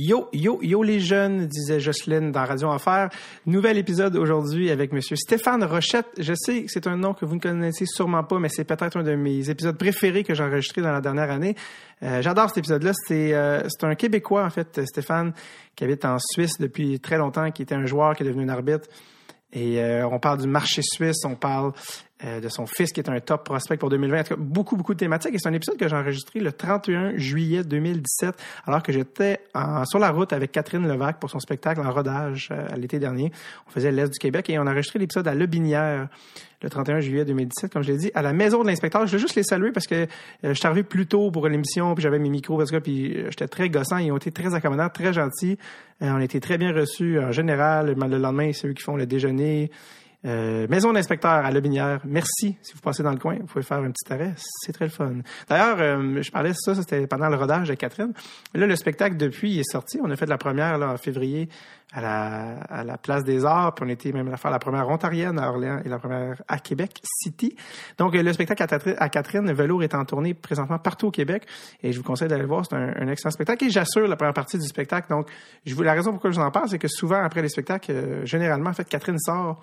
Yo, yo, yo les jeunes, disait Jocelyne dans Radio Enfer. Nouvel épisode aujourd'hui avec Monsieur Stéphane Rochette. Je sais que c'est un nom que vous ne connaissez sûrement pas, mais c'est peut-être un de mes épisodes préférés que j'ai enregistré dans la dernière année. Euh, J'adore cet épisode-là. C'est euh, c'est un Québécois, en fait, Stéphane, qui habite en Suisse depuis très longtemps, qui était un joueur, qui est devenu un arbitre. Et euh, on parle du marché suisse, on parle euh, de son fils qui est un top prospect pour 2020. En tout cas, beaucoup, beaucoup de thématiques. Et c'est un épisode que j'ai enregistré le 31 juillet 2017, alors que j'étais sur la route avec Catherine Levac pour son spectacle en rodage euh, l'été dernier. On faisait l'Est du Québec et on a enregistré l'épisode à Lebinière le 31 juillet 2017, comme je l'ai dit, à la maison de l'inspecteur. Je veux juste les saluer parce que euh, je suis arrivé plus tôt pour l'émission, puis j'avais mes micros, parce que puis euh, j'étais très gossant. Ils ont été très accommodants, très gentils. Euh, on a été très bien reçus en général. Le lendemain, c'est eux qui font le déjeuner. Euh, maison d'inspecteur à Lebinière. Merci si vous passez dans le coin. Vous pouvez faire un petit arrêt. C'est très le fun. D'ailleurs, euh, je parlais de ça, c'était pendant le rodage de Catherine. Là, le spectacle, depuis, il est sorti. On a fait la première là, en février à la, à la Place des Arts. Puis on était même à faire la première ontarienne à Orléans et la première à Québec City. Donc, euh, le spectacle à, Catherine Velour est en tournée présentement partout au Québec. Et je vous conseille d'aller le voir. C'est un, un excellent spectacle. Et j'assure la première partie du spectacle. Donc, je vous, la raison pourquoi je vous en parle, c'est que souvent, après les spectacles, euh, généralement, en fait, Catherine sort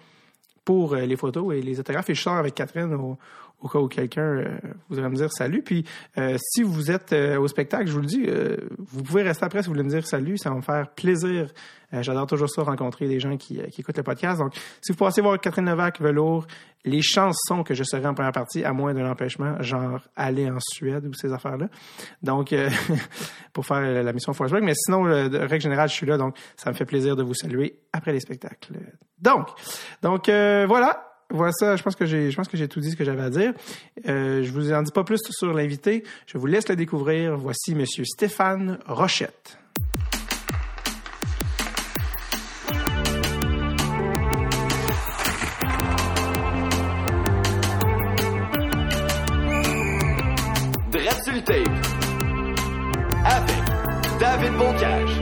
pour euh, les photos et les autographes. Et je sors avec Catherine au, au cas où quelqu'un euh, voudrait me dire salut. Puis, euh, si vous êtes euh, au spectacle, je vous le dis, vous pouvez rester après si vous voulez me dire salut. Ça va me faire plaisir. J'adore toujours ça, rencontrer des gens qui, qui écoutent le podcast. Donc, si vous passez voir Catherine Levac, Velour, les chances sont que je serai en première partie, à moins d'un empêchement, genre aller en Suède ou ces affaires-là. Donc, pour faire la mission Force Mais sinon, de règle générale, je suis là. Donc, ça me fait plaisir de vous saluer après les spectacles. Donc, donc voilà. Voilà ça, je pense que j'ai je pense que j'ai tout dit ce que j'avais à dire. Euh, je vous en dis pas plus sur l'invité, je vous laisse le découvrir. Voici monsieur Stéphane Rochette. Drette sur le tape. Avec David Bocage.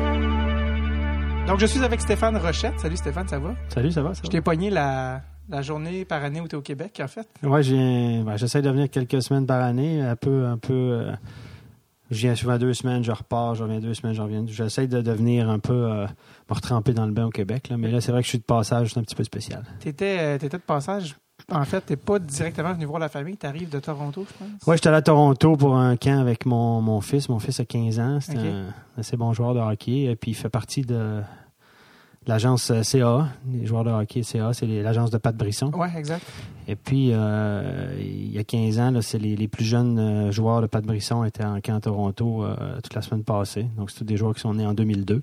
Donc je suis avec Stéphane Rochette. Salut Stéphane, ça va? Salut, ça va? Ça Je t'ai pogné la la journée par année où tu es au Québec en fait? j'ai, ben, j'essaie de venir quelques semaines par année, un peu, un peu. euh, je viens souvent deux semaines, je repars, je reviens deux semaines, je reviens. J'essaie de devenir un peu, euh, me retremper dans le bain au Québec, là, mais là, c'est vrai que je suis de passage, c'est un petit peu spécial. T'étais euh, t'étais de passage. En fait, t'es pas directement venu voir la famille, t'arrives de Toronto, je pense? Ouais, j'étais allé à Toronto pour un camp avec mon, mon fils. Mon fils a 15 ans, c'est un assez bon joueur de hockey, et puis il fait partie de l'agence euh, CA, les joueurs de hockey CA, c'est l'agence de Pat Brisson. Ouais, exact. Et puis, euh, il y a 15 ans, là, c'est les, les plus jeunes euh, joueurs de Pat Brisson étaient en camp à Toronto euh, toute la semaine passée. Donc, c'est tous des joueurs qui sont nés en 2002,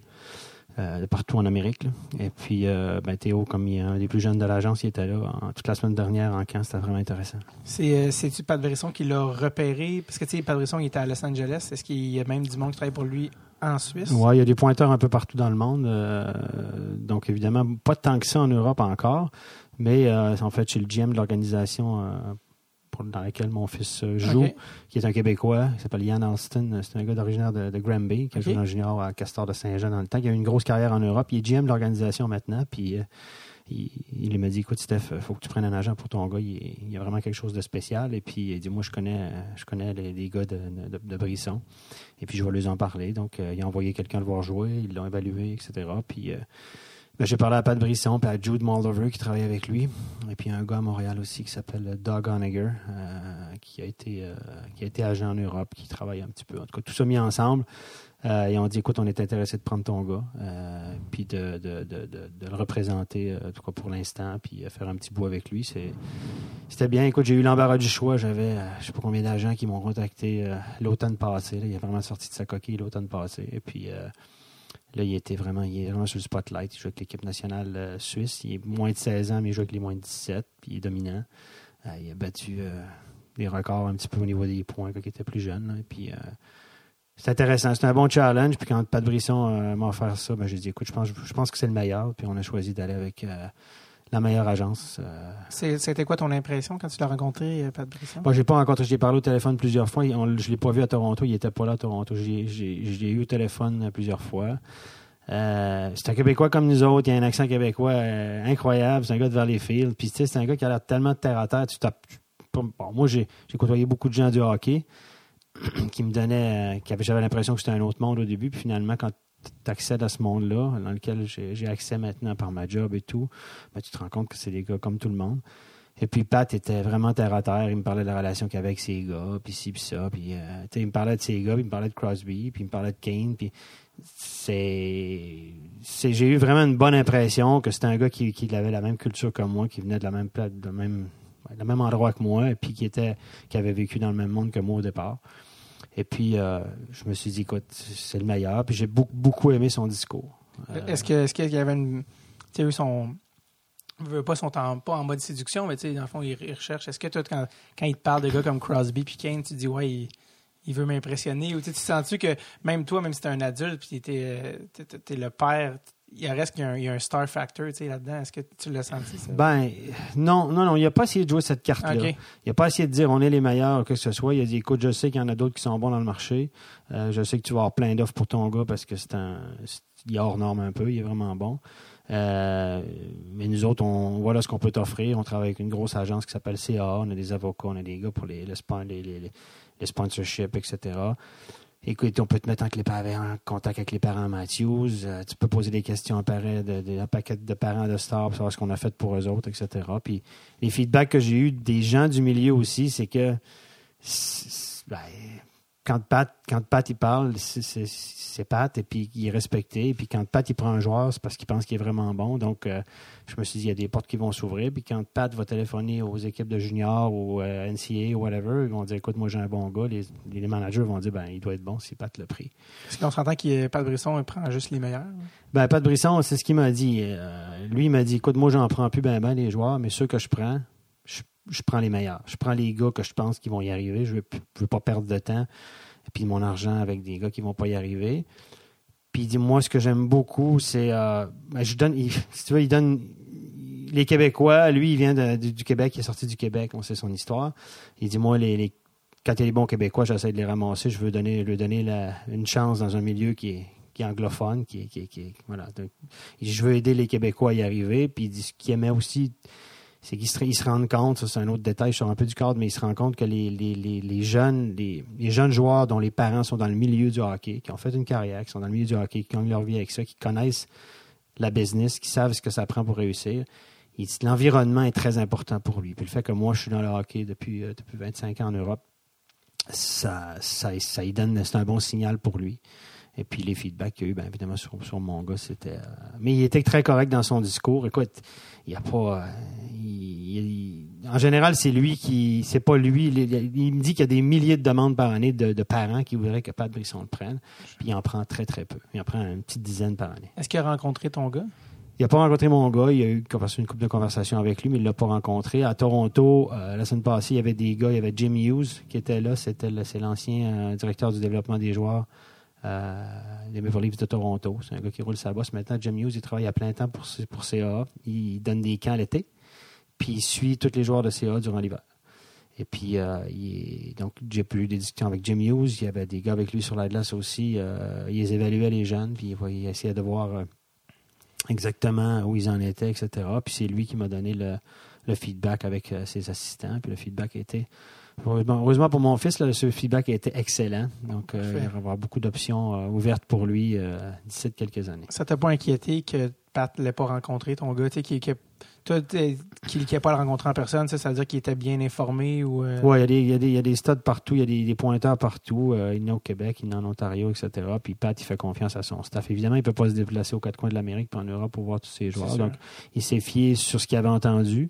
euh, de partout en Amérique. là. Et puis, ben, Théo, comme il est un des plus jeunes de l'agence, il était là en- toute la semaine dernière en camp. C'était vraiment intéressant. C'est c'est-tu Pat Brisson qui l'a repéré? Parce que tu sais Pat Brisson il était à Los Angeles, est-ce qu'il y a même du monde qui travaille pour lui en Suisse? Ouais, il y a des pointeurs un peu partout dans le monde. euh, donc, évidemment, pas tant que ça en Europe encore. Mais, euh, en fait, chez le GM de l'organisation euh, dans laquelle mon fils joue, qui est un Québécois, qui s'appelle Ian Alston. C'est un gars d'originaire de, de Granby, qui a Ok. joué en junior à Castor de Saint-Jean dans le temps, qui a eu une grosse carrière en Europe. Il est GM de l'organisation maintenant, puis il, il m'a dit, écoute, Steph, faut que tu prennes un agent pour ton gars. Il, y a vraiment quelque chose de spécial. Et puis, il dit, moi, je connais, je connais les, gars de Brisson. Et puis, je vais leur en parler. Donc, euh, il a envoyé quelqu'un le voir jouer. Ils l'ont évalué, etc. Puis, euh, ben, j'ai parlé à Pat Brisson puis à Jude Moldover qui travaille avec lui. Et puis un gars à Montréal aussi qui s'appelle Doug Honegger, euh, qui, a été, euh, qui a été agent en Europe, qui travaille un petit peu. En tout cas, tout ça mis ensemble. Euh, et on dit, écoute, on est intéressé de prendre ton gars, euh, puis de, de, de, de, le représenter, euh, en tout cas pour l'instant, puis euh, faire un petit bout avec lui. C'était bien. Écoute, j'ai eu l'embarras du choix. J'avais, je sais pas combien d'agents qui m'ont contacté l'automne passé. Il est vraiment sorti de sa coquille l'automne passé. Et puis, Là, il était vraiment, il est vraiment sur le spotlight. Il joue avec l'équipe nationale suisse. Il est moins de 16 ans, mais il joue avec les moins de 17. Puis il est dominant. Il a battu des records un petit peu au niveau des points quand il était plus jeune. Et puis, c'est intéressant. C'est un bon challenge. Puis quand Pat Brisson euh, m'a offert ça, ben, j'ai dit, écoute, je pense, je pense que c'est le meilleur. Puis on a choisi d'aller avec euh, la meilleure agence. euh, C'était quoi ton impression quand tu l'as rencontré, Pat Brisson? Moi, j'ai pas rencontré, j'ai parlé au téléphone plusieurs fois. On- je l'ai pas vu à Toronto, il était pas là à Toronto. Je l'ai eu au téléphone plusieurs fois. Euh, c'est un Québécois comme nous autres, il a un accent québécois euh, incroyable, c'est un gars de Valleyfield. Puis tu sais, c'est un gars qui a l'air tellement de terre à terre. Tu tapes- tu- bon, moi, j'ai côtoyé beaucoup de gens du hockey qui me donnaient, euh, j'avais l'impression que c'était un autre monde au début. Puis finalement, quand tu accèdes à ce monde-là, dans lequel j'ai accès maintenant par ma job et tout, ben, tu te rends compte que c'est des gars comme tout le monde. Et puis Pat était vraiment terre à terre. Il me parlait de la relation qu'il avait avec ses gars, puis ci, puis ça. Puis, euh, il me parlait de ses gars, puis il me parlait de Crosby, puis il me parlait de Kane. Puis c'est, j'ai eu vraiment une bonne impression que c'était un gars qui, avait la même culture que moi, qui venait de la même place, de même, même endroit que moi, et puis qui était, qui avait vécu dans le même monde que moi au départ. Et puis, euh, je me suis dit, écoute, c'est le meilleur. Puis j'ai beaucoup, beaucoup aimé son discours. Euh, Est-ce que est-ce qu'il y avait une. Tu sais, eux veut pas sont en, pas en mode séduction, mais tu sais, dans le fond, ils, ils recherchent. Est-ce que toi, quand, quand ils te parlent de gars comme Crosby puis Kane, tu dis, ouais, il, veut m'impressionner? Ou tu sens-tu que même toi, même si t'es un adulte puis t'es, t'es- t'es le père, il reste qu'il y a un, il y a un star factor là-dedans. Est-ce que tu l'as senti, ça? Ben, non, non, non, il n'a pas essayé de jouer cette carte-là. OK. Il n'a pas essayé de dire on est les meilleurs, que ce soit. Il a dit écoute, je sais qu'il y en a d'autres qui sont bons dans le marché. Euh, je sais que tu vas avoir plein d'offres pour ton gars parce que c'est un. Il est hors norme un peu, il est vraiment bon. Euh, mais nous autres, on voilà ce qu'on peut t'offrir. On travaille avec une grosse agence qui s'appelle CA. On a des avocats, on a des gars pour les, les, les- les sponsorships, etc. Écoute, on peut te mettre en, contact avec les parents Matthews. Euh, tu peux poser des questions à, parents de, de- un paquet de parents de stars pour savoir ce qu'on a fait pour eux autres, etc. Puis les feedbacks que j'ai eus des gens du milieu aussi, c'est que ben, quand Pat, quand Pat il parle, c'est- Pat et puis il est respecté. Et puis quand Pat il prend un joueur, c'est parce qu'il pense qu'il est vraiment bon. Donc euh, je me suis dit il y a des portes qui vont s'ouvrir. Puis quand Pat va téléphoner aux équipes de juniors ou euh, NCA ou whatever, ils vont dire écoute moi j'ai un bon gars. Les, les managers vont dire ben il doit être bon si Pat l'a pris. Est-ce qu'on s'entend qu'il est Pat Brisson il prend juste les meilleurs? Ben, Pat Brisson, c'est ce qu'il m'a dit. Euh, lui, il m'a dit écoute, moi, j'en prends plus ben ben les joueurs, mais ceux que je prends, je, prends les meilleurs. Je prends les gars que je pense qu'ils vont y arriver. Je je veux pas perdre de temps. Et puis mon argent avec des gars qui vont pas y arriver. Puis il dit moi, ce que j'aime beaucoup, c'est. euh, ben, je donne. si tu veux, il donne. Les Québécois, lui, il vient du, Québec, il est sorti du Québec, on sait son histoire. Il dit moi, les, quand il y a les bons Québécois, j'essaie de les ramasser. Je veux donner, lui donner une chance dans un milieu qui est, anglophone, qui voilà. Je veux aider les Québécois à y arriver. Puis il dit, ce qu'il aimait aussi, c'est qu'ils se, rendent compte, ça c'est un autre détail, je sors un peu du cadre, mais ils se rendent compte que les, les, les, jeunes, les, jeunes joueurs dont les parents sont dans le milieu du hockey, qui ont fait une carrière, qui sont dans le milieu du hockey, qui gagnent leur vie avec ça, qui connaissent la business, qui savent ce que ça prend pour réussir. L'environnement est très important pour lui. Puis le fait que moi, je suis dans le hockey depuis, euh, depuis 25 ans en Europe, ça, ça, ça y donne, c'est un bon signal pour lui. Et puis les feedbacks qu'il y a eu, bien évidemment, sur, sur mon gars, c'était. euh, mais il était très correct dans son discours. Écoute, il n'y a pas. euh, il- il- en général, c'est lui qui. C'est pas lui. Il, il me dit qu'il y a des milliers de demandes par année de, de parents qui voudraient que Pat Brisson le prenne. Puis il en prend très, très peu. Il en prend une petite dizaine par année. Est-ce qu'il a rencontré ton gars? Il n'a pas rencontré mon gars. Il a eu une couple de conversations avec lui, mais il ne l'a pas rencontré. À Toronto, euh, la semaine passée, il y avait des gars. Il y avait Jim Hughes qui était là. C'était c'est l'ancien euh, directeur du développement des joueurs euh, des Maple Leafs de Toronto. C'est un gars qui roule sa bosse. Maintenant, Jim Hughes, il travaille à plein temps pour, pour CA. Il donne des camps l'été. Puis il suit tous les joueurs de CA durant l'hiver. Et puis, euh, il donc, j'ai pu eu des discussions avec Jim Hughes. Il y avait des gars avec lui sur la glace aussi. Euh, il les évaluait, les jeunes. Puis il, essayait de voir euh, exactement où ils en étaient, etc. Puis c'est lui qui m'a donné le, le feedback avec euh, ses assistants. Puis le feedback été. Heureusement, heureusement pour mon fils, là, ce feedback a été excellent. Donc, euh, il va y avoir beaucoup d'options euh, ouvertes pour lui euh, d'ici quelques années. Ça t'a pas inquiété que Pat ne l'ait pas rencontré, ton gars? Tu sais, toi, t'es- qu'il n'ait pas le rencontré en personne, ça, ça veut dire qu'il était bien informé ou. euh, Oui, il y, a des- il y, a des- il y a des stades partout, il y a des, des pointeurs partout. Euh, il y en a au Québec, il y en a en Ontario, etc. Puis Pat, il fait confiance à son staff. Évidemment, il ne peut pas se déplacer aux quatre coins de l'Amérique puis en Europe pour voir tous ses joueurs. Donc, il s'est fié sur ce qu'il avait entendu.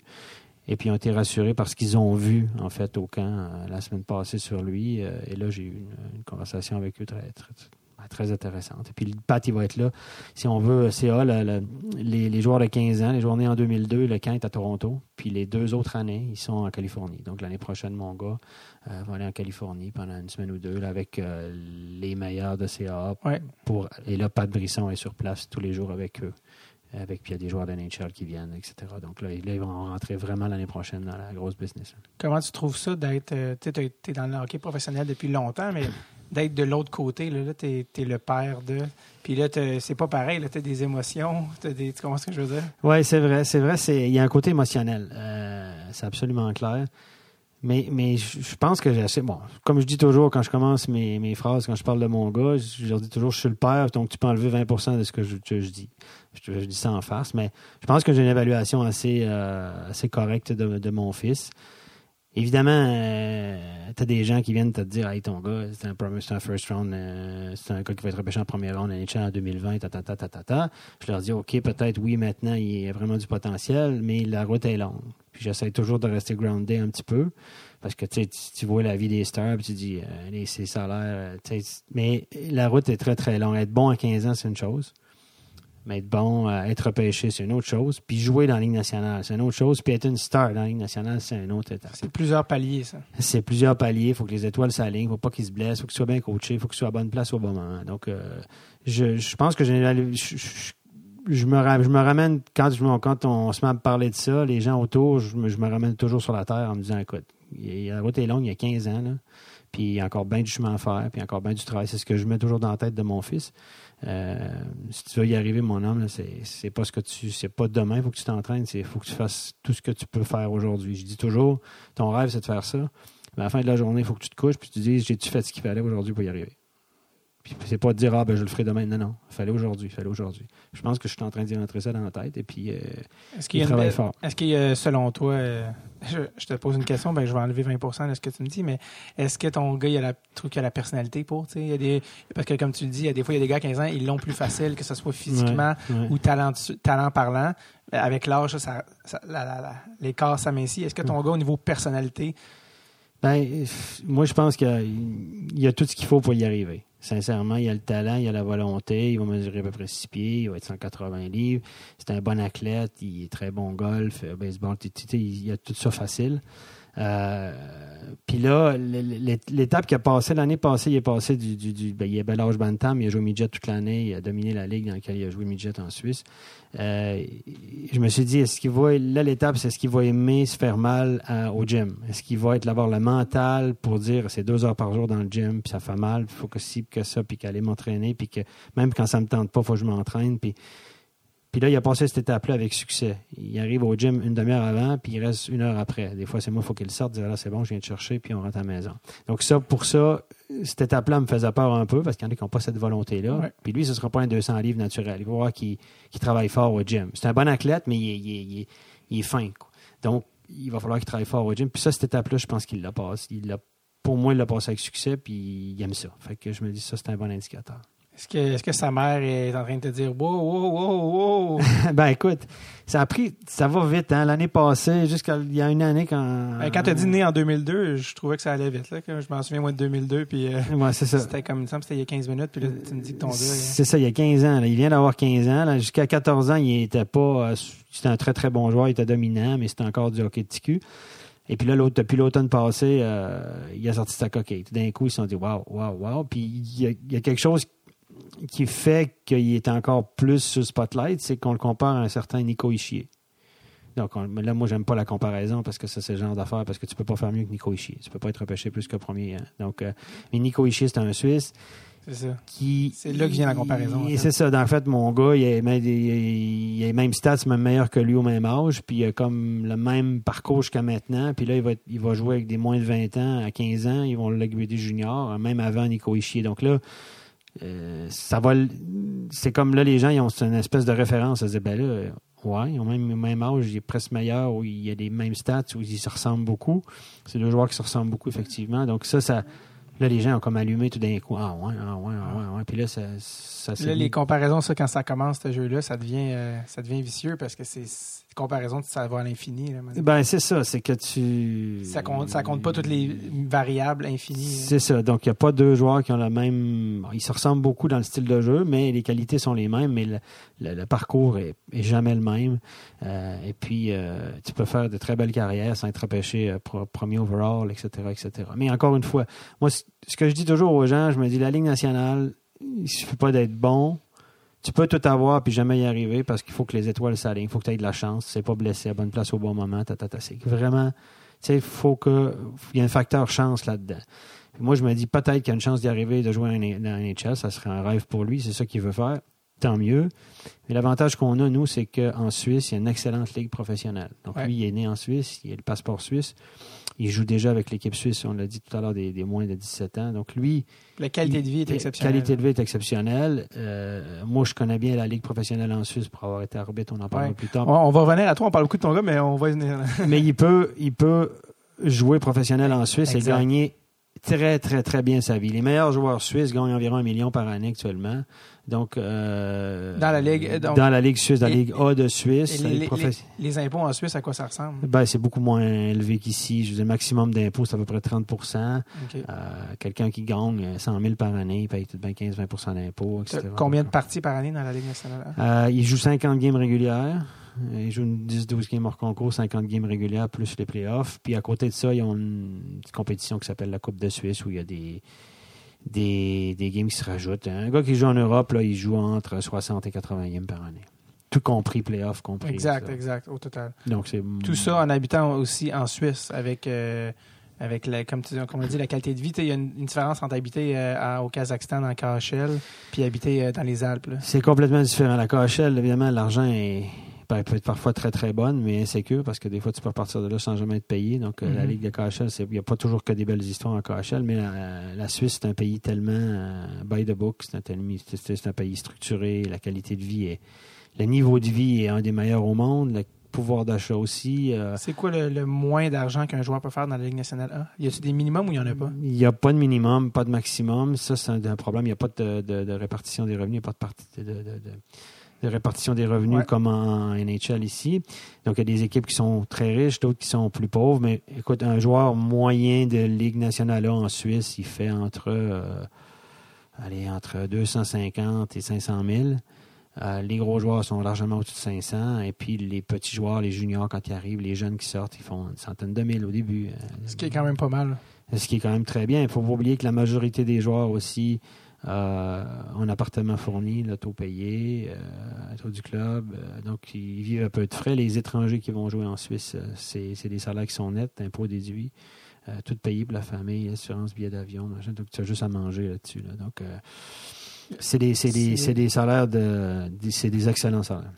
Et puis, ils ont été rassurés par ce qu'ils ont vu, en fait, au camp euh, la semaine passée sur lui. Euh, et là, j'ai eu une, une conversation avec eux très, très, intéressante. Et puis, Pat, il va être là. Si on veut, CA, le- le- les, les joueurs de 15 ans, les joueurs nés en 2002, le camp est à Toronto. Puis, les deux autres années, ils sont en Californie. Donc, l'année prochaine, mon gars euh, va aller en Californie pendant une semaine ou deux là, avec euh, les meilleurs de CA. Ouais. Pour, et là, Pat Brisson est sur place tous les jours avec eux. Avec, puis il y a des joueurs de NHL qui viennent, etc. Donc là, là, ils vont rentrer vraiment l'année prochaine dans la grosse business. Comment tu trouves ça d'être. euh, tu es dans le hockey professionnel depuis longtemps, mais d'être de l'autre côté, là, là tu es, le père de. Puis là, c'est pas pareil, tu as des émotions. t'as des, tu comprends ce que je veux dire? Oui, c'est vrai, c'est vrai. c'est- Il y a un côté émotionnel. Euh, c'est absolument clair. Mais, mais je pense que j'ai assez. Bon, comme je dis toujours quand je commence mes, mes phrases, quand je parle de mon gars, je leur dis toujours je suis le père, donc tu peux enlever 20% de ce que je, je dis. Je, dis ça en face, mais je pense que j'ai une évaluation assez, euh, assez correcte de, de mon fils. Évidemment, tu as des gens qui viennent te dire Hey, ton gars, c'est un, c'est un first round, euh, c'est un gars qui va être repêché en première round NHL en 2020, ta, ta, ta, ta, ta, ta. Je leur dis OK, peut-être, oui, maintenant, il y a vraiment du potentiel, mais la route est longue. Puis j'essaie toujours de rester groundé un petit peu. Parce que tu, vois la vie des stars, puis tu dis, euh, les, ses salaires. euh, mais la route est très, très longue. Être bon à 15 ans, c'est une chose. Mais être bon, euh, être repêché, c'est une autre chose. Puis jouer dans la Ligue nationale, c'est une autre chose. Puis être une star dans la Ligue nationale, c'est une autre étape. C'est plusieurs paliers, ça. C'est plusieurs paliers. Il faut que les étoiles s'alignent. Il ne faut pas qu'ils se blessent. Il faut qu'ils soient bien coachés. Il faut qu'ils soient à bonne place au bon moment. Donc, euh, je, je pense que j'ai je, je, je me, je me ramène, quand, je, quand on se met à parler de ça, les gens autour, je me, ramène toujours sur la terre en me disant, écoute, il la route est longue, il y a 15 ans, puis il y a encore bien du chemin à faire, puis il encore bien du travail. C'est ce que je mets toujours dans la tête de mon fils. Euh, si tu veux y arriver, mon homme, c'est, pas ce que tu, c'est pas demain, il faut que tu t'entraînes, c'est, faut que tu fasses tout ce que tu peux faire aujourd'hui. Je dis toujours, ton rêve, c'est de faire ça. Mais à la fin de la journée, il faut que tu te couches puis tu te dises, j'ai-tu fait ce qu'il fallait aujourd'hui pour y arriver? C'est pas de dire, ah, ben, je le ferai demain. Non, non. Fallait aujourd'hui, fallait aujourd'hui. Je pense que je suis en train d'y rentrer ça dans la tête et puis, euh, Est-ce il qu'il y a une- travaille fort. Est-ce qu'il y a, selon toi, euh, je, je te pose une question, ben je vais enlever 20 de ce que tu me dis, mais est-ce que ton gars, il a la, qu'il a la personnalité pour, tu sais, il y a des, parce que comme tu le dis, il y a des fois, il y a des gars à 15 ans, ils l'ont plus facile, que ce soit physiquement Ouais, ouais. ou talent, talent parlant. Avec l'âge, ça, ça, l'écart s'amincit. Est-ce que ton gars, au niveau personnalité, Ben, moi, je pense qu'il y a tout ce qu'il faut pour y arriver. Sincèrement, il y a le talent, il y a la volonté. Il va mesurer à peu près 6 pieds, il va être 180 livres. C'est un bon athlète, il est très bon golf, euh, baseball, il a tout ça facile. Euh, Puis là, l'étape qu'il a passée l'année passée, il est passé du. du, du- ben, il est bel âge bantam, il a joué midget toute l'année, il a dominé la ligue dans laquelle il a joué midget en Suisse. Euh, je me suis dit, est-ce qu'il va. Là, l'étape, c'est est-ce qu'il va aimer se faire mal à- au gym? Est-ce qu'il va être avoir le mental pour dire c'est deux heures par jour dans le gym, puis ça fait mal, il faut que ci, que ça, puis qu'aller m'entraîner, puis que même quand ça me tente pas, il faut que je m'entraîne, puis. Puis là, il a passé cette étape-là avec succès. Il arrive au gym une demi-heure avant, puis il reste une heure après. Des fois, c'est moi, il faut qu'il sorte, dire là, c'est bon, je viens te chercher, puis on rentre à la maison. Donc, ça, pour ça, cette étape-là me faisait peur un peu, parce qu'il y en a qui n'ont pas cette volonté-là. Ouais. Puis lui, ce ne sera pas un 200 livres naturel. Il va voir qu'il travaille fort au gym. C'est un bon athlète, mais il est, il est- il est- il est fin. quoi. Donc, il va falloir qu'il travaille fort au gym. Puis ça, cette étape-là, je pense qu'il l'a passé. Il l'a- pour moi, il l'a passé avec succès, puis il aime ça. Fait que je me dis, ça, c'est un bon indicateur. Est-ce que, que sa mère est en train de te dire, wow, wow, wow, wow? ben écoute, ça a pris, ça va vite. Hein? L'année passée, jusqu'à il y a une année quand. Ben, quand tu as dit né en 2002, je trouvais que ça allait vite. Là, que je m'en souviens, moi, de 2002, puis euh, Ouais, c'est ça. c'était comme il me semble que c'était il y a 15 minutes, puis là, tu me dis que ton gars. il- C'est ça, il y a 15 ans. là. Il vient d'avoir 15 ans. là. Jusqu'à 14 ans, il était pas. euh, C'était un très, très bon joueur. Il était dominant, mais c'était encore du hockey de TQ. Et puis là, l'autre, depuis l'automne passé, euh, il a sorti sa coquille. Tout d'un coup, ils se sont dit waouh, waouh, waouh. Puis il y, a, il y a quelque chose qui fait qu'il est encore plus sur le spotlight, c'est qu'on le compare à un certain Nico Ishier. Donc on- là, moi, j'aime pas la comparaison parce que ça, c'est le genre d'affaire parce que tu peux pas faire mieux que Nico Ishier. Tu peux pas être repêché plus que premier. hein. Donc, euh, mais Nico Ishier, c'est un Suisse C'est ça. qui. C'est là que vient la comparaison, en Et fait. C'est ça. En fait, mon gars, il a, même- il a les mêmes stats, même meilleur que lui au même âge. Puis il a comme le même parcours jusqu'à maintenant. Puis là, il va, être- il va jouer avec des moins de 20 ans à 15 ans. Ils vont l'upgrader junior, même avant Nico Ishier. Donc là, euh, ça va. C'est comme là, les gens, ils ont une espèce de référence. Ils se disent, ben là, euh, ouais, ils ont même le même âge, il est presque meilleur, ou il y a les mêmes stats, où ils se ressemblent beaucoup. C'est deux joueurs qui se ressemblent beaucoup, effectivement. Donc ça, ça. Là, les gens ont comme allumé tout d'un coup. Ah ouais, ah ouais, ah ouais, ouais. Puis là, ça, ça Là, les comparaisons, ça, quand ça commence, ce jeu-là, ça devient, euh, ça devient vicieux parce que c'est comparaisons, ça va à l'infini. Ben, c'est ça, c'est que tu. Ça compte, ça compte pas toutes les variables infinies. C'est ça. Donc, il n'y a pas deux joueurs qui ont la même. Ils se ressemblent beaucoup dans le style de jeu, mais les qualités sont les mêmes, mais le, le- le parcours est, est jamais le même. Euh, et puis, euh, tu peux faire de très belles carrières sans être repêché euh, premier overall, etc., etc. Mais encore une fois, moi, ce que je dis toujours aux gens, je me dis, la Ligue nationale, il suffit pas d'être bon. Tu peux tout avoir puis jamais y arriver parce qu'il faut que les étoiles s'alignent. Il faut que tu aies de la chance. C'est pas blessé à bonne place au bon moment. Ta, ta, ta. C'est vraiment, tu sais, il faut que. Il y a un facteur chance là-dedans. Moi, je me dis peut-être qu'il y a une chance d'y arriver, de jouer dans un NHL. Ça serait un rêve pour lui. C'est ça qu'il veut faire. tant mieux. Mais l'avantage qu'on a, nous, c'est qu'en Suisse, il y a une excellente ligue professionnelle. Donc, Ouais. lui, il est né en Suisse, il a le passeport suisse. Il joue déjà avec l'équipe suisse, on l'a dit tout à l'heure, des, des moins de 17 ans. Donc, lui, La qualité de vie est la exceptionnelle. qualité de vie est exceptionnelle. Euh, moi, je connais bien la ligue professionnelle en Suisse pour avoir été arbitre, on en parlera Ouais. plus tard. On, va revenir à toi. On parle beaucoup de ton gars, mais on va y venir. mais il peut, il peut jouer professionnel en Suisse Exact. et gagner très, très, très bien sa vie. Les meilleurs joueurs suisses gagnent environ un million par année actuellement. Donc, euh, Dans la Ligue, euh, donc- dans la Ligue suisse, dans la Ligue A de Suisse. Les, Ligue les- professe- les- les impôts en Suisse, à quoi ça ressemble? Ben, c'est beaucoup moins élevé qu'ici. Je veux dire, le maximum d'impôts, c'est à peu près 30 OK. Euh, Quelqu'un qui gagne 100 000 par année, il paye tout de bien 15-20% d'impôts, etc. Combien de parties par année dans la Ligue nationale? Euh, il joue 50 games régulières. Euh, Il joue une 10-12 games hors concours, 50 games régulières, plus les playoffs. Puis à côté de ça, ils ont une petite compétition qui s'appelle la Coupe de Suisse où il y a des, des, des games qui se rajoutent. Un gars qui joue en Europe, là, il joue entre 60 et 80 games par année. Tout compris, playoffs compris. Exact, ça. exact, au total. Donc c'est Tout ça en habitant aussi en Suisse avec, euh, avec la, comme, tu, comme on dit, la qualité de vie. Il y a une, une différence entre habiter euh, à- au Kazakhstan, en KHL, puis habiter euh, dans les Alpes. là. C'est complètement différent. La KHL, évidemment, l'argent est, peut être parfois très, très bonne, mais insécure parce que des fois, tu peux partir de là sans jamais être payé. Donc, euh, la Mhm. Ligue de KHL, il n'y a pas toujours que des belles histoires en KHL, mais la, la Suisse, c'est un pays tellement euh, by the book, c'est un, pays structuré, la qualité de vie est. Le niveau de vie est un des meilleurs au monde, le pouvoir d'achat aussi. euh, C'est quoi le, le moins d'argent qu'un joueur peut faire dans la Ligue nationale A? Y a-t-il des minimums ou il n'y en a pas? Il n'y a pas de minimum, pas de maximum. Ça, c'est un, un problème. Il n'y a pas de, de- de répartition des revenus, pas de, parti- de, de- répartition des revenus Ouais. comme en NHL ici. Donc, il y a des équipes qui sont très riches, d'autres qui sont plus pauvres. Mais écoute, un joueur moyen de Ligue nationale en Suisse, il fait entre, euh, allez, entre 250 et 500 000. Euh, les gros joueurs sont largement au-dessus de 500. Et puis, les petits joueurs, les juniors, quand ils arrivent, les jeunes qui sortent, ils font une centaine de mille au début. Ce qui est quand même pas mal. ce qui est quand même très bien. Il faut pas oublier que la majorité des joueurs aussi euh, un appartement fourni, l'auto payé, euh, du club. euh, donc, ils vivent un peu de frais. Les étrangers qui vont jouer en Suisse, euh, c'est c'est des salaires qui sont nets, impôts déduits, euh, tout payé pour la famille, assurance, billet d'avion, machin. Donc, tu as juste à manger là-dessus. là. Donc, euh, c'est des, c'est des, des salaires de. C'est des excellents salaires.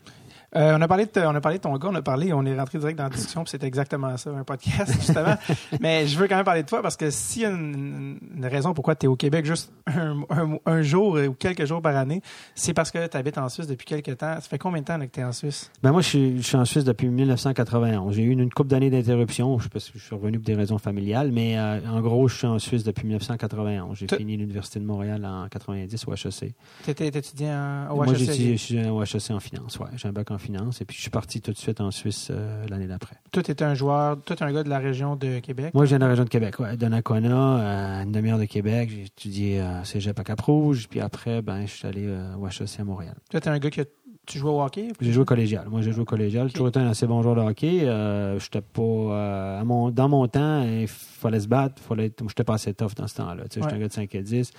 Euh, on, a parlé de, on a parlé de ton gars, on a parlé, on est rentré direct dans la discussion, puis c'est exactement ça, un podcast, justement. Mais je veux quand même parler de toi parce que s'il y a une, une raison pourquoi tu es au Québec juste un, un- un jour ou quelques jours par année, c'est parce que tu habites en Suisse depuis quelques temps. Ça fait combien de temps là, que tu es en Suisse? Ben moi, je suis, je suis en Suisse depuis 1991. J'ai eu une, une couple d'années d'interruption, je sais pas si je suis revenu pour des raisons familiales, mais euh, en gros, je suis en Suisse depuis 1991. J'ai fini l'Université de Montréal en 90 au HEC. Tu étais étudiant au moi, HEC. j'ai- je suis au HEC en finance, ouais. J'ai un bac en finance, et puis je suis parti tout de suite en Suisse euh, l'année d'après. Toi, tu étais un joueur, es un gars de la région de Québec? Moi, je viens de la région de Québec, ouais, de Nakona, à une demi-heure de Québec. J'ai étudié à Cégep à Cap-Rouge, puis après, ben, je suis allé euh, au HEC à Montréal. Toi, tu es un gars que tu jouais au hockey? J'ai joué collégial. Moi, j'ai joué collégial. J'ai toujours été un assez bon joueur de hockey. Euh, j'étais pas, euh, à mon, dans mon temps, il fallait se battre. Fallait être, j'étais pas assez tough dans ce temps-là. J'étais Ouais. un gars de 5 et 10.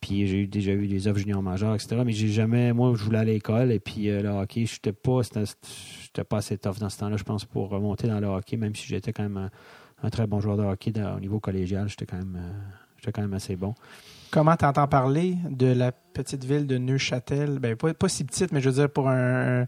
Puis j'ai déjà eu des offres juniors majeurs, etc. Mais j'ai jamais, moi, je voulais aller à l'école. Et puis euh, le hockey, j'étais pas, j'étais pas assez tough dans ce temps-là, je pense, pour remonter dans le hockey, même si j'étais quand même un, un très bon joueur de hockey dans- au niveau collégial. J'étais quand même, euh, j'étais quand même assez bon. Comment tu entends parler de la petite ville de Neuchâtel? Ben, pas, pas si petite, mais je veux dire, pour un,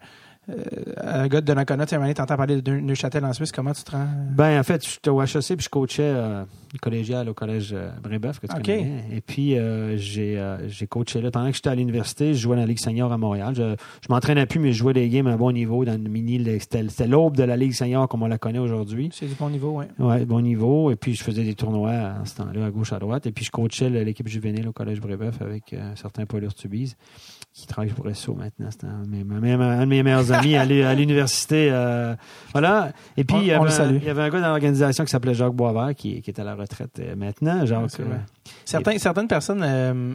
un, euh, un gars de Donnacona, tu entends parler de Neuchâtel en Suisse, comment tu te rends? Ben, en fait, j'étais au HEC puis je coachais euh, collégial au collège euh, Brébeuf, que tu Ok. connais bien. Et puis, euh, j'ai euh, j'ai coaché là. Pendant que j'étais à l'université, je jouais dans la Ligue senior à Montréal. Je, je m'entraînais plus, mais je jouais des games à un bon niveau dans le mini. C'était c'était l'aube de la Ligue senior comme on la connaît aujourd'hui. C'est du bon niveau, oui. Ouais, bon niveau. Et puis, je faisais des tournois à ce temps-là, à gauche, à droite. Et puis, je coachais l'équipe juvénile au Collège Brébeuf avec certains Paul Urtubise, qui travaille pour SO maintenant. C'est un, de mes- ma- ma- un de mes meilleurs amis à l'u- à l'université. euh, voilà. Et puis, On- il, y avait un, salue. il y avait un gars dans l'organisation qui s'appelait Jacques Boisvert, qui, qui est à la retraite euh, maintenant. Jacques, Ouais, euh. Certains, certaines personnes, euh,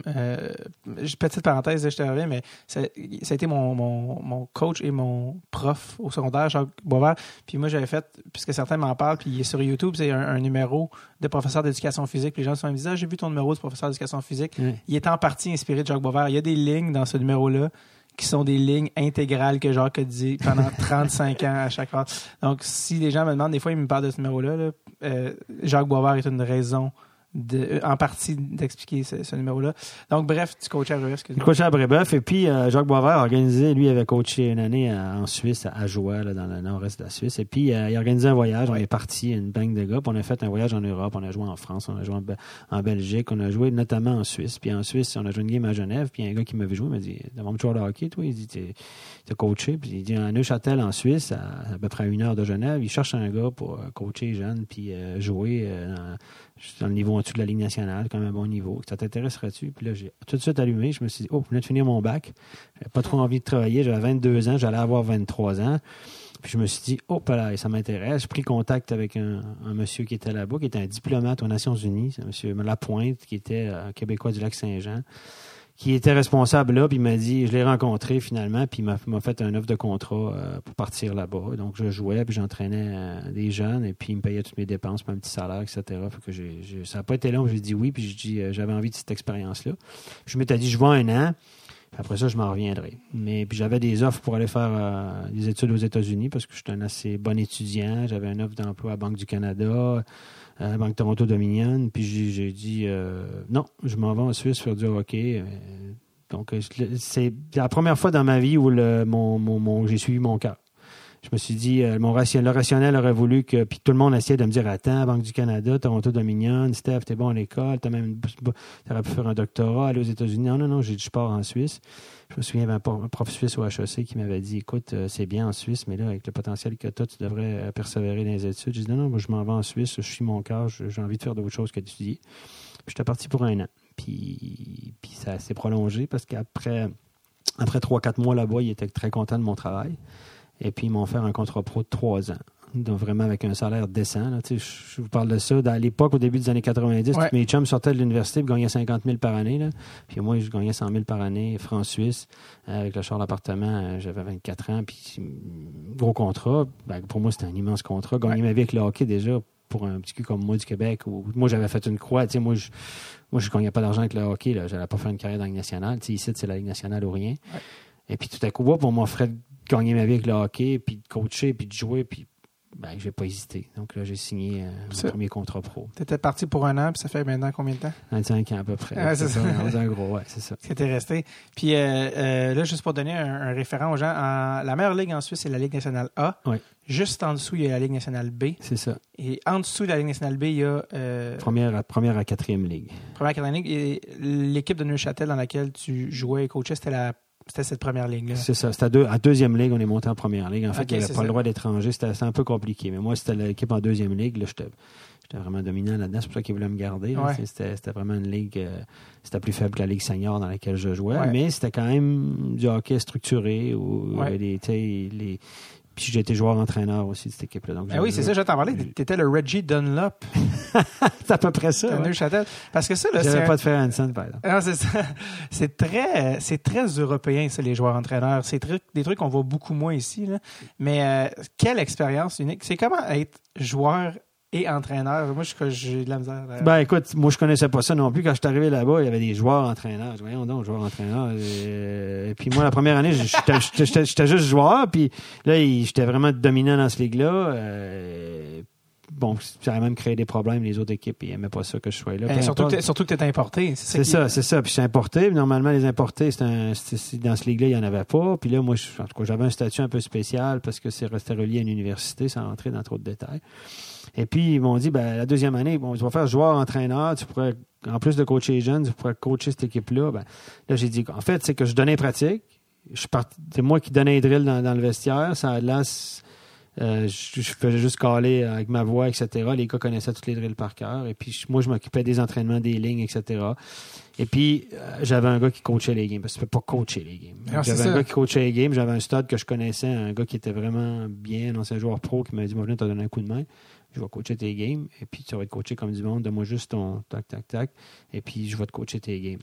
petite parenthèse, je te reviens, mais ça, ça a été mon, mon, mon coach et mon prof au secondaire, Jacques Boisvert. Puis moi, j'avais fait, puisque certains m'en parlent, puis il est sur YouTube, c'est un, un numéro de professeur d'éducation physique. Les gens se disent, ah, j'ai vu ton numéro de professeur d'éducation physique. Il est en partie inspiré de Jacques Boisvert. Il y a des lignes dans ce numéro-là qui sont des lignes intégrales que Jacques a dit pendant 35 ans à chaque fois. Donc, si les gens me demandent, des fois, ils me parlent de ce numéro-là, là, euh, Jacques Boisvert est une raison de, en partie d'expliquer ce, ce numéro-là. Donc, bref, tu coachais à Brebeuf. À et puis euh, Jacques Boisvert organisé, lui avait coaché une année en Suisse, à Joie, là, dans le nord-est de la Suisse. Et puis euh, il a organisé un voyage, on est parti, une banque de gars, puis on a fait un voyage en Europe, on a joué en France, on a joué en, Be- en Belgique, on a joué notamment en Suisse. Puis en Suisse, on a joué une game à Genève, puis un gars qui m'avait joué, m'a dit T'as mon joueur de hockey, toi Il dit T'es coaché, puis il dit à Neuchâtel en Suisse, à, à peu près une heure de Genève, il cherche un gars pour euh, coacher jeune, puis euh, jouer euh, dans, dans le niveau en dessous de la Ligue nationale, quand même un bon niveau. Ça t'intéresserait-tu? Puis là, j'ai tout de suite allumé. Je me suis dit, oh, je venais de finir mon bac. J'avais pas trop envie de travailler. J'avais 22 ans. J'allais avoir 23 ans. Puis je me suis dit, oh, là, ça m'intéresse. J'ai pris contact avec un, monsieur qui était là-bas, qui était un diplomate aux Nations Unies. Un monsieur Lapointe, qui était euh, québécois du lac Saint-Jean qui était responsable là, puis il m'a dit, je l'ai rencontré finalement, puis il m'a fait un offre de contrat euh, pour partir là-bas. Donc je jouais, puis j'entraînais euh, des jeunes, et puis il me payait toutes mes dépenses, mon petit salaire, etc. Fait que j'ai- ça n'a pas été long, j'ai dit oui, puis j'ai dit, euh, j'avais envie de cette expérience-là. Je m'étais dit, je vais un an, puis après ça, je m'en reviendrai. Mais puis j'avais des offres pour aller faire euh, des études aux États-Unis parce que j'étais un assez bon étudiant. J'avais une offre d'emploi à Banque du Canada, Banque Toronto Dominion. Puis j'ai, dit euh, non, je m'en vais en Suisse faire du hockey. Euh, donc euh, c'est la première fois dans ma vie où le, mon, mon, mon- j'ai suivi mon cœur. Je me suis dit, euh, mon le rationnel aurait voulu que. Puis tout le monde essayait de me dire Attends, Banque du Canada, Toronto Dominion, Steph, t'es bon à l'école, t'as même. T'aurais pu faire un doctorat, aller aux États-Unis. Non, non, non, j'ai Je pars en Suisse. Je me souviens, il y avait un prof- suisse au HEC qui m'avait dit Écoute, euh, c'est bien en Suisse, mais là, avec le potentiel que tu as, tu devrais euh, persévérer dans les études. J'ai dit Non, non, moi, je m'en vais en Suisse, je suis mon cœur, j'ai envie de faire d'autres choses que d'étudier. Puis j'étais parti pour un an. Puis, puis ça s'est prolongé parce qu'après après 3-4 mois là-bas, ils étaient très contents de mon travail. Et puis, ils m'ont fait un contrat pro de 3 ans. Donc, vraiment avec un salaire décent. là. Tu sais, Je vous parle de ça. À l'époque, au début des années 90, Ouais. tous mes chums sortaient de l'université et gagnaient 50 000 par année. là. Puis moi, je gagnais 100 000 par année, francs-suisse. Euh, avec le char d'appartement, euh, j'avais 24 ans. Puis, gros contrat. Ben, pour moi, c'était un immense contrat. Gagner ma vie avec le hockey, déjà, pour un petit cul comme moi du Québec, où moi, j'avais fait une croix. Tu sais, moi, je moi, je gagnais pas d'argent avec le hockey. Je n'allais pas faire une carrière dans la Ligue nationale. Tu sais, ici, c'est la Ligue nationale ou rien. Et puis tout à coup, hop, on m'offrait gagner ma vie avec le hockey, puis de coacher, puis de jouer, puis ben, j'ai pas hésité. Donc là, j'ai signé euh, mon premier contrat pro. T'étais parti pour un an, puis ça fait maintenant combien de temps? 25 ans à peu près. Ouais, c'est ça. un gros, ouais, c'est ça. que t'es resté. Puis euh, euh, là, juste pour donner un, un référent aux gens, en- la meilleure ligue en Suisse, c'est la Ligue nationale A. Oui. Juste en dessous, il y a la Ligue nationale B. C'est ça. Et en dessous de la Ligue nationale B, il y a Première à, première à quatrième ligue. première quatrième ligue. Et l'équipe de Neuchâtel dans laquelle tu jouais et coachais, c'était la c'était cette première ligue-là. C'est ça. C'était à, deux, à deuxième ligue, on est monté en première ligue. En fait, il n'y avait pas ça. le droit d'étranger. C'était un peu compliqué. Mais moi, c'était l'équipe en deuxième ligue. Là, j'étais j'étais vraiment dominant là-dedans. C'est pour ça qu'ils voulaient me garder. Ouais. C'était c'était vraiment une ligue. euh, c'était plus faible que la ligue senior dans laquelle je jouais. Ouais. Mais c'était quand même du hockey structuré. Où Ouais. tu sais, les... Puis j'ai été joueur-entraîneur aussi de cette équipe-là. Donc, Ben oui, c'est ça, je t'en parler. T'étais le Reggie Dunlop C'est à peu près ça. de ouais. Neuchâtel. Parce que ça, là, c'est un- pas de faire Hansen, par exemple. Non, c'est ça. C'est très, c'est très européen, ça, les joueurs entraîneurs. C'est des trucs qu'on voit beaucoup moins ici. Là. Mais euh, quelle expérience unique. C'est comment être joueur et entraîneur. Moi, je- j'ai de la misère. euh, Ben écoute, moi je connaissais pas ça non plus. Quand je suis arrivé là-bas, il y avait des joueurs entraîneurs. Je dis, Voyons donc, joueurs entraîneurs. Euh, Et puis moi, la première année, j'étais- juste joueur. Puis là, j'étais vraiment dominant dans ce ligue-là. Euh, Bon, ça a même créé des problèmes. Les autres équipes, ils n'aimaient pas ça que je sois là. Peu surtout, que importe. surtout que tu es importé. C'est qui- ça, c'est ça. Puis c'est importé. Normalement, les importés, un- dans ce ligue-là, il n'y en avait pas. Puis là, moi, en tout cas, j'avais un statut un peu spécial parce que c'est resté relié à une université sans rentrer dans trop de détails. Et puis, ils m'ont dit, ben, la deuxième année, bon, tu vas faire joueur-entraîneur. Tu pourrais, en plus de coacher les jeunes, tu pourrais coacher cette équipe-là. Ben, là, j'ai dit, en fait, c'est que je donnais pratique. C'est moi qui donnais les drills dans, dans le vestiaire. Ça, là, euh, je, je faisais juste caler avec ma voix, etc. Les gars connaissaient tous les drills par cœur. Et puis, je- moi, je m'occupais des entraînements, des lignes, etc. Et puis, euh, j'avais un gars qui coachait les games, parce que tu peux pas coacher les games. J'avais un gars qui coachait les games, j'avais un stud que je connaissais, un gars qui était vraiment bien, un ancien joueur pro, qui m'a dit, moi, viens te donner un coup de main. Je vais coacher tes games, et puis tu vas être coaché comme du monde. Donne-moi juste ton tac, tac, tac, et puis je vais te coacher tes games.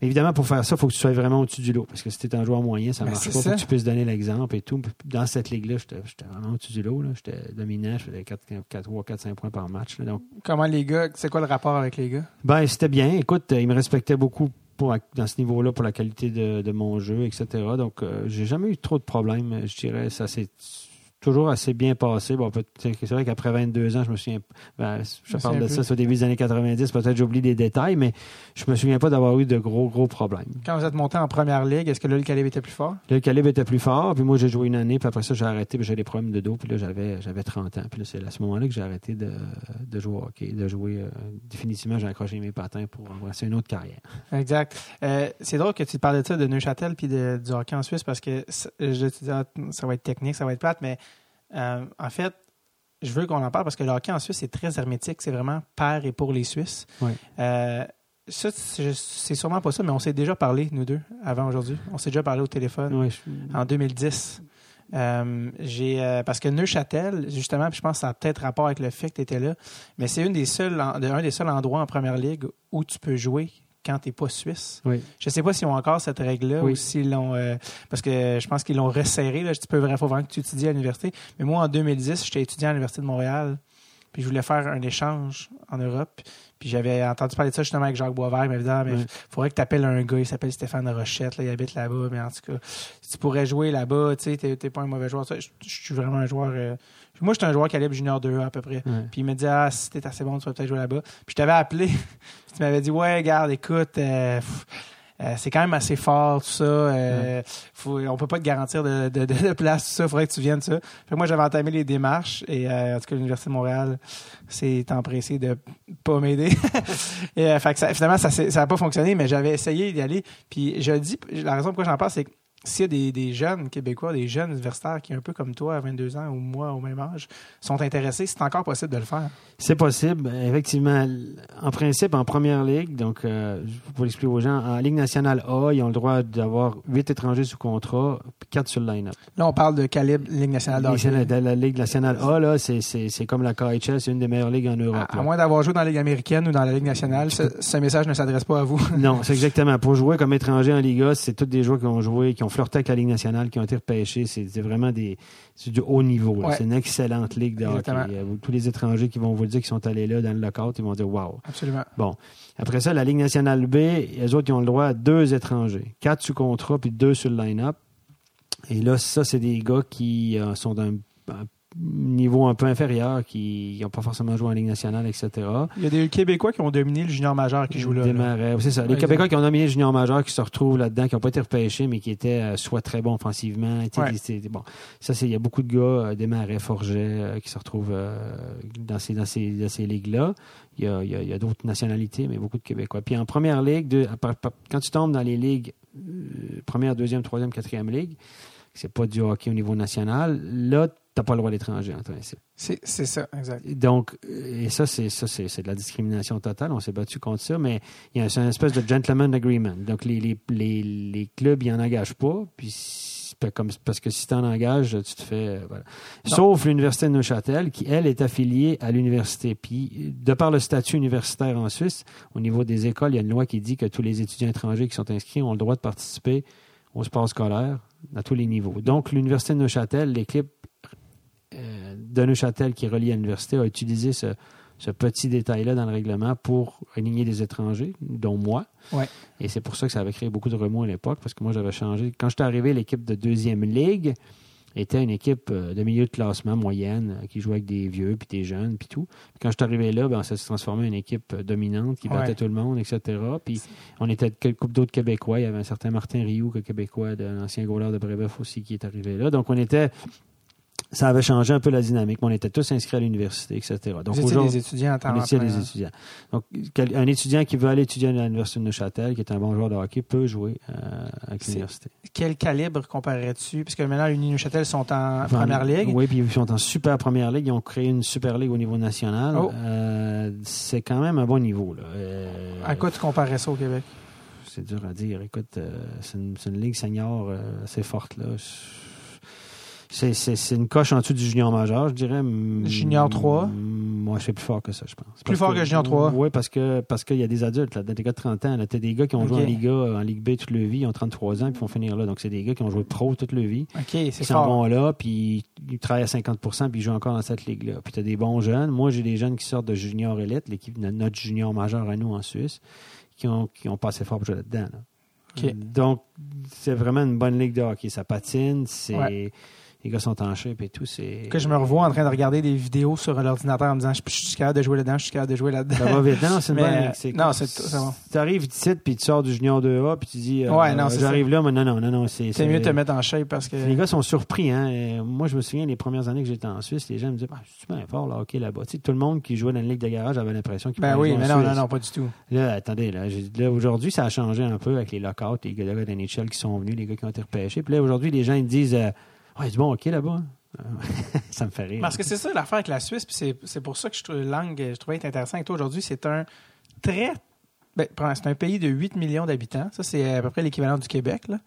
Mais évidemment, pour faire ça, il faut que tu sois vraiment au-dessus du lot, parce que si tu es un joueur moyen, ça ne Ben, marche c'est pas. Faut ça. que tu puisses donner l'exemple et tout. Dans cette ligue-là, j'étais vraiment au-dessus du lot. là. J'étais dominant, je faisais 4, 4, 3, 4, 5 points par match. là. Donc, Comment les gars, c'est quoi le rapport avec les gars? ben, c'était bien. Écoute, ils me respectaient beaucoup pour, dans ce niveau-là pour la qualité de, de mon jeu, etc. Donc, euh, j'ai jamais eu trop de problèmes. Je dirais, ça s'est toujours assez bien passé. Bon, c'est vrai qu'après 22 ans, je me souviens. ben, je parle de ça, c'est au début des années 90. Peut-être j'oublie des détails, mais je me souviens pas d'avoir eu de gros, gros problèmes. Quand vous êtes monté en première ligue, est-ce que là, le calibre était plus fort? Là, le calibre était plus fort, puis moi, j'ai joué une année, puis après ça, j'ai arrêté, puis j'ai des problèmes de dos, puis là, j'avais, j'avais 30 ans. Puis là, c'est à ce moment-là que j'ai arrêté de, de jouer au hockey, de jouer. euh, définitivement, j'ai accroché mes patins pour embrasser une autre carrière. Exact. Euh, c'est drôle que tu parlais de ça, de Neuchâtel puis de, du hockey en Suisse, parce que ça- je te dis, ah, ça va être technique, ça va être plate, mais euh, en fait, je veux qu'on en parle parce que le hockey en Suisse est très hermétique. C'est vraiment par et pour les Suisses. Oui. Euh, ça, c'est c'est sûrement pas ça, mais on s'est déjà parlé, nous deux, avant aujourd'hui. On s'est déjà parlé au téléphone je- en 2010. Euh, j'ai euh, parce que Neuchâtel, justement, puis je pense que ça a peut-être rapport avec le fait que tu étais là, mais c'est une des seules, en- un des seuls endroits en première ligue où tu peux jouer quand tu n'es pas suisse. oui. Je sais pas s'ils ont encore cette règle-là Oui. ou s'ils l'ont. euh, parce que je pense qu'ils l'ont resserré. Là. Tu peux vraiment, faut vraiment que tu étudies à l'université. Mais moi, en 2010, j'étais étudiant à l'Université de Montréal. Puis je voulais faire un échange en Europe. Puis j'avais entendu parler de ça justement avec Jacques Boisvert. Il m'avait dit Ah, mais faudrait que tu appelles un gars, il s'appelle Stéphane Rochette, là, il habite là-bas. Mais en tout cas, si tu pourrais jouer là-bas, tu sais, t'es pas un mauvais joueur. Je suis vraiment un joueur. euh, moi, j'étais un joueur calibre junior 2 à peu près. Ouais. Puis il me dit Ah, si t'es assez bon, tu vas peut-être jouer là-bas. Puis je t'avais appelé. Tu m'avais dit Ouais, regarde, écoute, euh, pff, euh, c'est quand même assez fort, tout ça. Euh, faut, on peut pas te garantir de, de, de- place, tout ça. Il faudrait que tu viennes, ça. Fait que moi, j'avais entamé les démarches. Et euh, en tout cas, l'Université de Montréal s'est empressé de pas m'aider. et euh, fait que ça, finalement, ça n'a pas fonctionné, mais j'avais essayé d'y aller. Puis je dis, la raison pourquoi j'en parle, c'est que s'il y a des, des jeunes Québécois, des jeunes universitaires qui, un peu comme toi, à 22 ans ou moi au même âge, sont intéressés, c'est encore possible de le faire. C'est possible, effectivement. En principe, en première ligue, donc euh, pour expliquer aux gens, en Ligue nationale A, ils ont le droit d'avoir huit étrangers sous contrat, puis quatre sur le line-up. Là, on parle de calibre Ligue nationale Ligue hockey. nationale- La Ligue nationale A, là, c'est- comme la KHL, c'est une des meilleures ligues en Europe. À, moins d'avoir joué dans la Ligue américaine ou dans la Ligue nationale, ce, ce message ne s'adresse pas à vous. Non, c'est exactement. Pour jouer comme étranger en Liga, c'est tous des joueurs qui ont joué, qui ont flirté avec la Ligue nationale, qui ont été repêchés. C'est vraiment des, c'est du haut niveau. Ouais. C'est une excellente ligue de hockey. Exactement. Euh, Tous les étrangers qui vont vous dire qu'ils sont allés là dans le lockout, ils vont dire wow. Absolument. Après ça, la Ligue nationale B, les autres, ils ont le droit à deux étrangers. Quatre sous contrat, puis deux sur le line-up. Et là, ça, c'est des gars qui euh, sont d'un un niveau un peu inférieur, qui n'ont pas forcément joué en Ligue nationale, etc. Il y a des Québécois qui ont dominé le junior majeur qui jouent là. là. C'est ça. Les Ouais, Québécois qui ont nominé le junior majeur qui se retrouvent là-dedans, qui n'ont pas été repêchés, mais qui étaient euh, soit très bons offensivement. Ouais. des- bon, ça, c'est il y a beaucoup de gars, euh, Desmarais, Forget, euh, qui se retrouvent dans ces, dans ces, dans ces ligues-là. Il y a, y a- il y a d'autres nationalités, mais beaucoup de Québécois. Puis en première ligue, de- quand tu tombes dans les ligues, première, deuxième, troisième, quatrième ligue, c'est pas du hockey au niveau national, là, tu n'as pas le droit d'étranger en principe. C'est c'est ça, exact. Donc, et ça, c'est ça, c'est de la discrimination totale. On s'est battu contre ça, mais il y a c'est une espèce de gentleman agreement. Donc, les, les, les, les clubs, ils n'en engagent pas. Puis, comme, parce que si tu en engages, tu te fais. euh, voilà. Sauf l'Université de Neuchâtel, qui, elle, est affiliée à l'université. Puis, de par le statut universitaire en Suisse, au niveau des écoles, il y a une loi qui dit que tous les étudiants étrangers qui sont inscrits ont le droit de participer au sport scolaire à tous les niveaux. Donc, l'Université de Neuchâtel, l'équipe euh, de Neuchâtel qui est reliée à l'université a utilisé ce, ce petit détail-là dans le règlement pour aligner des étrangers, dont moi. Ouais. Et c'est pour ça que ça avait créé beaucoup de remous à l'époque, parce que moi, j'avais changé. Quand j'étais arrivé, l'équipe de deuxième ligue était une équipe euh, de milieu de classement moyenne euh, qui jouait avec des vieux puis des jeunes puis tout. Puis quand je suis arrivé là, ben, ça s'est transformé en une équipe euh, dominante qui battait Ouais. tout le monde, etc. Puis on était quelques coupes d'autres Québécois. Il y avait un certain Martin Rioux, Québécois, de l'ancien goaler de Brébeuf aussi, qui est arrivé là. Donc on était ça avait changé un peu la dynamique. On était tous inscrits à l'université, etc. Donc, Vous étiez des étudiants en temps on était des hein? étudiants. Donc, un étudiant qui veut aller étudier à l'Université de Neuchâtel, qui est un bon joueur de hockey, peut jouer euh, avec l'université. Quel calibre comparerais-tu? Puisque maintenant, l'Uni Neuchâtel sont en première ligue. Oui, puis ils sont en super première ligue. Ils ont créé une super ligue au niveau national. Oh. Euh, c'est quand même un bon niveau. Là. Euh, À quoi tu comparais ça au Québec? C'est dur à dire. Écoute, euh, c'est une, ligue senior assez forte. là. C'est, c'est une coche en dessous du junior majeur, je dirais. Mm, Junior 3? Moi, c'est plus fort que ça, je pense. Plus fort que junior 3? Oui, parce que parce qu'il y a des adultes, là, des gars de 30 ans. Tu as des gars qui ont joué en Liga, en Ligue B toute leur vie, ils ont 33 ans, puis ils vont finir là. Donc, c'est des gars qui ont joué pro toute leur vie. OK, c'est Ils s'en vont là, puis ils travaillent à 50% puis ils jouent encore dans cette ligue-là. Puis tu as des bons jeunes. Moi, j'ai des jeunes qui sortent de junior élite, l'équipe de notre junior majeur à nous en Suisse, qui ont, qui ont passé fort pour jouer là-dedans. là. Donc, c'est vraiment une bonne ligue de hockey. Ça patine, c'est. Ouais. Les gars sont en shape et tout. C'est Que je me revois en train de regarder des vidéos sur l'ordinateur en me disant je, je suis capable de jouer là-dedans, je suis capable de jouer là-dedans. Ça va vite. Non, c'est une Mais, bonne. C'est non, c'est ça va. Tu arrives puis tu sors du junior 2A, puis tu dis, euh, Ouais, non, c'est j'arrive là, mais non, non, non, non, c'est. C'est mieux de te mettre en shape parce que. Les gars sont surpris. Hein? Moi, je me souviens, les premières années que j'étais en Suisse, les gens me disaient, ah, je suis bien fort, là, OK, là-bas. Tu sais, tout le monde qui jouait dans la ligue de garage avait l'impression qu'il Ben oui, mais non, non, non, pas du tout. Là, attendez, là, j'ai- là, aujourd'hui, ça a changé un peu avec les lockouts, les gars de NHL qui sont venus, les gars qui ont été repêchés. Puis là, aujourd'hui, les gens, ils disent, euh, ouais, c'est bon, OK, là-bas. Euh, ça me fait rire. Parce que c'est ça l'affaire avec la Suisse, puis c'est, c'est pour ça que je trouve langue, je trouvais être intéressant avec toi aujourd'hui. C'est un très. Ben, c'est un pays de 8 millions d'habitants. Ça, c'est à peu près l'équivalent du Québec. Là.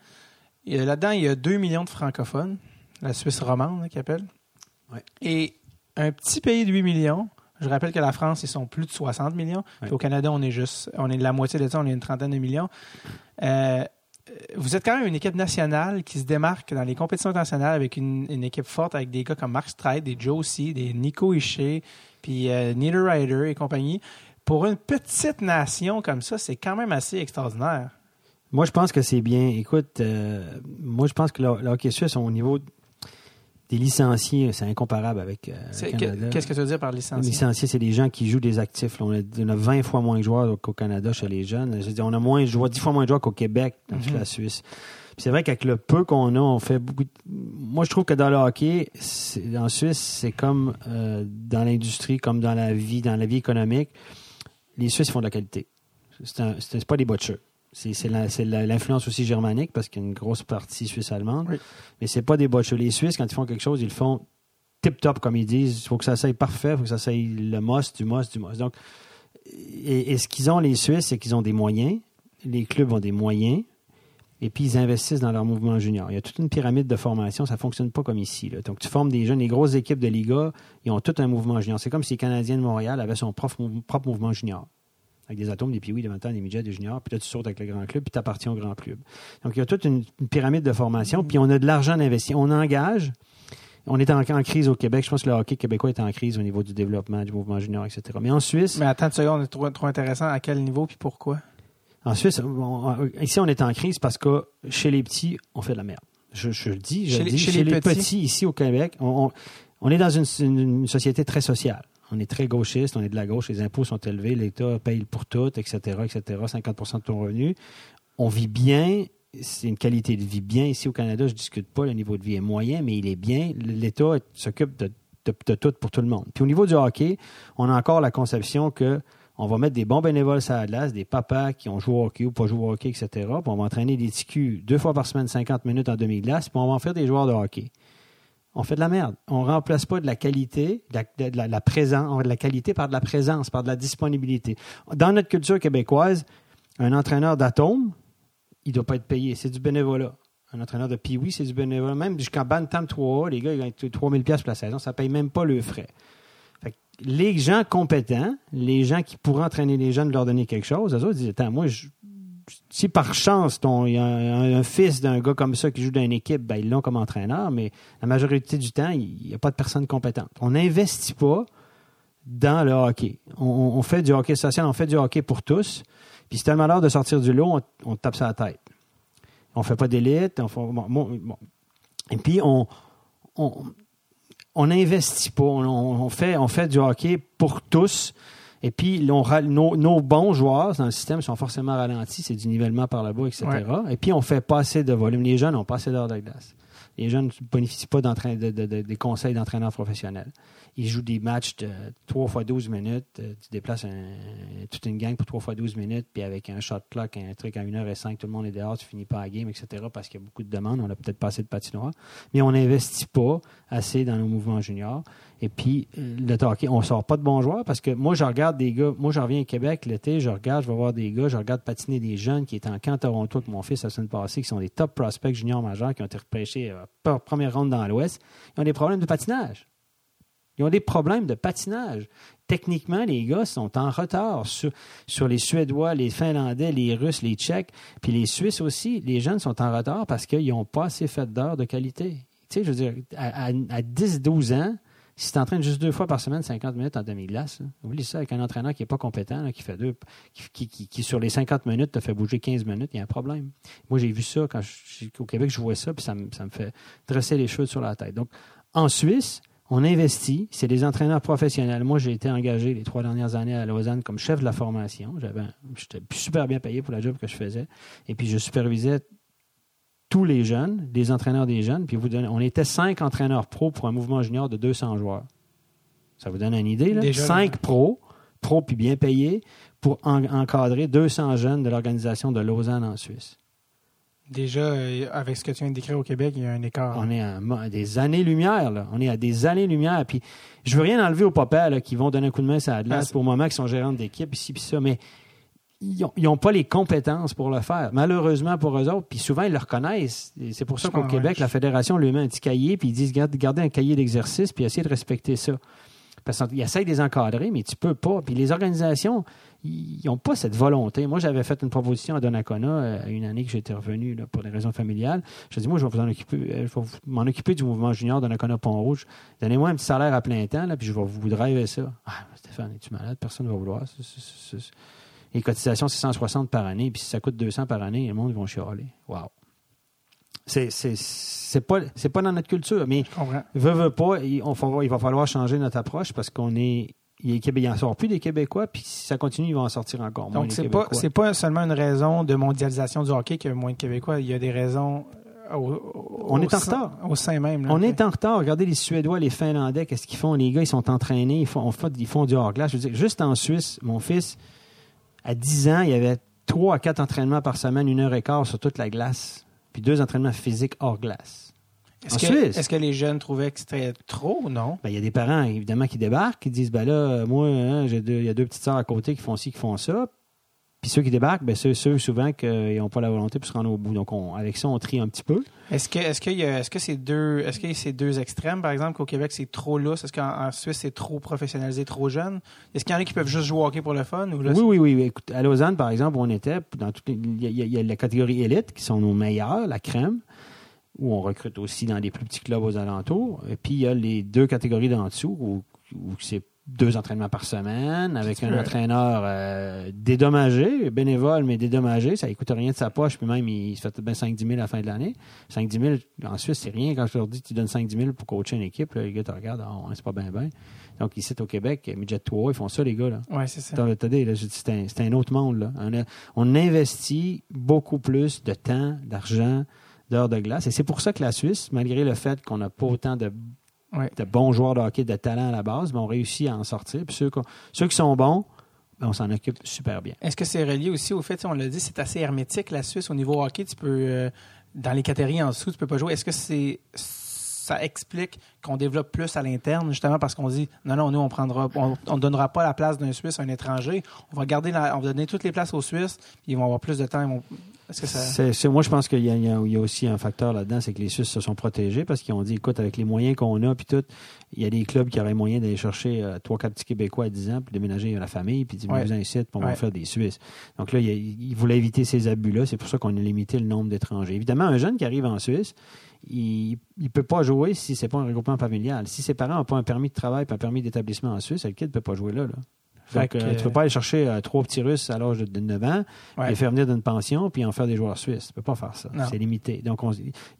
Euh, là-dedans, il y a 2 millions de francophones, la Suisse romande, là, qu'ils appellent. Ouais. Et un petit pays de 8 millions. Je rappelle que la France, ils sont plus de 60 millions. Puis au Canada, on est juste, on est de la moitié de ça, on est une trentaine de millions. Euh, vous êtes quand même une équipe nationale qui se démarque dans les compétitions internationales avec une, équipe forte avec des gars comme Mark Stride, des Joe C, des Nico Ishii, puis euh, Neither Ryder et compagnie. Pour une petite nation comme ça, c'est quand même assez extraordinaire. Moi, je pense que c'est bien. Écoute, euh, moi, je pense que le, le hockey suisse, au niveau des licenciés, c'est incomparable avec euh, Qu'est-ce que tu veux dire par Les licencié? licenciés, c'est des gens qui jouent des actifs. là. On, a, on a 20 fois moins de joueurs qu'au Canada chez les jeunes. Je dire, on a moins de joueurs, 10 fois moins de joueurs qu'au Québec, dans Mhm. la Suisse. C'est vrai qu'avec le peu qu'on a, on fait beaucoup. de- Moi, je trouve que dans le hockey, en Suisse, c'est comme euh, dans l'industrie, comme dans la vie, dans la vie économique. Les Suisses font de la qualité. C'est pas des butchers. C'est l'influence aussi germanique parce qu'il y a une grosse partie suisse-allemande. Oui. Mais c'est pas des butchers. Les Suisses, quand ils font quelque chose, ils le font tip-top, comme ils disent. Il faut que ça soit parfait, il faut que ça soit le must, du must, du must. Donc, et, et ce qu'ils ont, les Suisses, c'est qu'ils ont des moyens. Les clubs ont des moyens. Et puis, ils investissent dans leur mouvement junior. Il y a toute une pyramide de formation. Ça ne fonctionne pas comme ici. là. Donc, tu formes des jeunes. Les grosses équipes de Liga, ils ont tout un mouvement junior. C'est comme si les Canadiens de Montréal avaient son propre mouvement junior. Avec des atomes, des piouis, des montagnes, des midgets, des juniors. Puis là, tu sautes avec le grand club, puis tu appartiens au grand club. Donc, il y a toute une, une pyramide de formation. Puis, on a de l'argent d'investir. On engage. On est en, en crise au Québec. Je pense que le hockey québécois est en crise au niveau du développement, du mouvement junior, etc. Mais en Suisse, Mais attends une seconde, c'est trop, trop intéressant. À quel niveau puis pourquoi? en Suisse, on- ici, on est en crise parce que chez les petits, on fait de la merde. Je, je le dis, je Chez le les- dis. chez Chez, les les petits? petits. ici au Québec, on, on- on est dans une, une- une société très sociale. On est très gauchiste, on est de la gauche, les impôts sont élevés, l'État paye pour tout, etc., etc., 50% de ton revenu. On vit bien, c'est une qualité de vie bien. Ici au Canada, je ne discute pas, le niveau de vie est moyen, mais il est bien. L'État s'occupe de, tout pour tout le monde. Puis au niveau du hockey, on a encore la conception que on va mettre des bons bénévoles sur la glace, des papas qui ont joué au hockey ou pas joué au hockey, etc. Puis on va entraîner des TQ deux fois par semaine, 50 minutes en demi-glace, puis on va en faire des joueurs de hockey. On fait de la merde. On ne remplace pas de la qualité, de la, présence, de la qualité par de la présence, par de la disponibilité. Dans notre culture québécoise, un entraîneur d'atome, il ne doit pas être payé. C'est du bénévolat. Un entraîneur de Pee-Wee, c'est du bénévolat. Même jusqu'en Bantam 3A, les gars, ils gagnent 3000 pièces pour la saison. Ça ne paye même pas le frais. Fait que les gens compétents, les gens qui pourraient entraîner les jeunes, leur donner quelque chose, eux autres disent, attends, moi, je- si par chance, ton- y a un, fils d'un gars comme ça qui joue dans une équipe, ben, ils l'ont comme entraîneur, mais la majorité du temps, il n'y a pas de personne compétente. On n'investit pas dans le hockey. On, fait du hockey social, on fait du hockey pour tous. Puis si t'as le malheur de sortir du lot, on, te tape sur la tête. On fait pas d'élite. Et puis, on on on n'investit pas. On fait, on fait du hockey pour tous. Et puis, nos, nos bons joueurs dans le système sont forcément ralentis. C'est du nivellement par là-bas, etc. Et puis, on fait pas assez de volume. Les jeunes n'ont pas assez d'heures de glace. Les jeunes ne bénéficient pas de- de- de- des conseils d'entraîneurs professionnels. Ils jouent des matchs de 3 fois 12 minutes. Euh, Tu déplaces un- toute une gang pour 3 fois 12 minutes, puis avec un shot clock, un truc à 1h05, tout le monde est dehors, tu finis pas la game, etc. parce qu'il y a beaucoup de demandes. On n'a peut-être pas assez de patinoires. Mais on n'investit pas assez dans nos mouvements juniors. Et puis, euh, le hockey, on sort pas de bons joueurs parce que moi, je regarde des gars. Moi, je reviens au Québec l'été, je regarde, je vais voir des gars, je regarde patiner des jeunes qui étaient en camp Toronto avec mon fils la semaine passée, qui sont des top prospects juniors majeurs, qui ont été repêchés euh, première ronde dans l'Ouest. Ils ont des problèmes de patinage. Ils ont des problèmes de patinage. Techniquement, les gars sont en retard sur, sur les Suédois, les Finlandais, les Russes, les Tchèques, puis les Suisses aussi. Les jeunes sont en retard parce qu'ils n'ont pas assez fait d'heures de qualité. Tu sais, je veux dire, à, à- à 10-12 ans, Si tu t'entraînes juste deux fois par semaine, 50 minutes en demi-glace, oublie ça avec un entraîneur qui n'est pas compétent, qui fait deux, qui, sur les 50 minutes te fait bouger 15 minutes, il y a un problème. Moi, j'ai vu ça quand je, au Québec, je vois ça, puis ça, me- fait dresser les cheveux sur la tête. Donc, en Suisse, on investit, c'est des entraîneurs professionnels. Moi, j'ai été engagé les trois dernières années à Lausanne comme chef de la formation. J'étais super bien payé pour la job que je faisais. Et puis, je supervisais tous les jeunes, les entraîneurs des jeunes. Puis, vous donnez- on était cinq entraîneurs pro pour un mouvement junior de 200 joueurs. Ça vous donne une idée, là? Déjà, Cinq pros, pros puis bien payés, pour en- encadrer 200 jeunes de l'organisation de Lausanne en Suisse. Déjà, euh, avec ce que tu viens de décrire au Québec, il y a un écart. On est à, à des années-lumière, là. On est à des années-lumière. Puis, je veux rien enlever aux papas, là, qui vont donner un coup de main la glace Ah, pour le moment, qui sont gérants d'équipe, ici, puis ça, mais ils n'ont pas les compétences pour le faire. Malheureusement pour eux autres, puis souvent, ils le reconnaissent. C'est pour ça qu'au comprends, Québec, ouais. la Fédération lui met un petit cahier, puis ils disent, garde- gardez un cahier d'exercice, puis essayez de respecter ça. Parce qu'ils essayent de les encadrer, mais tu peux pas. Puis les organisations, ils n'ont pas cette volonté. Moi, j'avais fait une proposition à Donnacona euh, une année que j'étais revenu là, pour des raisons familiales. Je dis, moi, je vais vous en occuper, euh, je vais vous- m'en occuper du mouvement junior Donnacona Pont-Rouge. Donnez-moi un petit salaire à plein temps, là, puis je vais vous driver ça. Ah, Stéphane, es-tu malade? Personne ne va vouloir. C'est- Les cotisations, c'est 160 par année, puis si ça coûte 200 par année, le monde ils vont chialer. Wow. C'est, c'est, c'est pas, c'est pas dans notre culture, mais. Veux, veux pas, il, on fa- il va falloir changer notre approche parce qu'on est. Il n'y en sort plus des Québécois, puis si ça continue, il va en sortir encore moins. Donc, les c'est pas, c'est pas seulement une raison de mondialisation du hockey qu'il y a moins de Québécois. Il y a des raisons euh, au, au- On est en sein- retard. Au sein même. là. On est en retard. Regardez les Suédois, les Finlandais, qu'est-ce qu'ils font? Les gars, ils sont entraînés, ils font, on fait- ils font du hors-glace. Je veux dire, juste en Suisse, mon fils, à 10 ans, il y avait 3 à 4 entraînements par semaine, une heure et quart sur toute la glace, puis deux entraînements physiques hors glace. Est-ce que, les jeunes trouvaient que c'était trop ou non? Ben, il y a des parents, évidemment, qui débarquent, qui disent ben là, euh, moi, hein, il y a deux petites sœurs à côté qui font ci, qui font ça. Puis ceux qui débarquent, ben, ceux, ceux souvent qui n'ont pas la volonté pour se rendre au bout. Donc, on- avec ça, on trie un petit peu. Est-ce que est-ce qu'il y a- est-ce que c'est deux est-ce ces deux extrêmes? Par exemple qu'au Québec c'est trop lousse est-ce qu'en en Suisse c'est trop professionnalisé trop jeune? Est-ce qu'il y en a qui peuvent juste jouer au hockey pour le fun ou là, Oui, oui, oui, oui. Écoute, à Lausanne, par exemple, où on était, dans toutes les- il y, a- il y a- il y a la catégorie élite, qui sont nos meilleurs, la crème, où on recrute aussi dans des plus petits clubs aux alentours. Et puis, il y a les deux catégories d'en dessous, où, où c'est deux entraînements par semaine, avec un entraîneur euh, dédommagé, bénévole, mais dédommagé. Ça ne coûte rien de sa poche, puis même, il se fait bien 5-10 000 à la fin de l'année. 5-10 000, en Suisse, c'est rien. Quand je leur dis que tu donnes 5-10 000 pour coacher une équipe, là, les gars te regardent, ah, c'est pas bien, bien. Donc, ici, au Québec, Midget 3, ils font ça, les gars, là. ouais c'est ça T'as- dit, C'est un, c'est un autre monde. Là. On, a- on investit beaucoup plus de temps, d'argent, d'heures de glace. Et c'est pour ça que la Suisse, malgré le fait qu'on n'a pas autant de, Ouais. de bons joueurs de hockey, de talent à la base, mais on réussit à en sortir. Puis ceux, qui sont bons, ben, on s'en occupe super bien. est-ce que c'est relié aussi au fait on l'a dit c'est assez hermétique la Suisse au niveau hockey tu peux euh, dans les catégories en dessous tu peux pas jouer est-ce que c'est ça explique qu'on développe plus à l'interne justement parce qu'on dit non non nous on prendra on, on donnera pas la place d'un Suisse à un étranger on va garder la- on va donner toutes les places aux Suisses ils vont avoir plus de temps ils vont- est-ce que ça C'est- c'est- moi, je pense qu'il y, a- y aussi un facteur là-dedans, c'est que les Suisses se sont protégés parce qu'ils ont dit, écoute, avec les moyens qu'on a, puis tout, il y a des clubs qui auraient moyen d'aller chercher euh, trois, quatre petits Québécois à 10 ans, puis déménager la famille, puis dire, Ouais. vous ici, puis on va faire des Suisses. Donc là, il, y a- il voulait éviter ces abus-là. C'est pour ça qu'on a limité le nombre d'étrangers. Évidemment, un jeune qui arrive en Suisse, il ne peut pas jouer si c'est pas un regroupement familial. Si ses parents n'ont pas un permis de travail et un permis d'établissement en Suisse, le kid ne peut pas jouer là. là. Donc, que- euh, tu peux pas aller chercher euh, trois petits Russes à l'âge de, de 9 ans, Ouais. les faire venir d'une pension, puis en faire des joueurs suisses. Tu peux pas faire ça. C'est limité. Donc, on-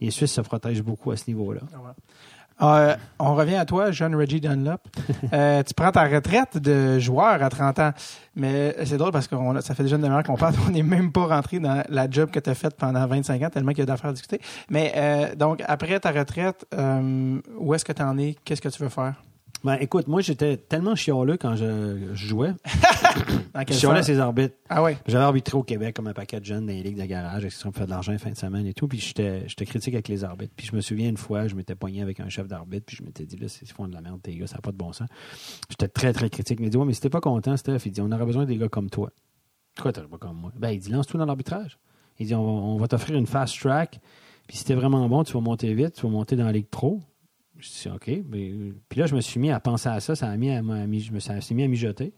les Suisses se protègent beaucoup à ce niveau-là. Euh, on revient à toi, jeune Reggie Dunlop. Euh, tu prends ta retraite de joueur à 30 ans. Mais c'est drôle parce que ça fait déjà une demi-heure qu'on parle. On n'est même pas rentré dans la job que tu as faite pendant 25 ans, tellement qu'il y a d'affaires à discuter. Mais euh, donc, après ta retraite, où est-ce que tu en es? Qu'est-ce que tu veux faire? Ben, écoute, moi, j'étais tellement chialeux quand je, je jouais. Je chialais ces arbitres. Ah ouais. J'avais arbitré au Québec comme un paquet de jeunes dans les ligues de garage, qui me fait de l'argent fin de semaine et tout. Puis j'étais j'étais critique avec les arbitres. Puis je me souviens une fois, je m'étais poigné avec un chef d'arbitre, puis je m'étais dit, là, c'est- font de la merde, tes gars, ça n'a pas de bon sens. J'étais très, très critique. Il m'a dit, ouais, mais si t'es pas content, Steph, il dit, on aurait besoin des gars comme toi. Quoi, t'es pas comme moi? Ben, il dit, lance-toi dans l'arbitrage. Il dit, on va, on va t'offrir une fast track. Puis si t'es vraiment bon, tu vas monter vite, tu vas monter dans la Ligue Pro. Je dis, OK. Mais, puis là, je me suis mis à penser à ça. Ça a mis à, je me suis mis à mijoter.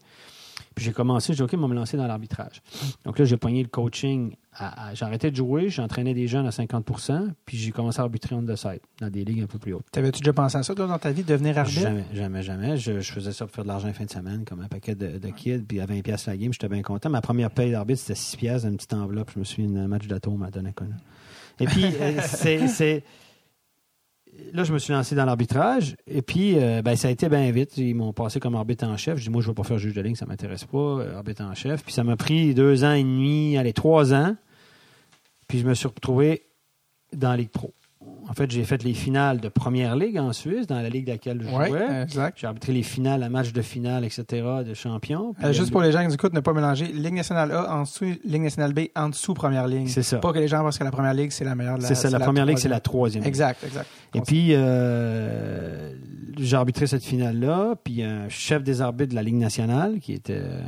Puis j'ai commencé, j'ai dit, OK, on va me lancer dans l'arbitrage. Donc là, j'ai pogné le coaching à- arrêté de jouer, j'entraînais des jeunes à 50% puis j'ai commencé à arbitrer on the side, dans des ligues un peu plus hautes. T'avais-tu déjà pensé à ça, toi, dans ta vie, devenir arbitre? Jamais, jamais, jamais. Je, je faisais ça pour faire de l'argent fin de semaine, comme un paquet de, de kids, puis à 20$ piastres la game, j'étais bien content. Ma première paye d'arbitre, c'était 6$ piastres dans une petite enveloppe. Je me suis un match d'atome à Donnacona. Et puis, euh, c'est- Là, je me suis lancé dans l'arbitrage, et puis, euh, ben, ça a été bien vite. Ils m'ont passé comme arbitre en chef. Je dis, moi, je ne veux pas faire juge de ligne, ça m'intéresse pas, euh, arbitre en chef. Puis ça m'a pris deux ans et demi, allez, trois ans. Puis je me suis retrouvé dans la Ligue Pro. En fait, j'ai fait les finales de première ligue en Suisse, dans la ligue laquelle je jouais. exact. J'ai arbitré les finales, la match de finale, etc., de champion. Euh, juste pour les gens qui nous écoutent, ne pas mélanger Ligue nationale A en dessous, Ligue nationale B en dessous première ligne. C'est ça. Pas que les gens pensent que la première ligue, c'est la meilleure. C'est ça, la, première ligue, c'est la troisième. ligue. Exact, exact. Et puis, euh, j'ai arbitré cette finale-là, puis un chef des arbitres de la Ligue nationale, qui était euh,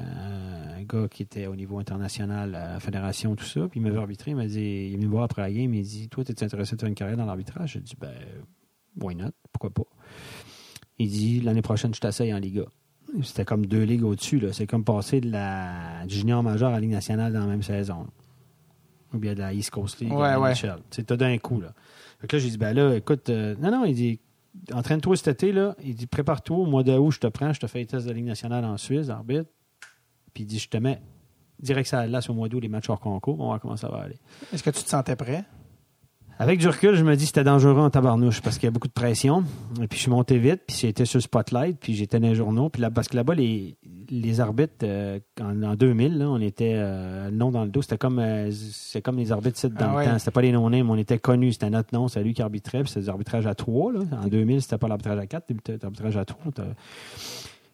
gars qui était au niveau international à la fédération, tout ça, puis il m'avait arbitré, il m'a dit, il est venu me voir après la game, il dit, toi, t'es intéressé de faire une carrière dans l'arbitrage? J'ai dit, ben, why not? Pourquoi pas? Il dit, l'année prochaine, je t'essaye en Liga. C'était comme deux ligues au-dessus, là. C'est comme passer de la du junior major à la Ligue nationale dans la même saison. Ou bien de la East Coast League Ouais, à ouais. C'est tout d'un coup, là. Fait que là, j'ai dit, ben là, écoute, euh, non, non, il dit, entraîne-toi cet été, là. Il dit, prépare-toi, au mois d'août, je te prends, je te fais les tests de Ligue nationale en Suisse, arbitre. Puis il dit, je te mets direct à la au mois d'août, les matchs hors concours, on va voir comment ça va aller. Est-ce que tu te sentais prêt? Avec du recul, je me dis que c'était dangereux en tabarnouche parce qu'il y a beaucoup de pression. Et puis je suis monté vite, puis été sur le spotlight, puis j'étais dans les journaux. Puis là, parce que là-bas, les, les arbitres, euh, en, en 2000, là, on était euh, le nom dans le dos. C'était comme, euh, c'est comme les arbitres dans Ah le ouais. temps. C'était pas les non-names, on était connus. C'était notre nom, c'est lui qui arbitrait. Puis c'était des arbitrages à trois. Là. En 2000, c'était pas l'arbitrage à quatre, c'était l'arbitrage à trois.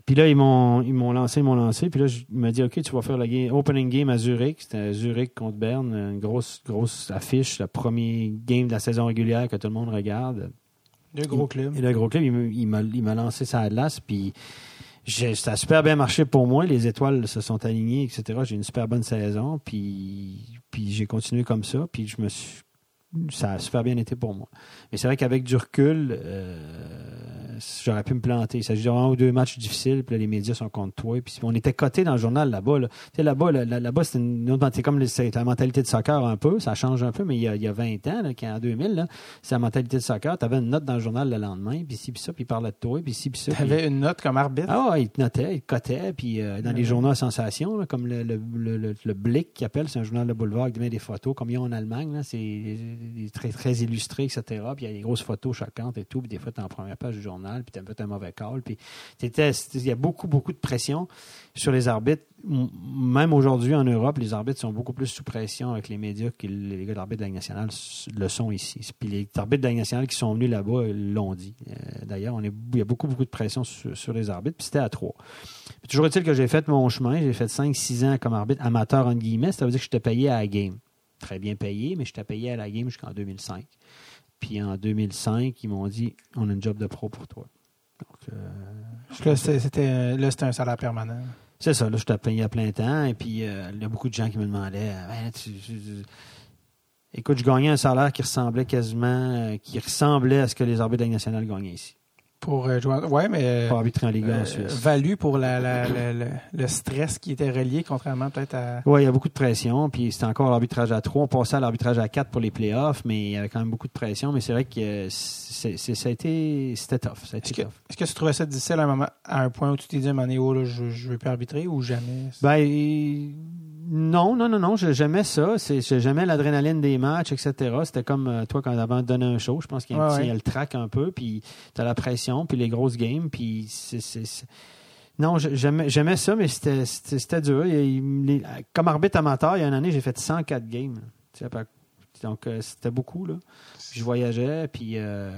Puis là, ils m'ont, ils m'ont lancé, ils m'ont lancé. Puis là, je- il m'a dit, OK, tu vas faire le game, opening game à Zurich. C'était Zurich contre Berne. Une grosse, grosse affiche. Le premier game de la saison régulière que tout le monde regarde. Deux gros clubs. Et le gros club, il m'a, il m'a lancé ça à glace. Puis j'ai- ça a super bien marché pour moi. Les étoiles se sont alignées, etc. J'ai eu une super bonne saison. Puis, puis j'ai continué comme ça. Puis je me suis ça a super bien été pour moi. Mais c'est vrai qu'avec du recul, euh, j'aurais pu me planter. Il s'agit de un ou deux matchs difficiles, puis là, les médias sont contre toi. Puis on était cotés dans le journal là-bas. Là. Tu sais, là-bas, là, là- là-bas, c'est une autre c'est comme la mentalité de soccer un peu. Ça change un peu, mais il y a, il y a 20 ans, là, en 2000, là, c'est la mentalité de soccer. Tu avais une note dans le journal le lendemain, puis ci, puis ça, puis il parlait de toi, puis ci, puis ça. Tu avais une note comme arbitre? ah ouais, il te notait, il te cotait, puis euh, dans les journaux à sensation, là, comme le, le, le, le- le Blick qui appelle, c'est un journal de boulevard qui met des photos, comme il y a en Allemagne, là, c'est très, très illustré, etc. Puis il y a des grosses photos choquantes et tout, puis des fois, tu es en première page du journal, puis tu as fait un mauvais call, puis il y a beaucoup, beaucoup de pression sur les arbitres. Même aujourd'hui en Europe, les arbitres sont beaucoup plus sous pression avec les médias que les gars d'arbitre de la nationale le sont ici. Puis les arbitres de la nationale qui sont venus là-bas euh, l'ont dit. Euh, D'ailleurs, il y a beaucoup, beaucoup de pression sur, les arbitres, puis c'était à trois. Puis toujours est-il que j'ai fait mon chemin. J'ai fait 5-6 ans comme arbitre amateur, entre guillemets. Ça veut dire que j'étais payé à la game. Très bien payé, mais j'étais payé à la game jusqu'en 2005. Puis en 2005, ils m'ont dit on a une job de pro pour toi. Donc, euh, Là, c'était, là, c'était un salaire permanent. c'est ça, là, je t'ai payé à plein temps. Et puis, euh, il y a beaucoup de gens qui me demandaient euh, Ben, tu- tu- tu- Écoute, je gagnais un salaire qui ressemblait quasiment, euh, qui ressemblait à ce que les arbitres de la Ligue nationale gagnaient ici. Pour euh, jouer. en- Ouais, mais. Pour arbitrer en Ligue 1 euh, en Suisse. valu pour la, la- la- la- le stress qui était relié, contrairement peut-être à. Oui, il y a beaucoup de pression. Puis c'était encore l'arbitrage à 3. On passait à l'arbitrage à 4 pour les playoffs, mais il y avait quand même beaucoup de pression. Mais c'est vrai que c'est- c'est- ça a été. C'était tough. Ça a Est-ce été que, tough. est-ce que tu trouvais ça difficile à un, moment, à un point où tu t'es dit, Mané, oh, là, je, je veux plus arbitrer ou jamais? Ben, non, non, non, non. J'aimais ça. J'aimais l'adrénaline des matchs, etc. C'était comme euh, toi quand avant de donner un show. Je pense qu'il y a, un Ouais, petit- ouais. il y a le track un peu, puis tu as la pression, puis les grosses games, puis c'est. Non, j'aimais ça, mais c'était dur. Il les- comme arbitre amateur, il y a une année, j'ai fait 104 games. Donc, euh, c'était beaucoup. Là. Puis je voyageais, puis euh,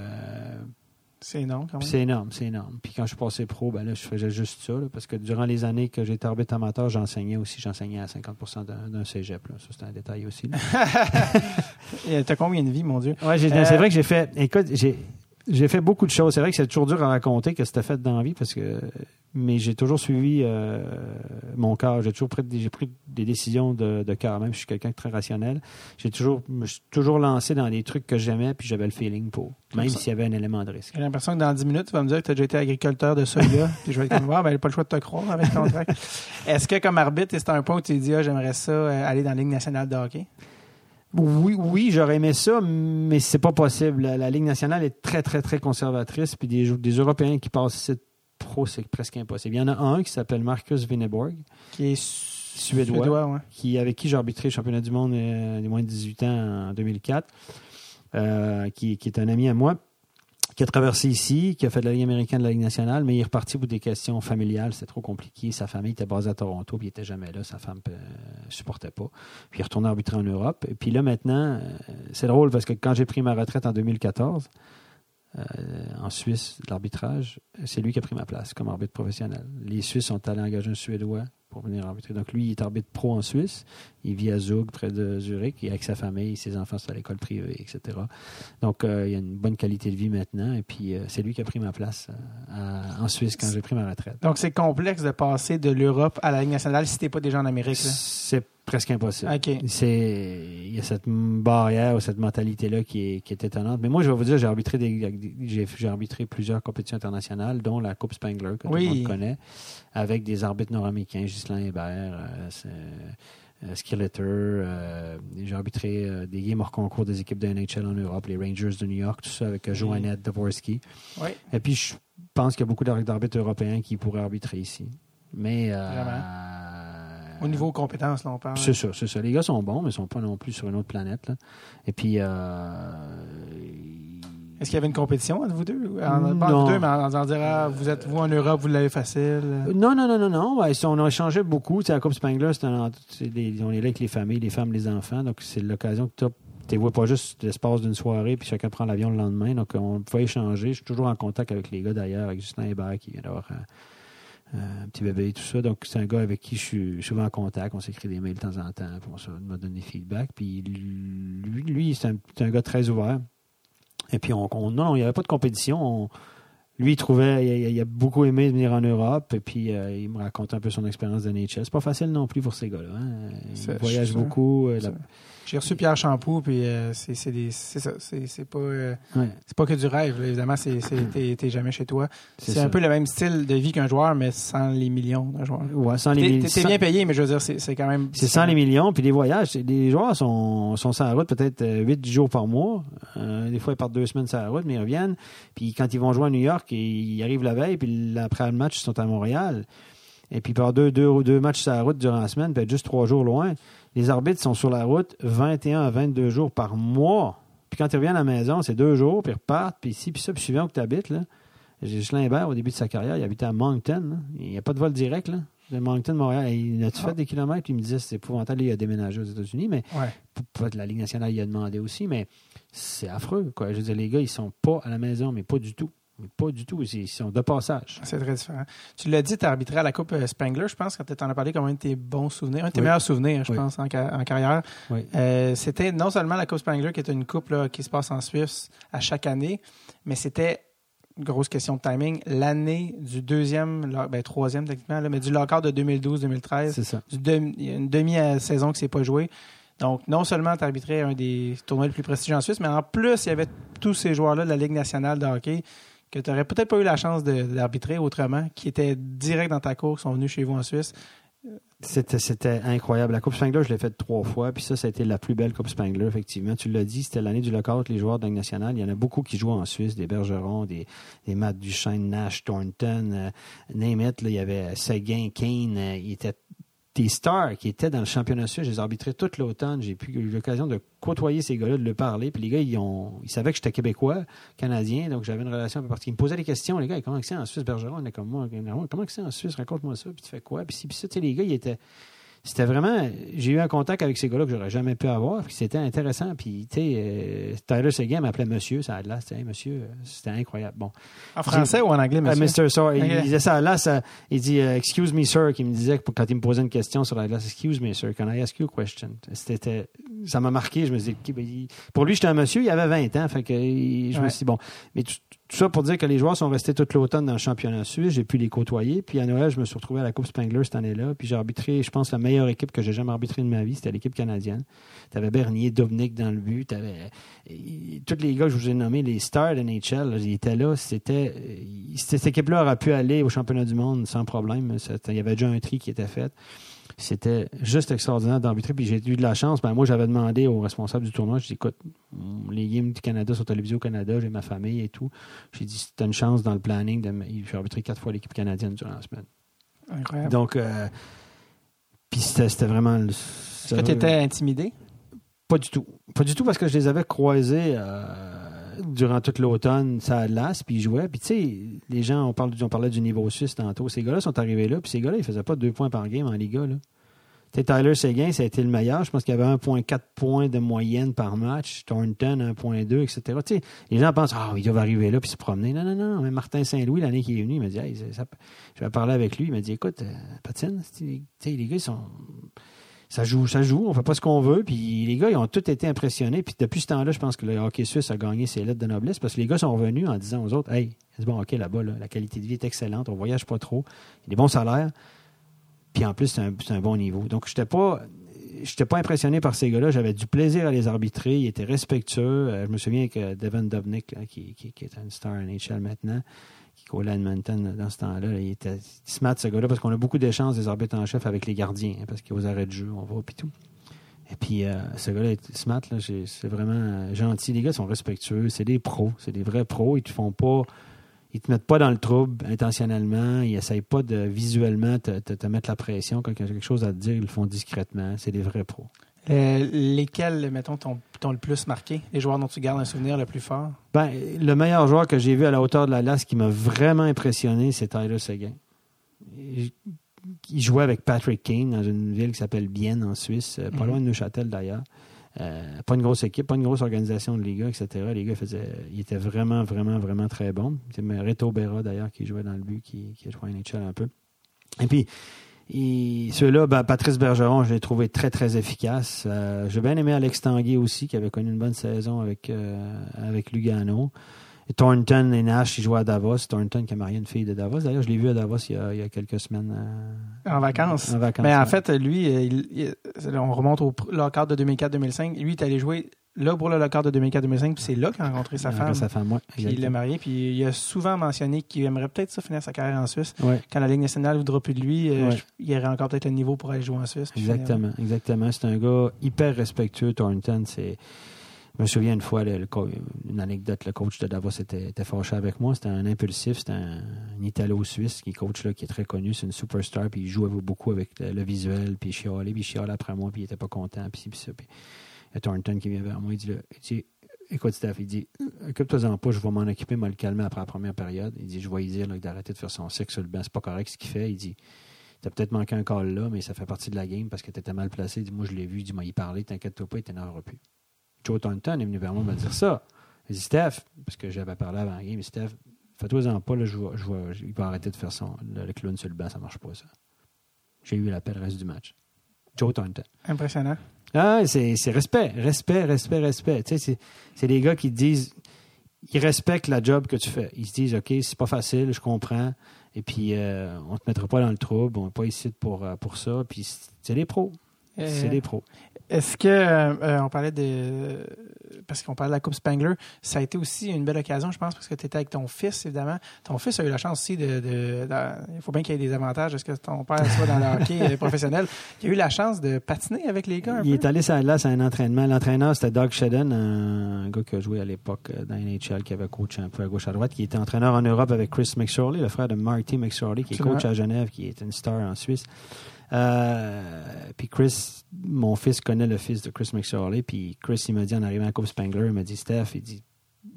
C'est énorme quand même. c'est énorme, c'est énorme. Puis quand je suis passé pro, ben là, je faisais juste ça. là, parce que durant les années que j'étais arbitre amateur, j'enseignais aussi. J'enseignais à 50 d'un cégep. Là. Ça, c'est un détail aussi. T'as combien de vies, mon Dieu? Ouais, j'ai- Euh, c'est vrai que j'ai fait. Écoute, j'ai. J'ai fait beaucoup de choses. C'est vrai que c'est toujours dur à raconter que c'était fait dans la vie parce que. Mais j'ai toujours suivi euh, mon cœur. J'ai toujours pris des, j'ai pris des décisions de, de cœur. Même je suis quelqu'un de très rationnel. J'ai toujours, je me suis toujours lancé dans des trucs que j'aimais puis j'avais le feeling pour. Même s'il y avait un élément de risque. J'ai l'impression que dans 10 minutes, tu vas me dire que tu as déjà été agriculteur de soya. puis je vais comme, ah, ben, j'ai pas le choix de te croire avec ton track. Est-ce que, comme arbitre, c'était un point où tu dit, ah, j'aimerais ça euh, aller dans la Ligue nationale de hockey? Oui, oui, j'aurais aimé ça, mais c'est pas possible. La, Ligue nationale est très, très, très conservatrice. Puis des, Européens qui passent ici pro, c'est presque impossible. Il y en a un qui s'appelle Marcus Vineborg, Qui est Suédois. ouais. qui, avec qui j'ai arbitré le championnat du monde euh, des moins de 18 ans en 2004, euh, qui, qui est un ami à moi, qui a traversé ici, qui a fait de la Ligue américaine de la Ligue nationale, mais il est reparti pour des questions familiales. C'était trop compliqué. Sa famille était basée à Toronto, puis il était jamais là. Sa femme ne supportait pas. Puis il est retourné arbitrer en Europe. Et puis là, maintenant, euh, c'est drôle parce que quand j'ai pris ma retraite en 2014, euh, en Suisse, l'arbitrage, c'est lui qui a pris ma place comme arbitre professionnel. Les Suisses sont allés engager un Suédois pour venir arbitrer. Donc lui, il est arbitre pro en Suisse. Il vit à Zug, près de Zurich, et avec sa famille, ses enfants sont à l'école privée, etc. Donc euh, il y a une bonne qualité de vie maintenant. Et puis euh, c'est lui qui a pris ma place euh, à- en Suisse quand j'ai pris ma retraite. Donc, c'est complexe de passer de l'Europe à la Ligue nationale si t'es pas déjà en Amérique. C'est presque impossible. C'est il y a cette barrière ou cette mentalité là qui est, qui est étonnante. Mais moi je vais vous dire j'ai arbitré des j'ai j'ai arbitré plusieurs compétitions internationales dont la Coupe Spangler que Oui. tout le monde connaît avec des arbitres nord-américains, Ghislain Hébert, euh, euh, Skilleter, euh, j'ai arbitré des games hors concours des équipes de NHL en Europe, les Rangers de New York, tout ça avec Joannette Dvorsky. Oui. Et puis, je pense qu'il y a beaucoup d'arbitres européens qui pourraient arbitrer ici. Mais. Au niveau compétences, là, on parle. C'est ça, c'est ça. Les gars sont bons, mais ils sont pas non plus sur une autre planète. là. Et puis. euh, Est-ce qu'il y avait une compétition entre vous deux? En, pas entre vous deux, mais en, en disant, ah, vous êtes vous en Europe, vous l'avez facile. Non, non, non, non, non. Ouais, on a échangé beaucoup. Tu sais, la Coupe Spangler, c'est un- c'est des- on est là avec les familles, les femmes, les enfants. Donc, c'est l'occasion que tu ne vois pas juste l'espace d'une soirée, puis chacun prend l'avion le lendemain. Donc, on peut échanger. Je suis toujours en contact avec les gars d'ailleurs, avec Justin Hébert qui vient d'avoir un, un petit bébé et tout ça. Donc, c'est un gars avec qui je suis souvent en contact. On s'écrit des mails de temps en temps, puis on se me donne des feedbacks. Puis, lui, lui c'est un, c'est un gars très ouvert. Et puis, on, on- non, il n'y avait pas de compétition. On- lui, il trouvait, il, a- il a beaucoup aimé venir en Europe, et puis euh, il me raconte un peu son expérience de NHL. C'est pas facile non plus pour ces gars-là. hein. Ils voyagent beaucoup. euh, la-. J'ai reçu Pierre Champoux, puis euh, c'est c'est des- c'est ça. C'est c'est pas, euh, ouais, pas que du rêve. là. Évidemment, c'est c'est- t'es jamais chez toi. c'est un peu le même style de vie qu'un joueur, mais sans les millions d'un joueur. Ouais, sans les T'es sans- bien payé, mais je veux dire, c'est c'est quand même. C'est sans les millions, puis les voyages. Les joueurs sont, sont sur la route peut-être 8-10 jours par mois. Euh, des fois, ils partent deux semaines sur la route, mais ils reviennent. Puis quand ils vont jouer à New York, ils, arrivent la veille, puis après le match, ils sont à Montréal. Et puis par deux, deux, deux matchs sur la route durant la semaine, puis être juste trois jours loin. Les arbitres sont sur la route 21 à 22 jours par mois. Puis quand ils reviennent à la maison, c'est deux jours, puis ils repartent, puis ici, puis ça, puis suivant où tu habites, là. J'ai Ghislain Hébert, au début de sa carrière, il habitait à Moncton. là. Il n'y a pas de vol direct, là. De Moncton, Montréal. Il a-tu Ah. fait des kilomètres? Puis il me disait c'est épouvantable. Il a déménagé aux États-Unis, mais Ouais. la Ligue nationale, il a demandé aussi, mais c'est affreux. Quoi. Je veux dire, les gars, ils sont pas à la maison, mais pas du tout. Mais Pas du tout. Ils sont de passage. C'est très différent. Tu l'as dit, tu as arbitré à la Coupe euh, Spangler, je pense, quand tu en as parlé comme un de tes bons souvenirs, un de tes Oui. meilleurs souvenirs, je Oui. pense, en, ca- en carrière. Oui. Euh, c'était non seulement la Coupe Spangler, qui est une coupe là, qui se passe en Suisse à chaque année, mais c'était, grosse question de timing, l'année du deuxième, ben, troisième techniquement, là, mais du lockout de 2012-2013. C'est ça. Du demi- une demi-saison qui s'est pas jouée. Donc, non seulement tu arbitrais un des tournois les plus prestigieux en Suisse, mais en plus, il y avait tous ces joueurs-là de la Ligue nationale de hockey que tu n'aurais peut-être pas eu la chance d'arbitrer autrement, qui étaient direct dans ta cour, qui sont venus chez vous en Suisse. C'était, incroyable. La Coupe Spangler, je l'ai faite trois fois, puis ça, ça a été la plus belle Coupe Spangler, effectivement. Tu l'as dit, c'était l'année du lockout, les joueurs de nationale. Il y en a beaucoup qui jouent en Suisse, des Bergerons, des, des Matt Duchesne, Nash, Thornton, euh, name it. Là, il y avait Seguin, Kane. euh, il était des stars qui étaient dans le championnat suisse. Je les ai arbitrés toute l'automne. J'ai eu l'occasion de côtoyer ces gars-là, de leur parler. Puis les gars, ils, ont, ils savaient que j'étais québécois, canadien, donc j'avais une relation un peu particulière. Ils me posaient des questions. Les gars, comment c'est en Suisse, Bergeron? On est comme moi. Comment c'est en Suisse? Raconte-moi ça. Puis tu fais quoi? Puis ça, tu sais, les gars, ils étaient c'était vraiment. J'ai eu un contact avec ces gars-là que j'aurais jamais pu avoir. C'était intéressant. Puis, tu sais, euh, Tyler Seguin m'appelait monsieur, ça a de Hey, monsieur, euh, c'était incroyable. Bon. En français ou en anglais, Euh, monsieur? Mr. Sir, il disait ça là, ça, il dit euh, Excuse me, sir, qui me disait que quand il me posait une question sur la glace, Excuse me, sir, can I ask you a question? C'était, ça m'a marqué. Je me suis dit, ben, pour lui, j'étais un monsieur, il avait 20 ans. Fait que je me suis dit, bon. Mais tout, tout ça pour dire que les joueurs sont restés toute l'automne dans le championnat suisse. J'ai pu les côtoyer. Puis à Noël, je me suis retrouvé à la Coupe Spangler cette année-là. Puis j'ai arbitré, je pense, la meilleure équipe que j'ai jamais arbitrée de ma vie. C'était l'équipe canadienne. Tu avais Bernier, Dominic dans le but. T'avais, et- tous les gars que je vous ai nommés, les stars de NHL, ils étaient là. C'était, euh, cette équipe-là aurait pu aller au championnat du monde sans problème. Il y avait déjà un tri qui était fait. C'était juste extraordinaire d'arbitrer. Puis j'ai eu de la chance. Ben, moi, j'avais demandé au responsable du tournoi, je dis écoute, les games du Canada sont télévisés au Canada, j'ai ma famille et tout. J'ai dit si tu as une chance dans le planning, de, j'ai arbitré quatre fois l'équipe canadienne durant la semaine. Incroyable. Donc, euh, puis c'était, vraiment. Est-ce que tu étais intimidé? Pas du tout. Pas du tout parce que je les avais croisés euh, durant toute l'automne, ça a l'as, puis ils jouaient. Puis tu sais, les gens, on, parle, on parlait du niveau suisse tantôt. Ces gars-là sont arrivés là, puis ces gars-là, ils faisaient pas deux points par game en Liga. Là. Tu sais, Tyler Seguin, ça a été le meilleur. Je pense qu'il y avait 1,4 points de moyenne par match. Thornton, 1,2, etc. Tu sais, les gens pensent, ah, il va arriver là, puis se promener. Non, non, non. Mais Martin Saint-Louis, l'année qui est venu, il m'a dit, hey, ça- je vais parler avec lui. Il m'a dit, écoute, euh, Patine, tu sais, les gars, ils sont ça joue, ça joue, on fait pas ce qu'on veut. Puis les gars, ils ont tous été impressionnés. Puis depuis ce temps-là, je pense que le hockey suisse a gagné ses lettres de noblesse parce que les gars sont revenus en disant aux autres Hey, c'est bon hockey là-bas, là. la qualité de vie est excellente, on voyage pas trop, il y a des bons salaires. Puis en plus, c'est un, un bon niveau. Donc, j'étais pas. J'étais pas impressionné par ces gars-là. J'avais du plaisir à les arbitrer. Ils étaient respectueux. Euh, je me souviens que Devin Dubnik, là, qui, qui, qui est une star NHL maintenant, à Edmonton dans ce temps-là, là, il était smart, ce gars-là, parce qu'on a beaucoup d'échanges des arbitres en chef avec les gardiens, hein, parce qu'aux arrêts de jeu, on va, puis tout. Et puis, euh, ce gars-là, est smart, là, c'est vraiment euh, gentil. Les gars sont respectueux. C'est des pros. C'est des vrais pros. Ils te font pas. Ils te mettent pas dans le trouble intentionnellement. Ils essayent pas de visuellement te, te- te mettre la pression. Quand il y a quelque chose à te dire, ils le font discrètement. C'est des vrais pros. Euh, lesquels, mettons, t'ont le plus marqué? Les joueurs dont tu gardes un souvenir le plus fort? Ben, le meilleur joueur que j'ai vu à la hauteur de la lasse qui m'a vraiment impressionné, c'est Tyler Seguin. Il jouait avec Patrick Kane dans une ville qui s'appelle Bienne en Suisse, euh, pas Mhm. loin de Neuchâtel d'ailleurs. Euh, pas une grosse équipe, pas une grosse organisation de Liga, etc. Les gars faisaient, ils étaient vraiment, vraiment, vraiment très bons. C'est Reto Berra d'ailleurs qui jouait dans le but, qui, qui a joué NHL un peu. Et puis, et ceux-là, ben, Patrice Bergeron, je l'ai trouvé très, très efficace. Euh, J'ai bien aimé Alex Tanguay aussi, qui avait connu une bonne saison avec, euh, avec Lugano. Et Thornton et Nash, ils jouaient à Davos. Thornton qui a marié une fille de Davos. D'ailleurs, je l'ai vu à Davos il y a, il y a quelques semaines. euh, En vacances. En vacances. Mais en ouais. fait, lui, il- il- on remonte au lockout de 2004-2005. Lui, il est allé jouer là pour le lockout de 2004-2005, puis c'est là qu'il a rencontré sa femme. rencontré Sa femme, ouais, Puis il l'a marié, puis il a souvent mentionné qu'il aimerait peut-être ça finir sa carrière en Suisse. Ouais. Quand la Ligue nationale ne voudra plus de lui, euh, Ouais. je- il aurait encore peut-être le niveau pour aller jouer en Suisse. finir. Exactement, exactement. C'est un gars hyper respectueux, Thornton. C'est... Je me souviens une fois, le- le co- une anecdote, le coach de Davos était, était fâché avec moi. C'était un impulsif, c'était un, un Italo-Suisse qui coach là, qui est très connu. C'est une superstar, puis il joue beaucoup avec le, le visuel, puis il chialait, puis il chialait après moi, puis il était pas content, puis puis ça. Puis Thornton qui vient vers moi, il dit, écoute Steph, il dit, occupe-toi-en pas, je vais m'en occuper, moi le calmer après la première période. Il dit, je vais lui dire d'arrêter de faire son sexe sur le banc, c'est pas correct ce qu'il fait. Il dit, T'as peut-être manqué un call là, mais ça fait partie de la game parce que t'étais mal placé. Il dit, moi, je l'ai vu. Il dit, moi, il parlait, t'inquiète-toi pas, il t'énervera plus. Joe Thornton est venu vers moi me dire ça. Il dit, Steph, parce que j'avais parlé avant la game, Steph, fais-toi-en pas, il va arrêter de faire son, le clown sur le banc, ça marche pas, ça. J'ai eu l'appel le reste du match. Joe Thornton. Impressionnant. Ah, c'est respect, respect, respect, respect. Tu sais, c'est- c'est des gars qui disent, ils respectent la job que tu fais. Ils se disent, OK, c'est pas facile, je comprends. Et puis, euh, on te mettra pas dans le trouble, on n'est pas ici pour, euh, pour ça. Puis, c'est des pros. C'est Euh, des pros. Est-ce que euh, euh, on parlait de parce qu'on parlait de la Coupe Spangler, ça a été aussi une belle occasion, je pense, parce que tu étais avec ton fils, évidemment. Ton fils a eu la chance aussi de. de- de- il faut bien qu'il y ait des avantages. Est-ce que ton père soit dans le hockey euh, professionnel? Il a eu la chance de patiner avec les gars un Il peu? est allé sur la glace à un entraînement. L'entraîneur, c'était Doug Shedden, un gars qui a joué à l'époque euh, dans NHL, qui avait coach un peu à gauche à droite, qui était entraîneur en Europe avec Chris McSorley, le frère de Marty McSorley, qui est coach à Genève, qui est une star en Suisse. Euh, puis Chris, mon fils connaît le fils de Chris McSorley, puis Chris, il m'a dit en arrivant à la Coupe Spangler, il m'a dit, Steph, il dit,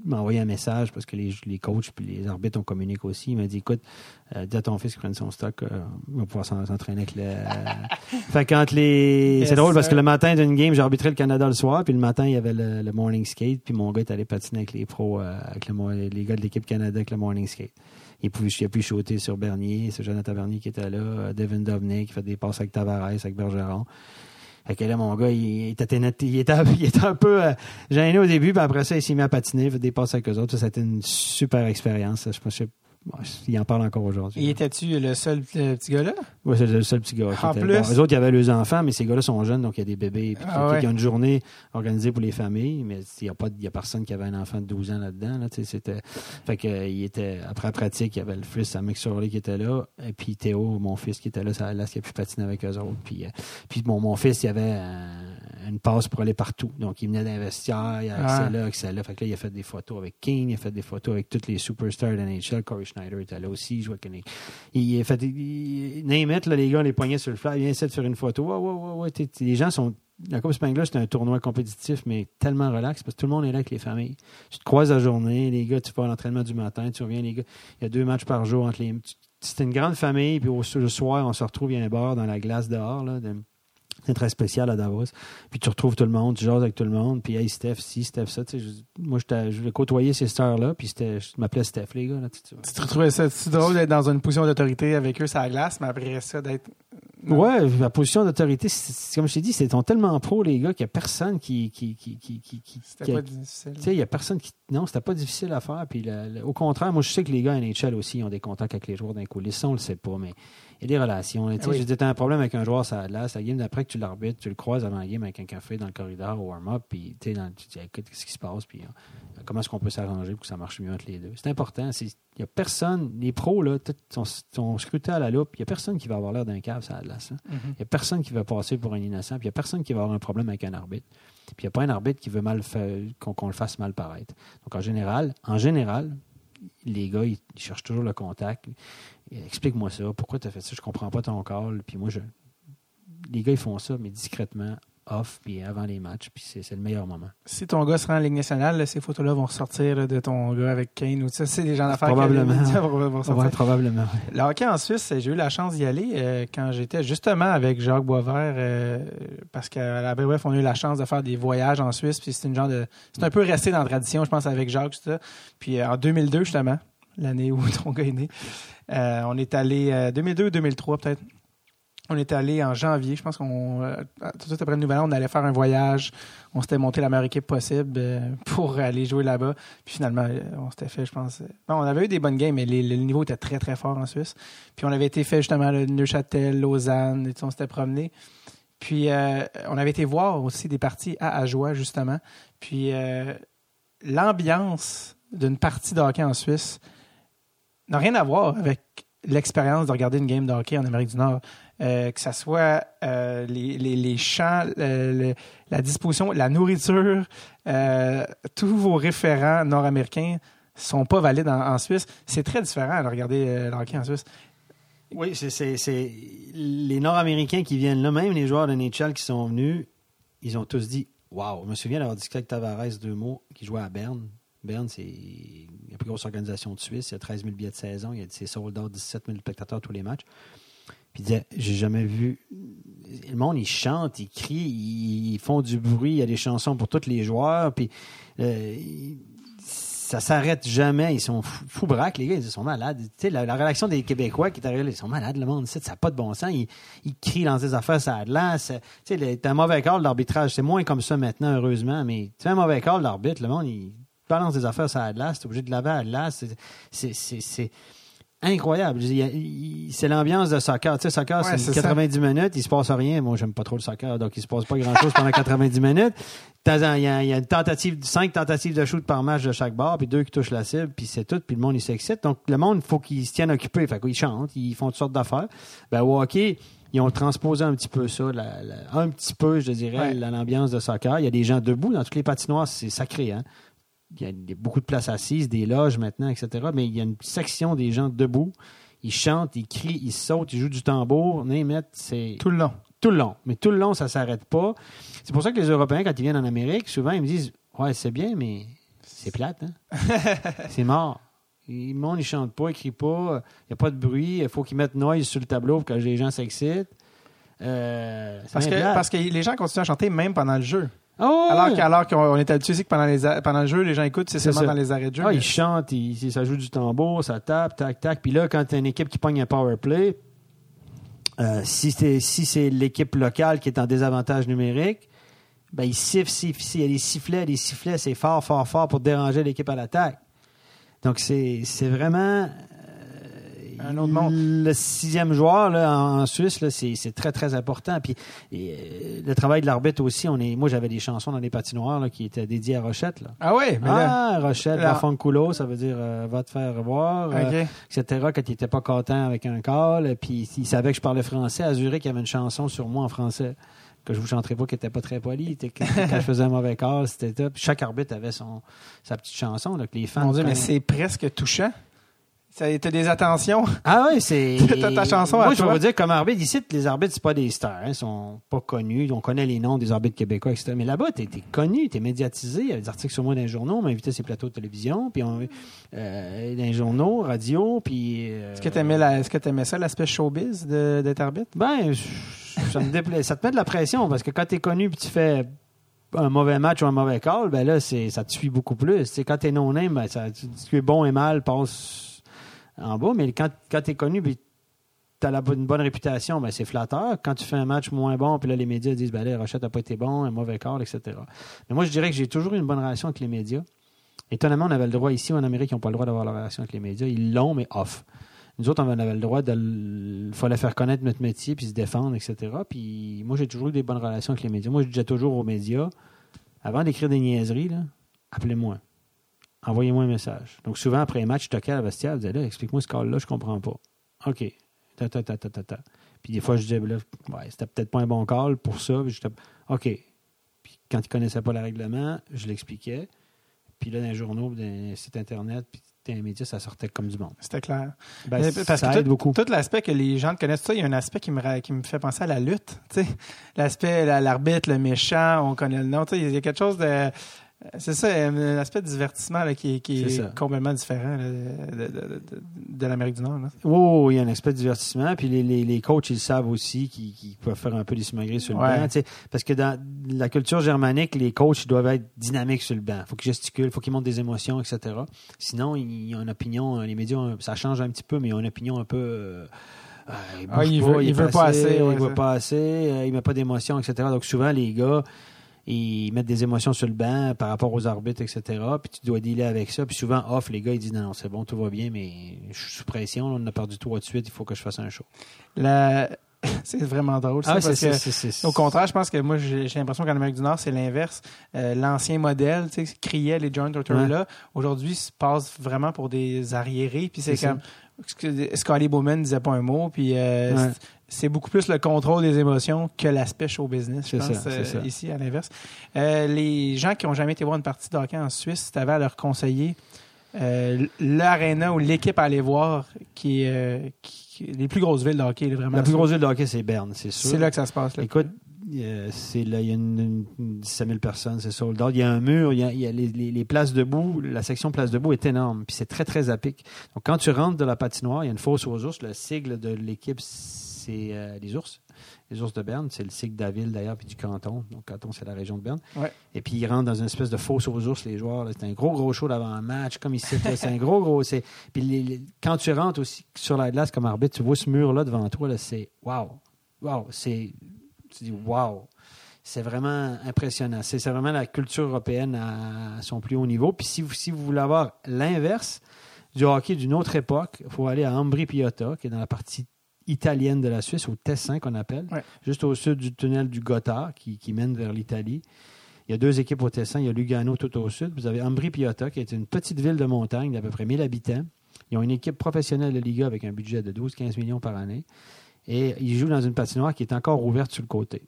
m'a envoyé un message parce que les, les coachs puis les arbitres, on communique aussi. Il m'a dit, écoute, euh, dis à ton fils qu'il prenne son stock, euh, il va pouvoir s'en- s'entraîner avec le... fait quand les... Yes, c'est drôle parce que le matin d'une game, j'ai arbitré le Canada le soir, puis le matin, il y avait le, le morning skate, puis mon gars est allé patiner avec les pros, euh, avec le, les gars de l'équipe Canada avec le morning skate. Il, il a pu shooter sur Bernier, c'est Jonathan Bernier qui était là, euh, Devin Dovney qui fait des passes avec Tavares, avec Bergeron. Fait que là, mon gars, il était, il était, il était, il un peu euh, gêné au début, puis après ça, il s'est mis à patiner, fait des passes avec eux autres. Ça, c'était une super expérience. Je bon, il en parle encore aujourd'hui. Et étais-tu le seul euh, petit gars-là? Oui, c'est le seul petit gars. En plus- bon, eux autres, ils avaient leurs enfants, mais ces gars-là sont jeunes, donc il y a des bébés. Puis Ah ouais. qui ont une journée organisée pour les familles, mais il n'y a, pas- il y a personne qui avait un enfant de 12 ans là-dedans. Là, c'était, fait que, euh, il était, après la pratique, il y avait le fils à McSorley qui était là, et puis Théo, mon fils, qui était là, ça là, qui a pu patiner avec eux autres. Puis, euh, puis mon, mon fils, il avait euh, une passe pour aller partout. Donc, il venait d'investir, il a accès Ah. là, accès là. Fait que là, il a fait des photos avec King, il a fait des photos avec tous les superstars de NHL. Corey Schneider était là aussi, il jouait avec il là, les gars, les poignets sur le fly, viens essayer de faire une photo. Les gens sont. La Coupe Spangler, c'est un tournoi compétitif, mais tellement relax parce que tout le monde est là avec les familles. Tu te croises la journée, les gars, tu vas à l'entraînement du matin, tu reviens, les gars. Il y a deux matchs par jour entre les. C'est une grande famille, puis au, le soir, on se retrouve, il y a un bar dans la glace dehors, là. C'est très spécial à Davos. Puis tu retrouves tout le monde, tu jases avec tout le monde. Puis, hey, Steph, si, Steph, ça. Je- moi, je voulais côtoyer ces stars-là. Puis, je m'appelais Steph, les gars. Là, tu te retrouvais ça c'est drôle d'être dans une position d'autorité avec eux sur la glace, mais après ça, d'être. Ouais, la position d'autorité, comme je t'ai dit, c'est tellement pro, les gars, qu'il n'y a personne qui. qui, qui, qui, C'était pas difficile. tu sais, il n'y a personne qui. Non, c'était pas difficile à faire. Puis, au contraire, moi, je sais que les gars à NHL aussi ils ont des contacts avec les joueurs d'un coulisses. Ça, on le sait pas, mais y a des relations. là. Tu sais, Ah oui. Un problème avec un joueur, ça là, la game d'après que tu l'arbitres, tu le croises avant la game avec un café dans le corridor au warm-up, puis tu dis, écoute, qu'est-ce qui se passe, puis euh, comment est-ce qu'on peut s'arranger pour que ça marche mieux entre les deux? C'est important. Il n'y a personne, les pros, là, sont, sont scrutés à la loupe. Il n'y a personne qui va avoir l'air d'un cave, ça. Mhm. Il n'y a personne qui va passer pour un innocent, puis il n'y a personne qui va avoir un problème avec un arbitre. Puis il n'y a pas un arbitre qui veut mal qu'on le fasse mal paraître. Donc en général, en général, les gars, ils cherchent toujours le contact. Explique-moi ça, pourquoi tu as fait ça, je comprends pas ton call. Puis moi, je. Les gars, ils font ça, mais discrètement, off, puis avant les matchs, puis c'est le meilleur moment. Si ton gars se rend en Ligue nationale, là, ces photos-là vont ressortir là, de ton gars avec Kane ou ça. C'est des gens d'affaires Probablement. vont, vont sortir. Ouais, probablement. Le hockey en Suisse, j'ai eu la chance d'y aller euh, quand j'étais justement avec Jacques Boisvert, euh, parce qu'à la BWF, on a eu la chance de faire des voyages en Suisse, puis c'est une genre de, c'est un peu resté dans la tradition, je pense, avec Jacques, tout ça. Puis euh, en 2002 justement, l'année où ton gars est né, euh, on est allé euh, 2002 ou 2003 peut-être. On est allé en janvier, je pense qu'on euh, tout de suite après le nouvel an, on allait faire un voyage. On s'était monté la meilleure équipe possible euh, pour aller jouer là-bas. Puis finalement, on s'était fait, je pense. bon, on avait eu des bonnes games, mais les- le niveau était très très fort en Suisse. Puis on avait été fait justement le Neuchâtel, Lausanne, et tout, on s'était promené. Puis on avait été voir aussi des parties à Ajoie justement. Puis l'ambiance d'une partie de hockey en Suisse n'a rien à voir avec l'expérience de regarder une game de hockey en Amérique du Nord. Euh, que ce soit euh, les, champs, la disposition, la nourriture, euh, tous vos référents nord-américains sont pas valides en, Suisse. C'est très différent de regarder le hockey en Suisse. Oui, c'est- les Nord-Américains qui viennent là, même les joueurs de NHL qui sont venus, ils ont tous dit Waouh, je me souviens d'avoir discuté avec Tavares deux mots qui jouait à Berne. Berne, c'est la plus grosse organisation de Suisse. Il y a 13 000 billets de saison. Il y a c'est sold out 17 000 spectateurs tous les matchs. Puis il disait J'ai jamais vu. Le monde, ils chantent, ils crient, ils font du bruit. Il y a des chansons pour tous les joueurs. Puis euh, ça s'arrête jamais. Ils sont fous, fous braques, les gars. Ils sont malades. Tu sais, la, réaction des Québécois qui là, ils sont malades, le monde. Ça n'a pas de bon sens. Ils, crient dans des affaires, ça a de Tu sais, t'as un mauvais call d'arbitrage. C'est moins comme ça maintenant, heureusement. Mais tu fais un mauvais call d'arbitre, le monde, il balance des affaires, ça a de l'air. C'est obligé de laver à. C'est- incroyable. C'est l'ambiance de soccer. Tu sais, soccer, Ouais, c'est c'est ça. 90 minutes. Il se passe rien. Moi, j'aime pas trop le soccer, donc il se passe pas grand-chose pendant 90 minutes. Il y, a, il y a une tentative, cinq tentatives de shoot par match de chaque barre, puis deux qui touchent la cible, puis c'est tout, puis le monde, il s'excite. Donc, le monde, il faut qu'ils se tiennent occupés. Fait qu'ils chantent, ils font toutes sortes d'affaires. Ben, au hockey, ils ont transposé un petit peu ça, la- la- un petit peu, je dirais, Ouais. la- l'ambiance de soccer. Il y a des gens debout dans toutes les patinoires, c'est sacré, hein. Il y a beaucoup de places assises, des loges maintenant, etc. Mais il y a une section des gens debout. Ils chantent, ils crient, ils sautent, ils jouent du tambour. C'est Tout le long. tout le long. Mais tout le long, ça s'arrête pas. C'est pour ça que les Européens, quand ils viennent en Amérique, souvent, ils me disent Ouais, c'est bien, mais c'est plate, hein? c'est mort. Le monde, ils chantent pas, ils crient pas, il n'y a pas de bruit, il faut qu'ils mettent noise sur le tableau pour que les gens s'excitent. Euh, Parce que, parce que les gens continuent à chanter même pendant le jeu. Ah! Alors qu'on est habitué aussi que pendant, les, a- pendant le jeu, les gens écoutent, c'est C'est seulement ça. dans les arrêts de jeu. Ah, mais- ils chantent, ils- ça joue du tambour, ça tape, tac, tac. Puis là, quand tu as une équipe qui pogne un power play, euh, si c'est si c'est l'équipe locale qui est en désavantage numérique, ben ils sifflent, sifflent, sifflent. Il y a des sifflets, des sifflets, c'est fort, fort, fort pour déranger l'équipe à l'attaque. Donc c'est c'est vraiment un autre monde. Le sixième joueur là, en, en Suisse, là, c'est, c'est très, très important. Puis et, euh, le travail de l'arbitre aussi, on est, moi j'avais des chansons dans les patinoires là, qui étaient dédiées à Rochette. Là. Ah oui, mais là, Ah, Rochette, va fanculo, ça veut dire euh, va te faire revoir, euh, OK. etc. Quand il était pas content avec un call, puis il savait que je parlais français, à Zurich, il y avait une chanson sur moi en français que je vous chanterai pas, qui était pas très que- Quand je faisais un mauvais call, c'était ça. Puis chaque arbitre avait son, sa petite chanson, là, que les fans Mon Dieu, mais c'est presque touchant. Ça T'as des attentions. Ah oui, c'est. T'as ta chanson à Moi, je vais vous dire, comme arbitre, ici, les arbitres, c'est pas des stars. Hein, ils sont pas connus. On connaît les noms des arbitres québécois, etc. Mais là-bas, t'es es connu, t'es médiatisé. Il y avait des articles sur moi dans les journaux. On m'invitait à ces plateaux de télévision. Puis on, euh, dans les journaux, radio. Puis. euh, Est-ce que t'aimais la- est-ce que t'aimais ça, l'aspect showbiz de- d'être arbitre? Ben, ça, me déplaît. ça te met de la pression parce que quand t'es connu puis tu fais un mauvais match ou un mauvais call, ben là, c'est, ça te suit beaucoup plus. Tu sais, quand t'es non-name, ben, ça, tu, tu es bon et mal passe en bas, mais quand, quand t'es connu puis t'as la, bonne- une bonne réputation, ben c'est flatteur. Quand tu fais un match moins bon, puis là, les médias disent, ben là, Rochette n'a pas été bon, un mauvais call, etc. Mais moi, je dirais que j'ai toujours eu une bonne relation avec les médias. Étonnamment, on avait le droit ici, en Amérique, ils n'ont pas le droit d'avoir la relation avec les médias. Ils l'ont, mais off. Nous autres, on avait le droit de. Il fallait faire connaître notre métier, puis se défendre, etc. Puis moi, j'ai toujours eu des bonnes relations avec les médias. Moi, je disais toujours aux médias, avant d'écrire des niaiseries, appelez-moi. Envoyez-moi un message. Donc, souvent, après un match, je toquais à la vestiaire, je disais, là, explique-moi ce call-là, je comprends pas. OK. Ta, ta, ta, ta, ta, ta. Puis des fois, je disais, là, ouais, c'était peut-être pas un bon call pour ça. Puis j'étais, OK. Puis quand ils connaissaient pas le règlement, je l'expliquais. Puis là, dans les journaux, dans les sites Internet, puis dans les médias, ça sortait comme du monde. C'était clair. Ben, Mais parce ça que aide tout, beaucoup. tout l'aspect que les gens connaissent ça, il y a un aspect qui me, qui me fait penser à la lutte. tu sais. L'aspect, la- l'arbitre, le méchant, on connaît le nom. Il y a quelque chose de. C'est ça, un aspect de divertissement là, qui, est, complètement différent là, de, de- de- de- de l'Amérique du Nord. là. Oui, il y a un aspect de divertissement. Puis les, les, les coachs, ils savent aussi qu'ils peuvent faire un peu des simagrées sur le Ouais. banc. Parce que dans la culture germanique, les coachs ils doivent être dynamiques sur le banc. Il faut qu'ils gesticulent, il faut qu'ils montrent des émotions, etc. Sinon, ils ont une opinion, les médias, ça change un petit peu, mais ils ont une opinion un peu. euh, euh, il Ah, il pas, veut- il veut pas assez, ouais, il veut ça. pas assez, euh, il met pas d'émotions, etc. Donc souvent, les gars, ils mettent des émotions sur le banc par rapport aux arbitres, etc. Puis tu dois dealer avec ça. Puis souvent, off, les gars, ils disent non, non, c'est bon, tout va bien, mais je suis sous pression, là, on a perdu trois de suite, il faut que je fasse un show. La- C'est vraiment drôle. Ça, Ah, parce Au contraire, je pense que moi, j'ai l'impression qu'en Amérique du Nord, c'est l'inverse. Euh, L'ancien modèle, tu sais, criait les John Tortorella, aujourd'hui, se passe vraiment pour des arriérés. Puis c'est comme. Sc- Scotty Bowman disait pas un mot. Puis euh, Ouais. C'est- beaucoup plus le contrôle des émotions que l'aspect show business, je pense, ça, euh, ça. ici, à l'inverse. Euh, les gens qui ont jamais été voir une partie de hockey en Suisse, si tu avais à leur conseiller euh, l'aréna ou l'équipe à aller voir, qui est qui- les plus grosses villes de hockey, vraiment. La plus grosse ville de hockey, c'est Berne, c'est sûr. C'est là que ça se passe. Là. Écoute, c'est là, il y a une, une, une 17 000 personnes, c'est sold. Il y a un mur, il y a, il y a les, les- les places debout, la section place debout est énorme, puis c'est très, très à pic. Donc, quand tu rentres de la patinoire, il y a une fosse aux ours. Le sigle de l'équipe, c'est euh, les ours. Les ours de Berne, c'est le sigle de la ville d'ailleurs, puis du canton. Donc, canton, c'est la région de Berne. Ouais. Et puis, ils rentrent dans une espèce de fosse aux ours, les joueurs. C'est un gros, gros show d'avant un match, comme ici. C'est un gros, gros. Puis, les- les- quand tu rentres aussi sur la glace comme arbitre, tu vois ce mur-là devant toi, c'est wow. Wow. C'est. Tu dis wow. C'est vraiment impressionnant. C'est vraiment la culture européenne à, son plus haut niveau. Puis, si vous, si vous voulez avoir l'inverse du hockey d'une autre époque, il faut aller à Ambri-Piotta, qui est dans la partie italienne de la Suisse, au Tessin qu'on appelle, Ouais. juste au sud du tunnel du Gotthard qui, qui mène vers l'Italie. Il y a deux équipes au Tessin. Il y a Lugano tout au sud. Vous avez Ambri-Piotta, qui est une petite ville de montagne d'à peu près 1000 habitants. Ils ont une équipe professionnelle de Liga avec un budget de 12-15 millions par année. Et ils jouent dans une patinoire qui est encore ouverte sur le côté.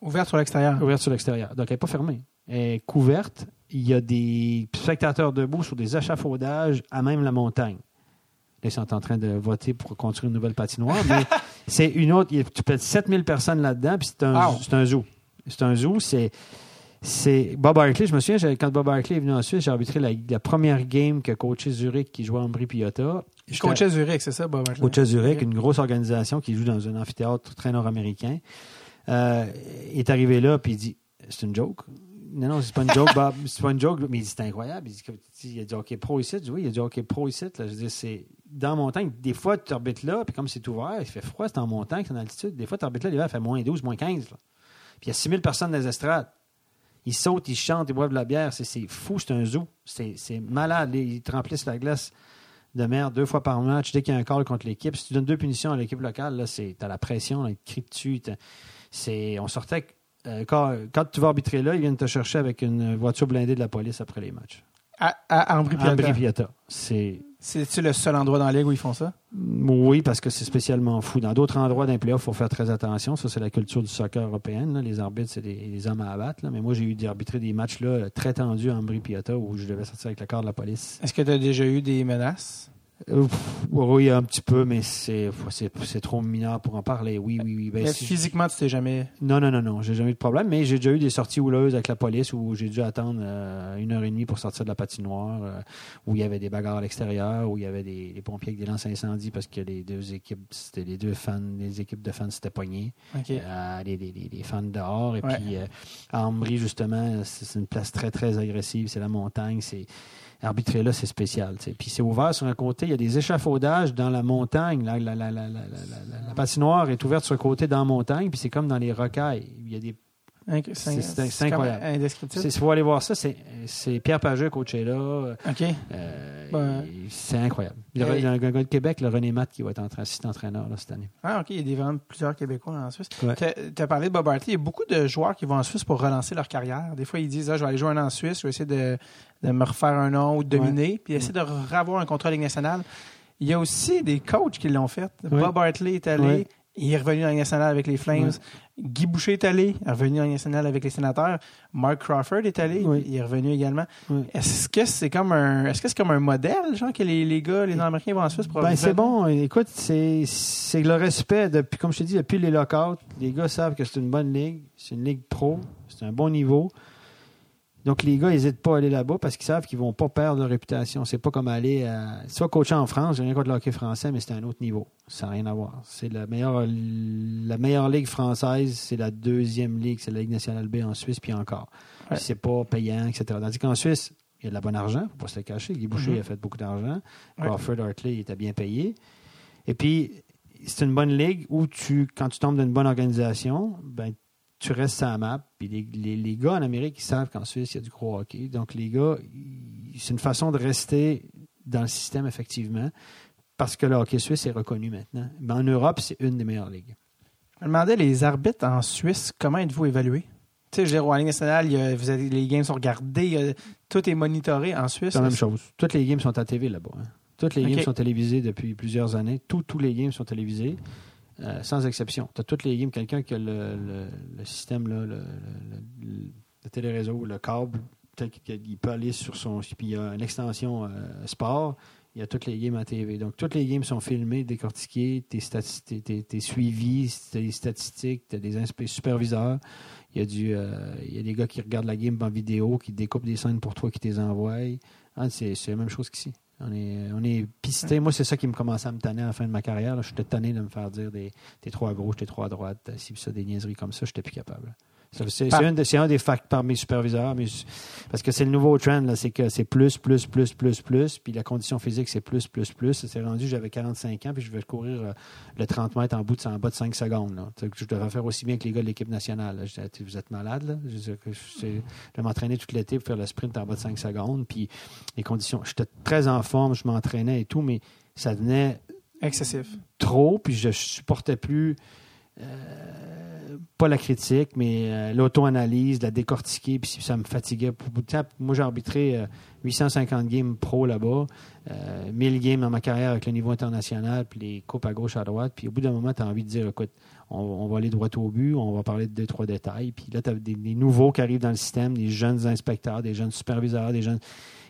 Ouverte sur l'extérieur. Ouverte sur l'extérieur. Donc, elle n'est pas fermée. Elle est couverte. Il y a des spectateurs debout sur des échafaudages à même la montagne. Ils sont en train de voter pour construire une nouvelle patinoire, mais c'est une autre. il y a- Tu peux être 7000 personnes là-dedans, puis c'est un, c'est un zoo. C'est un zoo, c'est. C'est Bob Hartley, je me souviens, quand Bob Hartley est venu en Suisse, j'ai arbitré la, la première game que coaché Zurich qui jouait en Brie-Piotta. Je coachais Zurich, c'est ça, Bob? Martin? Coach à Zurich, Ok. une grosse organisation qui joue dans un amphithéâtre très nord-américain. Euh, il est arrivé là, puis il dit C'est une joke. Non, non, c'est pas une joke, Bob. C'est pas une joke. Mais il dit C'est incroyable. Il dit Il a du hockey pro ici. Je dis, Oui, il a du hockey pro ici. Là. Je dis C'est dans la montagne. Des fois, tu orbites là, puis comme c'est ouvert, il fait froid, c'est en montagne, c'est en altitude. Des fois, tu orbites là, l'hiver, il fait moins 12, moins 15. là. Puis il y a 6000 personnes dans les estrades. Ils sautent, ils chantent, ils boivent de la bière. C'est- fou, c'est un zoo. C'est malade. Ils te remplissent la glace de merde deux fois par match. Dès qu'il y a un call contre l'équipe, si tu donnes deux punitions à l'équipe locale, là, c'est, t'as la pression, là, ils te crient dessus. on sortait. euh, quand, quand tu vas arbitrer là, ils viennent te chercher avec une voiture blindée de la police après les matchs. À, à. Ambry-Piotta. C'est. C'est-tu le seul endroit dans la ligue où ils font ça? Oui, parce que c'est spécialement fou. Dans d'autres endroits d'un playoff, il faut faire très attention. Ça, c'est la culture du soccer européenne. là. Les arbitres, c'est des, des hommes à abattre. là. Mais moi, j'ai eu d'arbitrer des matchs là, très tendus à Ambry-Piotta où je devais sortir avec le corps de la police. Est-ce que tu as déjà eu des menaces? Euh, oui, un petit peu, mais c'est, c'est, c'est trop mineur pour en parler. Oui, oui, oui. Ben, si- physiquement, tu t'es jamais. Non, non, non, non. J'ai jamais eu de problème, mais j'ai déjà eu des sorties houleuses avec la police où j'ai dû attendre euh, une heure et demie pour sortir de la patinoire, euh, où il y avait des bagarres à l'extérieur, où il y avait des, des pompiers avec des lances incendies parce que les deux équipes, c'était les deux fans, les équipes de fans s'étaient poignées. Euh, les, les- les- fans dehors. Et Ouais. puis, à Ambry, justement, c'est c'est une place très, très agressive. C'est la montagne. C'est arbitrer là, c'est spécial. tu sais. Puis c'est ouvert sur un côté. Il y a des échafaudages dans la montagne. La, la, patinoire est ouverte sur le côté dans la montagne. Puis c'est comme dans les rocailles. Il y a des c'est- incroyable. indescriptible. il faut aller voir ça. C'est, c'est Pierre Pageux, coach est là. OK. Euh, Ben, c'est incroyable. Il y a un gars de Québec, le René Matt, qui va être entra- assistant-entraîneur là, cette année. Ah, OK. Il y a des vraiment plusieurs Québécois en Suisse. Ouais. Tu as parlé de Bob Hartley. Il y a beaucoup de joueurs qui vont en Suisse pour relancer leur carrière. Des fois, ils disent ah, Je vais aller jouer un an en Suisse, je vais essayer de, de me refaire un nom ou de dominer, puis essayer de revoir un contrat de Ligue nationale. Il y a aussi des coachs qui l'ont fait. Ouais. Bob Hartley est allé. Il est revenu dans la Ligue nationale avec les Flames. Guy Boucher est allé, il est revenu dans la Ligue nationale avec les sénateurs. Mark Crawford est allé, Oui. il est revenu également. Oui. Est-ce que c'est comme un est-ce que c'est comme un modèle, genre que les, les gars, les Nord-Américains vont en Suisse pour Ben, c'est bon. Écoute, c'est, c'est le respect. Depuis, comme je t'ai dit, depuis les lockouts, les gars savent que c'est une bonne ligue. C'est une ligue pro. C'est un bon niveau. Donc, les gars n'hésitent pas à aller là-bas parce qu'ils savent qu'ils vont pas perdre leur réputation. C'est pas comme aller à. Soit coacher en France, j'ai rien contre le hockey français, mais c'est un autre niveau. Ça n'a rien à voir. C'est la meilleure, la meilleure ligue française, c'est la deuxième ligue, c'est la Ligue nationale B en Suisse, puis encore. Ouais. C'est pas payant, etc. Tandis qu'en Suisse, il y a de la bonne argent, faut pas se le cacher. Guy Boucher Mhm. a fait beaucoup d'argent. Ouais. Crawford Hartley il était bien payé. Et puis, c'est une bonne ligue où tu, quand tu tombes dans une bonne organisation, ben, tu restes à la map. Puis les, les- les gars en Amérique, ils savent qu'en Suisse, il y a du gros hockey. Donc, les gars, c'est une façon de rester dans le système, effectivement, parce que le hockey suisse est reconnu maintenant. Mais en Europe, c'est une des meilleures ligues. Je me demandais, les arbitres en Suisse, comment êtes-vous évalués? Tu sais, dire, au Ligue nationale, il y a- vous avez- les games sont regardés, a- tout est monitoré en Suisse. C'est la même chose. Toutes les games sont à TV là-bas. hein. Toutes les games sont télévisées depuis plusieurs années. Tous, tous les games sont télévisés, euh, sans exception. Tu as toutes les games, quelqu'un qui a le, le- le système, là, le, le, téléréseau, le câble, qu'il peut aller sur son. Puis il y a une extension euh, sport. Il y a toutes les games à TV. Donc, toutes les games sont filmées, décortiquées, t'es, stati- t'es- t'es- t'es suivi, t'as des statistiques, tu as des superviseurs. Il y, a du, euh, il y a des gars qui regardent la game en vidéo, qui découpent des scènes pour toi, qui te les envoient. C'est, c'est la même chose qu'ici. On est, on est pisté. Moi, c'est ça qui me commençait à me tanner à la fin de ma carrière. J'étais tanné de me faire dire des, t'es trop à gauche, t'es trop à droite, si ça, des niaiseries comme ça, j'étais plus capable. C'est, un, de- un des facts par mes superviseurs, mais, parce que c'est le nouveau trend, là, c'est que c'est plus, plus, plus, plus, plus, puis la condition physique, c'est plus, plus, plus. C'est rendu, j'avais 45 ans, puis je vais courir euh, le 30 mètres en bout de, en bas de 5 secondes. Là. Je devrais faire aussi bien que les gars de l'équipe nationale. là. Je disais, vous êtes malade, là? Je, je, je vais m'entraîner tout l'été pour faire le sprint en bas de 5 secondes, puis les conditions. J'étais très en forme, je m'entraînais et tout, mais ça devenait Excessif. trop, puis je supportais plus euh, pas la critique, mais euh, l'auto-analyse, la décortiquer, puis ça me fatiguait. Pour bout moi, j'ai arbitré euh, 850 games pro là-bas, euh, 1000 games dans ma carrière avec le niveau international, puis les coupes à gauche, à droite. Puis au bout d'un moment, tu as envie de dire, écoute, on, va aller droit au but, on va parler de deux, trois détails. Puis là, tu as des, nouveaux qui arrivent dans le système, des jeunes inspecteurs, des jeunes superviseurs, des jeunes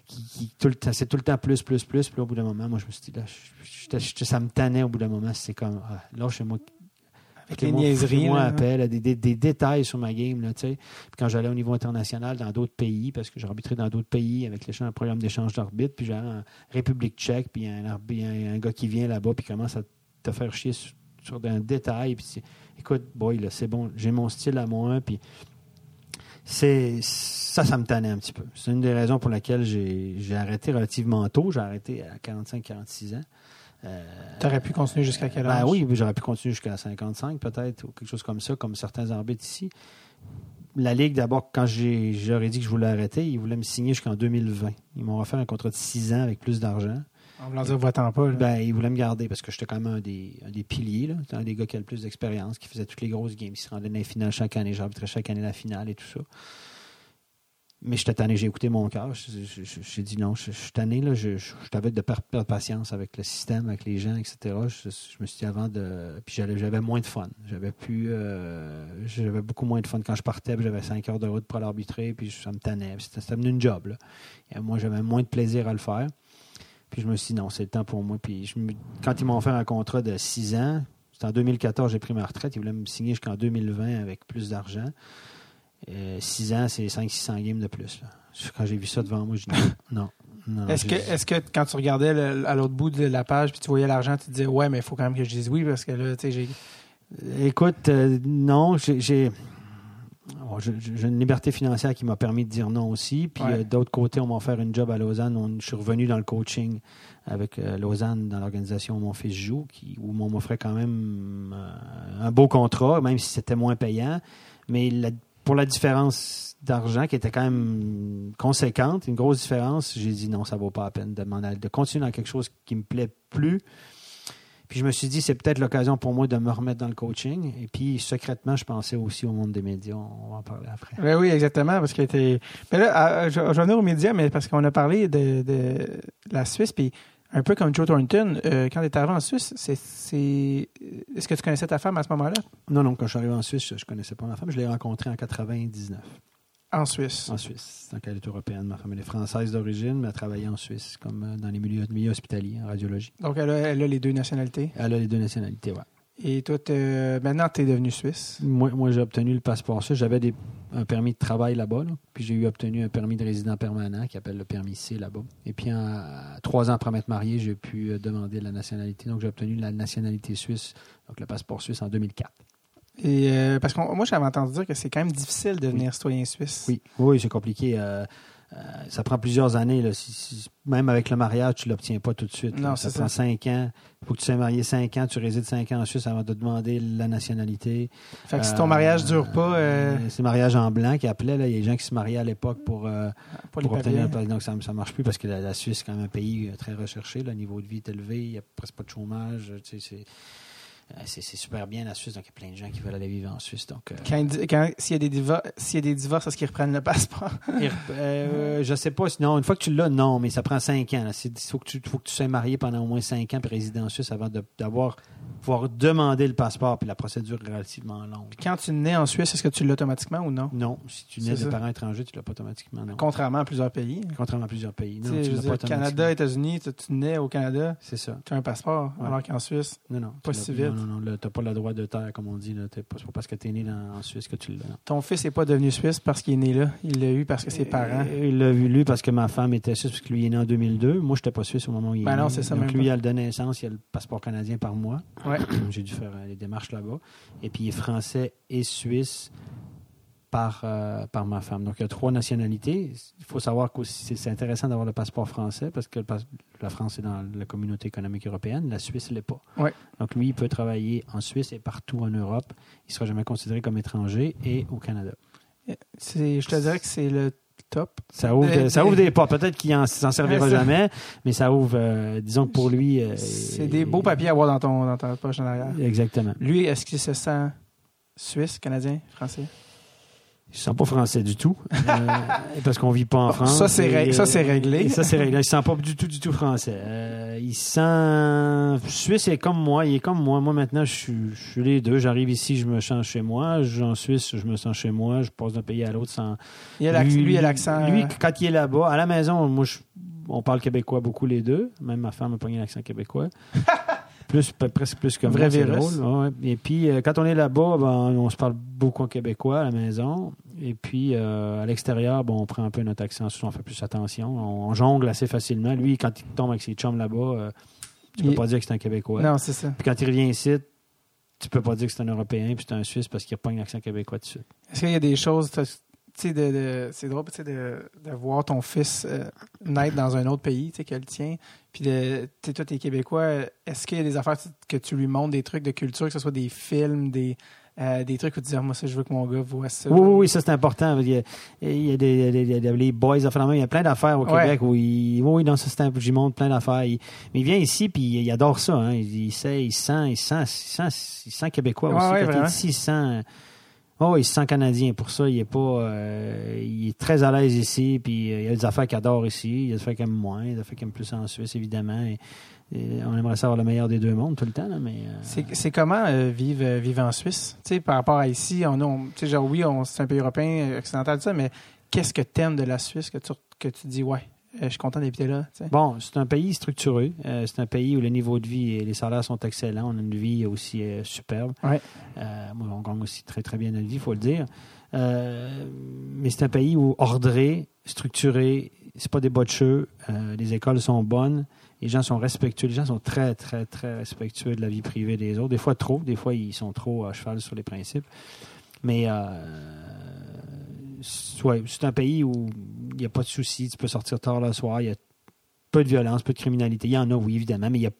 qui, tout le temps, c'est tout le temps plus, plus, plus. Puis là, au bout d'un moment, moi, je me suis dit, là, je- ça me tannait au bout d'un moment. C'est comme, ah, là, chez moi, Avec les niaiseries. Moi, appel, des, des, des détails sur ma game. Là, tu sais. Puis quand j'allais au niveau international dans d'autres pays, parce que j'ai arbitré dans d'autres pays avec les un programme d'échange d'arbitre, puis j'allais en République tchèque, puis il y a un, un, un gars qui vient là-bas, puis commence à te faire chier sur, sur un détail. Puis écoute, boy, là, c'est bon, j'ai mon style à moi, puis c'est ça, ça me tannait un petit peu. C'est une des raisons pour laquelle j'ai arrêté relativement tôt. J'ai arrêté à 45-46 ans. Euh, T'aurais pu continuer jusqu'à quel âge? ben oui, j'aurais pu continuer jusqu'à 55 peut-être, ou quelque chose comme ça, comme certains arbitres ici. La Ligue, d'abord, quand j'ai j'aurais dit que je voulais arrêter, ils voulaient me signer jusqu'en 2020. Ils m'ont offert un contrat de 6 ans avec plus d'argent. En voulant dire, va-t'en pas. là. Ben, il voulait me garder parce que j'étais quand même un des, un des piliers, là. Un des gars qui a le plus d'expérience, qui faisait toutes les grosses games, qui se rendait dans les finales chaque année, j'arbitrais chaque année la finale et tout ça. Mais j'étais tanné, j'ai écouté mon cœur. J'ai dit non, je, suis tanné, là. Je, t'avais de perdre patience avec le système, avec les gens, etc. Je, me suis dit avant de. Puis j'avais moins de fun. J'avais plus. euh, j'avais beaucoup moins de fun quand je partais, j'avais cinq heures de route pour aller arbitrer, puis ça me tannait. C'était devenu une job. Et moi, j'avais moins de plaisir à le faire. Puis je me suis dit, non, c'est le temps pour moi. Puis quand ils m'ont offert un contrat de 6 ans, c'était en 2014, j'ai pris ma retraite. Ils voulaient me signer jusqu'en 2020 avec plus d'argent. 6 ans, c'est 500-600 games de plus. là. Quand j'ai vu ça devant moi, je dis non, non. non, Est-ce que, est-ce que quand tu regardais le- à l'autre bout de la page puis tu voyais l'argent, tu te disais ouais, mais il faut quand même que je dise oui parce que là, tu sais, j'ai. Écoute, euh, non, j'ai. j'ai- bon, j'ai- j'ai une liberté financière qui m'a permis de dire non aussi. Puis Ouais. euh, d'autre côté, on m'a offert une job à Lausanne. On- je suis revenu dans le coaching avec euh, Lausanne dans l'organisation où mon fils joue, qui, où on m'offrait quand même euh, un beau contrat, même si c'était moins payant. Mais la- pour la différence d'argent qui était quand même conséquente, une grosse différence, j'ai dit non, ça vaut pas la peine de, continuer dans quelque chose qui me plaît plus. Puis je me suis dit, c'est peut-être l'occasion pour moi de me remettre dans le coaching. Et puis, secrètement, je pensais aussi au monde des médias. On va en parler après. Ben oui, exactement, parce que t'es. Mais là, je je aux médias, mais parce qu'on a parlé de, de la Suisse, puis un peu comme Joe Thornton, euh, quand tu étais arrivé en Suisse, c'est, c'est... est-ce que tu connaissais ta femme à ce moment-là? Non, non, quand je suis arrivé en Suisse, je ne connaissais pas ma femme. Je l'ai rencontrée en 99, En Suisse. en Suisse. Donc, elle est européenne. Ma femme, elle est française d'origine, mais elle travaillait en Suisse, comme euh, dans les milieux, milieux hospitaliers, en radiologie. Donc, elle a, elle a les deux nationalités. Elle a les deux nationalités, ouais. Et toi, t'es- maintenant, tu es devenu suisse? Moi, moi j'ai obtenu le passeport suisse. J'avais des- un permis de travail là-bas. là. Puis j'ai eu obtenu un permis de résident permanent qui appelle le permis C là-bas. Et puis, en- trois ans après m'être marié, j'ai pu euh, demander la nationalité. Donc, j'ai obtenu la nationalité suisse, donc le passeport suisse en 2004. Et euh, parce que moi, j'avais entendu dire que c'est quand même difficile de devenir citoyen suisse. Oui, oui, c'est compliqué. euh, euh, ça prend plusieurs années. là. Si- si- même avec le mariage, tu ne l'obtiens pas tout de suite. Non, ça prend cinq ans. Il faut que tu sois marié cinq ans, tu résides cinq ans en Suisse avant de demander la nationalité. Fait que si ton Euh, mariage dure pas, euh, C'est mariage en blanc qui appelait. Là. Il y a des gens qui se mariaient à l'époque pour, euh, pour obtenir un. Donc, ça ne marche plus parce que la, la Suisse, c'est quand même un pays euh, très recherché. Le niveau de vie est élevé. Il n'y a presque pas de chômage. Tu sais, c'est, euh, c'est, super bien la Suisse. Donc, il y a plein de gens qui veulent aller vivre en Suisse. Donc, euh, Quand, s'il y a des divorces, s'il y a des divorces, est-ce qu'ils reprennent le passeport? Euh, je sais pas. Sinon, une fois que tu l'as, non, mais ça prend cinq ans. Il faut, que tu- faut que tu sois marié pendant au moins cinq ans puis résider en Suisse avant d'avoir pouvoir demander le passeport. Puis la procédure est relativement longue. Quand tu nais en Suisse, est-ce que tu l'as automatiquement ou non? Non, si tu nais ça. de parents étrangers, tu l'as pas automatiquement. Non. Contrairement à plusieurs pays. Contrairement à plusieurs pays. Non, Tu l'as pas automatiquement. Canada, États-Unis, tu, tu nais au Canada, C'est ça. tu as un passeport, Ouais. alors qu'en Suisse, Non, non. Pas si vite. Non, non, non. Tu n'as pas le droit de terre, comme on dit. là. T'es pas- parce que tu es né dans- en Suisse que tu l'as. ton fils n'est pas devenu suisse parce qu'il est né là. Il l'a eu parce que ses parents. Euh, Il l'a vu, lui, parce que ma femme était suisse, parce que lui il est né en 2002. Moi, je n'étais pas suisse au moment où il est Ben né. non, c'est ça, Donc, même lui, pas. à de naissance, il a le passeport canadien par mois. Ouais. J'ai dû faire euh, les démarches là-bas. Et puis, il est français et suisse par, euh, par ma femme. Donc, il y a trois nationalités. Il faut savoir que c'est intéressant d'avoir le passeport français parce que la France est dans la communauté économique européenne. La Suisse ne l'est pas. Ouais. Donc, lui, il peut travailler en Suisse et partout en Europe. Il ne sera jamais considéré comme étranger et au Canada. Je te dirais que c'est le top. Ça ouvre, Euh, ça ouvre des portes. Peut-être qu'il s'en servira Ouais, jamais, mais ça ouvre, euh, disons que pour lui. euh, C'est des beaux papiers à avoir dans, ton, dans ta poche en arrière. Exactement. Lui, est-ce qu'il se sent suisse, canadien, français? Ils ne sont pas français du tout, euh, parce qu'on vit pas en France. ça, c'est Et, ré- ça, c'est euh, réglé. Ça, c'est réglé. Ils ne se sent pas du tout, du tout français. Euh, il se sent... Suisse est comme moi. Il est comme moi. Moi, maintenant, je suis, je suis les deux. J'arrive ici, je me sens chez moi. En Suisse, je me sens chez moi. Je passe d'un pays à l'autre sans... Il a l'ac- lui, il a l'accent. Lui, euh, quand il est là-bas, à la maison, moi, je- on parle québécois beaucoup les deux. Même ma femme a pogné l'accent québécois. plus, presque plus moi, vrai virus. Ouais. Et puis, euh, quand on est là-bas, ben, on se parle beaucoup en québécois à la maison. Et puis, euh, à l'extérieur, bon, on prend un peu notre accent, on fait plus attention. On, on jongle assez facilement. Lui, quand il tombe avec ses chums là-bas, euh, tu peux Il- pas dire que c'est un Québécois. Non, c'est ça. Puis quand il revient ici, tu peux pas dire que c'est un Européen puis c'est un Suisse parce qu'il a pas un accent québécois dessus. Est-ce qu'il y a des choses, de, de- c'est drôle, de, de voir ton fils euh, naître dans un autre pays, tu sais, que le tien, puis de, toi, t'es Québécois, est-ce qu'il y a des affaires que tu lui montres, des trucs de culture, que ce soit des films, des, euh, des trucs où tu dis, Ah, moi, ça, je veux que mon gars voit ça. Oui, oui, oui, ça c'est important. Il y a, il y a des, des- des- des- les boys, enfin, il y a plein d'affaires au Ouais. Québec où il, oui, oui, dans ce temps, j'y montre plein d'affaires. Il- mais il vient ici puis il adore ça. Hein. Il, il sait, il sent, il sent, il sent, il sent québécois Ouais, aussi. ouais, Quand il vraiment. est ici, il sent. Oh, il se sent canadien. Pour ça, il est pas, euh, il est très à l'aise ici. Puis euh, il y a des affaires qu'il adore ici. Il y a des affaires qu'il aime moins. Il y a des affaires qu'il aime plus en Suisse, évidemment. On aimerait savoir le meilleur des deux mondes tout le temps, là, mais. euh, C'est comment vivre, vivre en Suisse? Par rapport à ici, on, on- genre, oui, c'est un pays européen, occidental, ça, mais qu'est-ce que t'aimes de la Suisse que tu, que tu dis, ouais, je suis content d'habiter là? Bon, c'est un pays structuré. Euh, c'est un pays où le niveau de vie et les salaires sont excellents. On a une vie aussi euh, superbe. Ouais. Euh, moi, on gagne aussi très, très bien notre vie, il faut le dire. Euh, mais c'est un pays où ordré, structuré, c'est pas des botcheux. Euh, les écoles sont bonnes. Les gens sont respectueux. Les gens sont très, très, très respectueux de la vie privée des autres. Des fois trop. Des fois, ils sont trop à cheval sur les principes. Mais euh, c'est un pays où il n'y a pas de soucis. Tu peux sortir tard le soir. Il y a peu de violence, peu de criminalité. Il y en a, oui, évidemment, mais il y a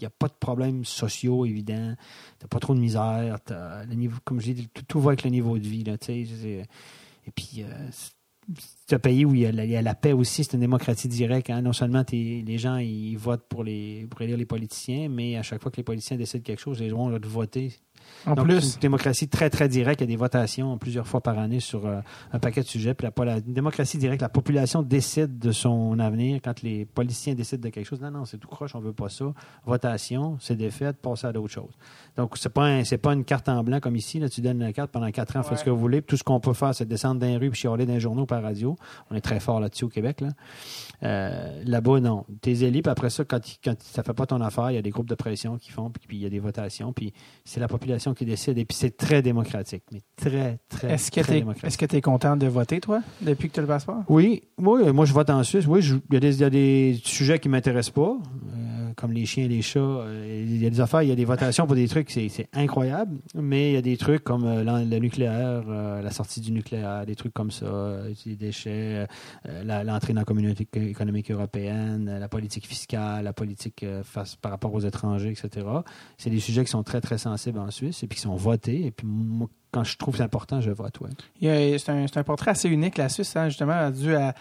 n'y a pas de problèmes sociaux évidents. T'as pas trop de misère. Le niveau, comme je dis, tout, va avec le niveau de vie. Là, tu et puis, euh, c'est- un pays où il y, a la, y a la paix aussi. C'est une démocratie directe. hein. Non seulement les gens ils votent pour, les, pour élire les politiciens, mais à chaque fois que les politiciens décident quelque chose, les gens vont voter. En Donc, plus, c'est une démocratie très, très directe. Il y a des votations plusieurs fois par année sur euh, un paquet de sujets. Puis la, la démocratie directe, la population décide de son avenir quand les politiciens décident de quelque chose. Non, non, c'est tout croche, on veut pas ça. Votation, c'est défaite, passer à d'autres choses. Donc, c'est pas un- c'est pas une carte en blanc comme ici. Là, tu donnes la carte pendant quatre ans, faites ce que vous voulez. Tout ce qu'on peut faire, c'est descendre dans les rues puis chialer dans les journaux par radio. On est très fort là-dessus au Québec. Là. Euh, Là-bas, non. T'es élus, puis après ça, quand, quand ça fait pas ton affaire, il y a des groupes de pression qui font, puis il y a des votations, puis c'est la population qui décide. Et puis c'est très démocratique, mais très, très, est-ce que très démocratique. est-ce que tu es content de voter, toi, depuis que tu as le passeport? Oui, oui, moi je vote en Suisse. Oui, je- il y, a des- il y a des sujets qui ne m'intéressent pas, euh, comme les chiens et les chats. Euh, Il y a des affaires, il y a des votations pour des trucs, c'est incroyable. Mais il y a des trucs comme euh, le nucléaire, euh, la sortie du nucléaire, des trucs comme ça, les déchets, l'entrée dans la communauté éco- économique européenne, la politique fiscale, la politique face par rapport aux étrangers, etc. C'est des sujets qui sont très, très sensibles en Suisse et puis qui sont votés. Et puis moi, quand je trouve c'est important, je vote, ouais. C'est un portrait assez unique, la Suisse, hein, justement, dû à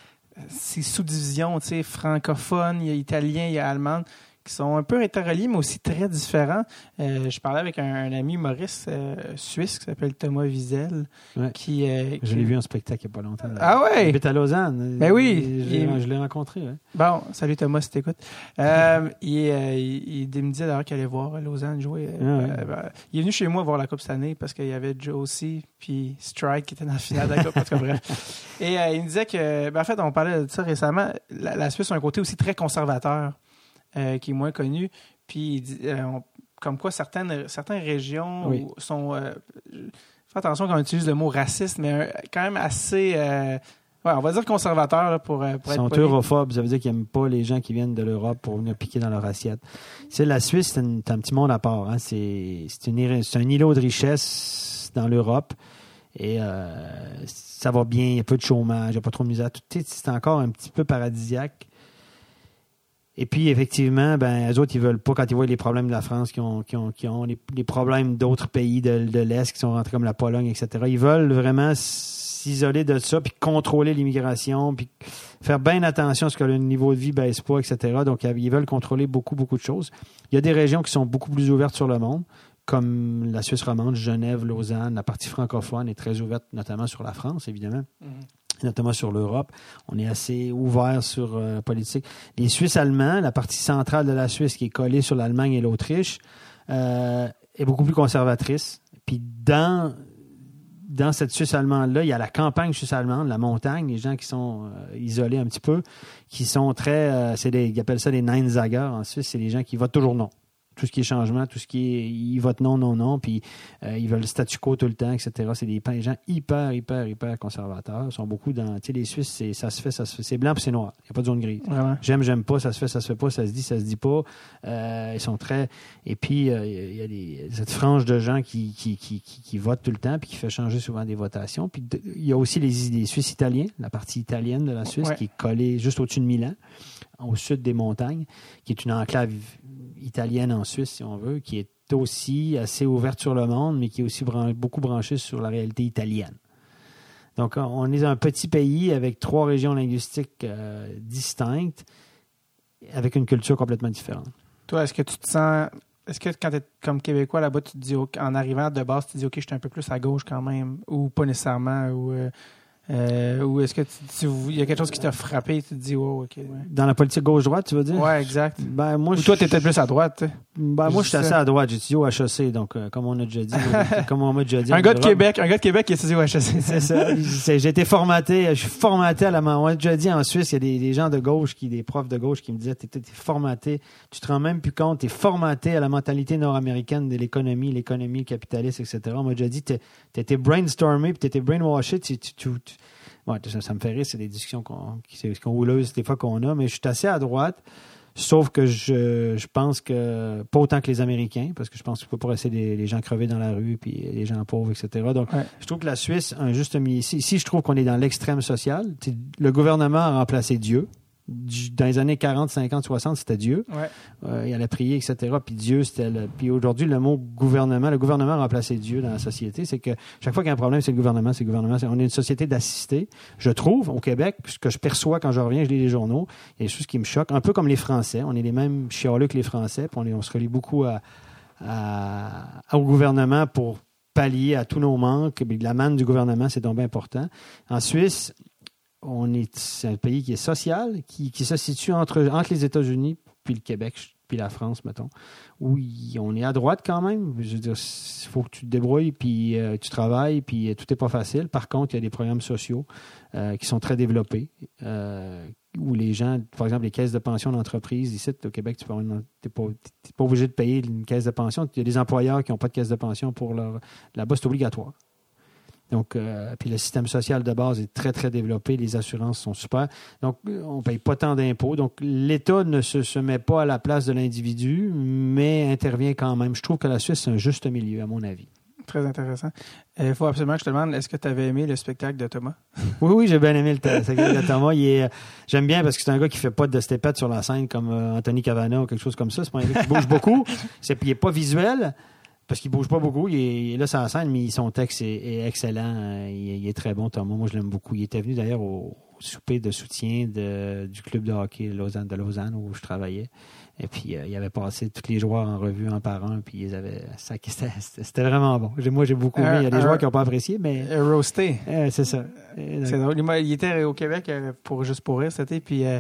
ses sous-divisions, tu sais, francophones, il y a italien, il y a allemand, qui sont un peu interreliés, mais aussi très différents. Euh, je parlais avec un, un ami Maurice euh, suisse qui s'appelle Thomas Wiesel, Ouais. qui... euh, Je l'ai vu en spectacle il n'y a pas longtemps. Ah ouais? Il habite à Lausanne. Ben oui. Je, l'ai- Il- je l'ai rencontré. ouais. Bon, salut Thomas, si t'écoutes. Il, il, il me disait d'ailleurs qu'il allait voir Lausanne jouer. Ah ouais. ben, il est venu chez moi voir la Coupe cette année parce qu'il y avait Josie puis Strike qui était dans la finale de la Coupe. En tout cas, bref. Et il me disait que, ben, en fait, on parlait de ça récemment, la, la Suisse a un côté aussi très conservateur euh, qui est moins connu. Puis, euh, on- comme quoi certaines, certaines régions Oui. sont. euh, fais attention quand on utilise le mot raciste, mais euh, quand même assez. ouais, on va dire conservateur là, pour, pour Ils être sont poli. europhobes, ça veut dire qu'ils n'aiment pas les gens qui viennent de l'Europe pour venir piquer dans leur assiette. C'est la Suisse, c'est un, petit monde à part. Hein. C'est un îlot de richesse dans l'Europe. Et euh, ça va bien, il y a peu de chômage, il n'y a pas trop de misère. C'est encore un petit peu paradisiaque. Et puis, effectivement, ben, eux autres, ils veulent pas, quand ils voient les problèmes de la France, qui ont, qui ont, qui ont les, problèmes d'autres pays de, de l'Est, qui sont rentrés comme la Pologne, etc., ils veulent vraiment s'isoler de ça, puis contrôler l'immigration, puis faire bien attention à ce que le niveau de vie baisse pas, etc. Donc, ils veulent contrôler beaucoup, beaucoup de choses. Il y a des régions qui sont beaucoup plus ouvertes sur le monde, comme la Suisse romande, Genève, Lausanne. La partie francophone est très ouverte, notamment sur la France, évidemment Mhm. Notamment sur l'Europe. On est assez ouvert sur euh, la politique. Les Suisses allemands, la partie centrale de la Suisse qui est collée sur l'Allemagne et l'Autriche, euh, est beaucoup plus conservatrice. Puis dans dans cette Suisse allemande-là, il y a la campagne suisse allemande, la montagne, les gens qui sont euh, isolés un petit peu, qui sont très, euh, c'est ils appellent ça des Neinsager en Suisse, c'est les gens qui votent toujours non. Tout ce qui est changement, tout ce qui est, ils votent non, non, non, puis euh, ils veulent le statu quo tout le temps, etc. C'est des, des gens hyper, hyper, hyper conservateurs. Ils sont beaucoup dans, tu sais, les Suisses, c'est, ça se fait, ça se fait, c'est blanc puis c'est noir. Il n'y a pas de zone grise. J'aime, j'aime pas, ça se fait, ça se fait pas, ça se dit, ça se dit pas. Euh, ils sont très. Et puis, euh, il y a des- cette frange de gens qui, qui, qui, qui, qui votent tout le temps puis qui fait changer souvent des votations. Puis il y a aussi les, les Suisses italiens, la partie italienne de la Suisse Ouais. qui est collée juste au-dessus de Milan, au sud des montagnes, qui est une enclave italienne en Suisse, si on veut, qui est aussi assez ouverte sur le monde, mais qui est aussi beaucoup branchée sur la réalité italienne. Donc, on- est un petit pays avec trois régions linguistiques euh, distinctes, avec une culture complètement différente. Toi, est-ce que tu te sens. Est-ce que quand tu es comme Québécois là-bas, tu te dis, en arrivant de base, tu te dis, OK, je suis un peu plus à gauche quand même, ou pas nécessairement, ou. euh, euh, ou est-ce que il y a quelque chose qui t'a frappé, tu te dis, oh, OK. Ouais, Dans la politique gauche-droite, tu veux dire? Ouais, exact. Ben, moi, Ou toi, tu étais plus à droite, tu sais. Ben, moi, je suis assez à droite. J'étudie au HEC, donc, euh, comme on a déjà dit. comme on m'a déjà dit. Un gars de Québec, un gars de Québec qui étudie au HEC. C'est ça. J'ai été formaté, je suis formaté à la main. On a déjà dit en Suisse, il y a des, des gens de gauche, qui, des profs de gauche qui me disaient, t'es t'es formaté, tu te rends même plus compte, t'es formaté à la mentalité nord-américaine de l'économie, l'économie capitaliste, etc. On m'a déjà dit, t'es- t'étais brainstormé, puis t'étais brainwashé, tu, tu, tu- tu- Ouais, ça, ça me fait rire, c'est des discussions qu'on, qui, c'est- qu'on houleuses des fois qu'on a, mais je suis assez à droite. Sauf que je, je pense que, pas autant que les Américains, parce que je pense qu'il ne faut pas laisser les, les gens crever dans la rue, puis les gens pauvres, etc. Donc, Ouais. je trouve que la Suisse a un juste milieu. Ici, ici, je trouve qu'on est dans l'extrême social. Le gouvernement a remplacé Dieu. Du- Dans les années 40, 50, 60, c'était Dieu. Ouais. Euh, il allait prier, etc. Puis Dieu, c'était le... Puis aujourd'hui, le mot gouvernement, le gouvernement a remplacé Dieu dans la société. C'est que chaque fois qu'il y a un problème, c'est le gouvernement, c'est le gouvernement. On est une société d'assistés. Je trouve, au Québec, ce que je perçois quand je reviens, je lis les journaux, il y a des choses qui me choquent. Un peu comme les Français. On est les mêmes chialeux que les Français. Puis on, se relie beaucoup à, à- au gouvernement pour pallier à tous nos manques. La manne du gouvernement, c'est donc bien important. En Suisse, on est, c'est un pays qui est social, qui, se situe entre, les États-Unis puis le Québec, puis la France, mettons, où il- on est à droite quand même. Je veux dire, il faut que tu te débrouilles, puis euh, tu travailles, puis euh, tout n'est pas facile. Par contre, il y a des programmes sociaux euh, qui sont très développés, où les gens, par exemple, les caisses de pension d'entreprise, ici, au Québec, tu n'es pas, pas obligé de payer une caisse de pension. Il y a des employeurs qui n'ont pas de caisse de pension pour leur... Là-bas, c'est obligatoire. Donc, euh, puis le système social de base est très, très développé. Les assurances sont super. Donc, euh, on ne paye pas tant d'impôts. Donc, l'État ne se, se met pas à la place de l'individu, mais intervient quand même. Je trouve que la Suisse, c'est un juste milieu, à mon avis. Très intéressant. Il faut absolument que je te demande, est-ce que tu avais aimé le spectacle de Thomas? Oui, oui, j'ai bien aimé le ta- spectacle de Thomas. Il est, euh, j'aime bien parce que c'est un gars qui fait pas de stépette sur la scène comme euh, Anthony Cavana ou quelque chose comme ça. C'est pas un gars qui bouge beaucoup. C'est, puis il est pas visuel parce qu'il bouge pas beaucoup. Il est, il est là la scène, mais son texte est, est excellent. Euh, Il, est- il est très bon, Thomas. Moi, je l'aime beaucoup. Il était venu d'ailleurs au, souper de soutien de- du club de hockey Lausanne, de Lausanne où je travaillais. Et puis, euh, il avait passé tous les joueurs en revue un par un, puis ils avaient ça, c'était, c'était vraiment bon. Moi, j'ai beaucoup aimé. Il y a des joueurs qui n'ont pas apprécié, mais Roasté. euh, c'est ça. C'est drôle. Il, était au Québec euh, pour juste pour rire été, puis euh,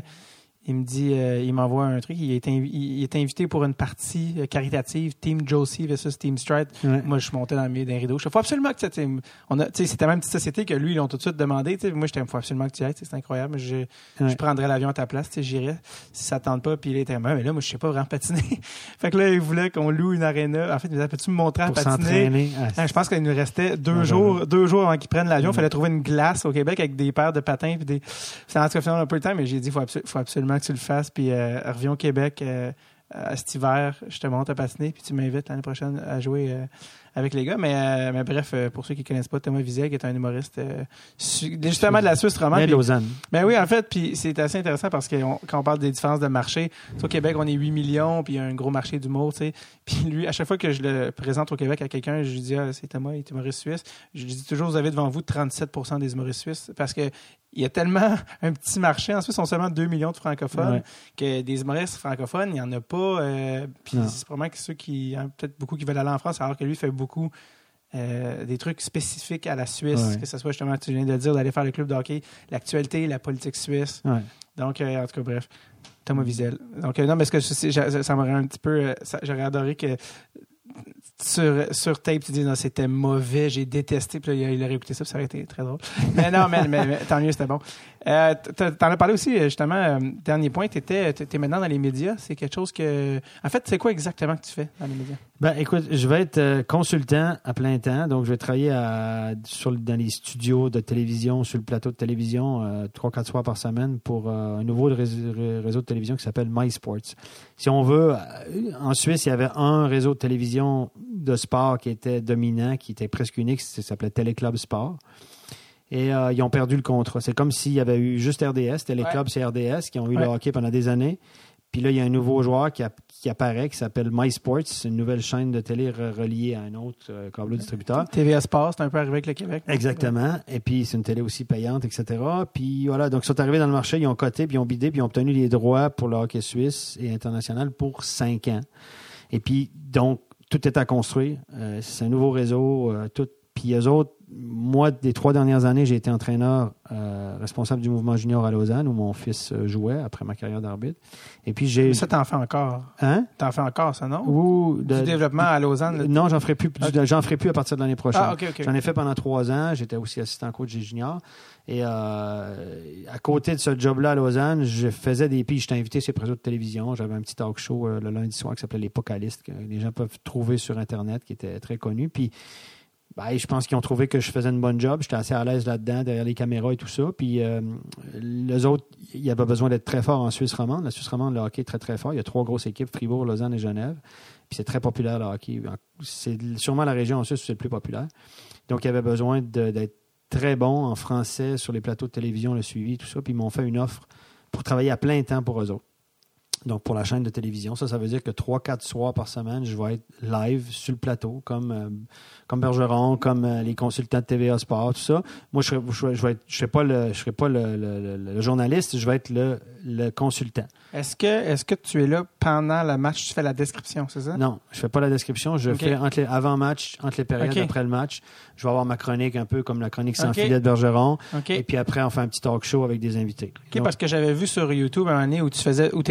il me dit, euh, il m'envoie un truc. Il est, il est invité pour une partie euh, caritative, Team Josie versus Team Stride. Ouais. Moi, je suis monté dans le milieu d'un rideau. Il faut absolument que tu on a, tu sais, c'était même une petite société que lui, ils l'ont tout de suite demandé. Moi, j'étais, il faut absolument que tu ailles. C'est incroyable. Je, Ouais. je prendrais l'avion à ta place. J'irais si ça tente pas. Puis il était, mais là, moi, je sais pas vraiment patiner. fait que là, il voulait qu'on loue une aréna. En fait, il me disait, peux-tu me montrer à pour patiner? Ah, je pense qu'il nous restait deux jours, deux jours avant qu'ils prennent l'avion. Il Mm. fallait trouver une glace au Québec avec des paires de patins puis des. C'est en tout cas finalement un peu le temps, mais j'ai dit faut absolument que tu le fasses. Puis euh, reviens au Québec euh, à cet hiver, je te monte à patiner puis tu m'invites l'année prochaine à jouer euh, avec les gars. Mais, euh, mais bref, euh, pour ceux qui connaissent pas Thomas qui est un humoriste euh, justement de la Suisse romande. mais Lausanne. ben oui, en fait, puis c'est assez intéressant parce que on- quand on parle des différences de marché, au Québec, on est 8 millions, puis il y a un gros marché d'humour, tu sais. Puis lui, à chaque fois que je le présente au Québec à quelqu'un, je lui dis, ah, c'est Thomas, il est humoriste suisse. Je lui dis toujours, vous avez devant vous 37% des humoristes suisses parce que il y a tellement un petit marché. En Suisse, ils sont seulement 2 millions de francophones Ouais. que des humoristes francophones, il n'y en a pas. euh, puis c'est probablement que ceux qui, a peut-être beaucoup qui veulent aller en France, alors que lui fait beaucoup euh, des trucs spécifiques à la Suisse, Ouais. que ce soit justement, tu viens de le dire, d'aller faire le club de hockey, l'actualité, la politique suisse. Ouais. Donc, euh, en tout cas, bref, Thomas Wiesel. Donc, euh, non, mais ce que je ça, m'aurait un petit peu. J'aurais adoré que sur, sur tape, tu dis non, c'était mauvais, j'ai détesté, puis là, il aurait écouté ça, puis ça aurait été très drôle. Mais non, mais, mais- mais tant mieux, c'était bon. Euh, T'en as parlé aussi, euh, justement, euh, dernier point, t'étais t'es maintenant dans les médias. C'est quelque chose que. En fait, c'est quoi exactement que tu fais dans les médias? Ben, écoute, je vais être euh, consultant à plein temps, donc je vais travailler dans les studios de télévision, sur le plateau de télévision, euh, trois, quatre soirs par semaine pour euh, un nouveau réseau, de télévision qui s'appelle MySports. Si on veut, euh, en Suisse, il y avait un réseau de télévision de sport qui était dominant, qui était presque unique, ça s'appelait Téléclub Sport. Et euh, ils ont perdu le contrat. C'est comme s'il y avait eu juste RDS, Téléclub, c'est RDS, qui ont eu le Ouais. hockey pendant des années. Puis là, il y a un nouveau joueur qui, a- qui apparaît, qui s'appelle MySports. C'est une nouvelle chaîne de télé re- reliée à un autre euh, câble distributeur. TVA Sport, c'est un peu arrivé avec le Québec. Exactement. Et puis, c'est une télé aussi payante, etc. Puis voilà, donc ils sont arrivés dans le marché, ils ont coté, puis ils ont bidé, puis ils ont obtenu les droits pour le hockey suisse et international pour cinq ans. Et puis, donc, tout est à construire. Euh, c'est un nouveau réseau. euh, tout. Puis eux autres, moi, des trois dernières années, j'ai été entraîneur euh, responsable du mouvement junior à Lausanne, où mon fils euh, jouait après ma carrière d'arbitre. Et puis, j'ai... Mais ça, t'en fais encore. Hein? T'en fais encore, ça, non? Ou Du développement à Lausanne. non, j'en ferai plus. du- J'en ferai plus à partir de l'année prochaine. Ah, OK, OK. J'en ai fait pendant trois ans. J'étais aussi assistant coach des juniors. Et euh, à côté de ce job-là à Lausanne, je faisais des. Puis j'étais invité sur les réseaux de télévision. J'avais un petit talk show euh, le lundi soir qui s'appelait L'Épocaliste, que les gens peuvent trouver sur Internet, qui était très connu. Puis ben, je pense qu'ils ont trouvé que je faisais une bonne job. J'étais assez à l'aise là-dedans, derrière les caméras et tout ça. Puis euh, les autres, il y avait besoin d'être très fort en Suisse romande. La Suisse romande, le hockey est très, très fort. Il y a trois grosses équipes, Fribourg, Lausanne et Genève. Puis c'est très populaire, le hockey. C'est sûrement la région en Suisse où c'est le plus populaire. Donc, il y avait besoin d'être très bon en français sur les plateaux de télévision, le suivi, tout ça. Puis ils m'ont fait une offre pour travailler à plein temps pour eux autres. Donc, pour la chaîne de télévision, ça, ça veut dire que trois, quatre soirs par semaine, je vais être live sur le plateau, comme, euh, comme Bergeron, comme euh, les consultants de TVA Sport, tout ça. Moi, je ne je, je vais être- je serai pas, le, je serai pas le, le- le- le journaliste, je vais être le, le consultant. Est-ce que, est-ce que tu es là pendant le match, tu fais la description, c'est ça? Non, je fais pas la description. Je fais entre les, avant match, entre les périodes, Ok. après le match. Je vais avoir ma chronique un peu comme la chronique sans Ok. filet de Bergeron. Et puis après, on fait un petit talk show avec des invités. OK, Donc, parce que j'avais vu sur YouTube un donné où tu faisais, où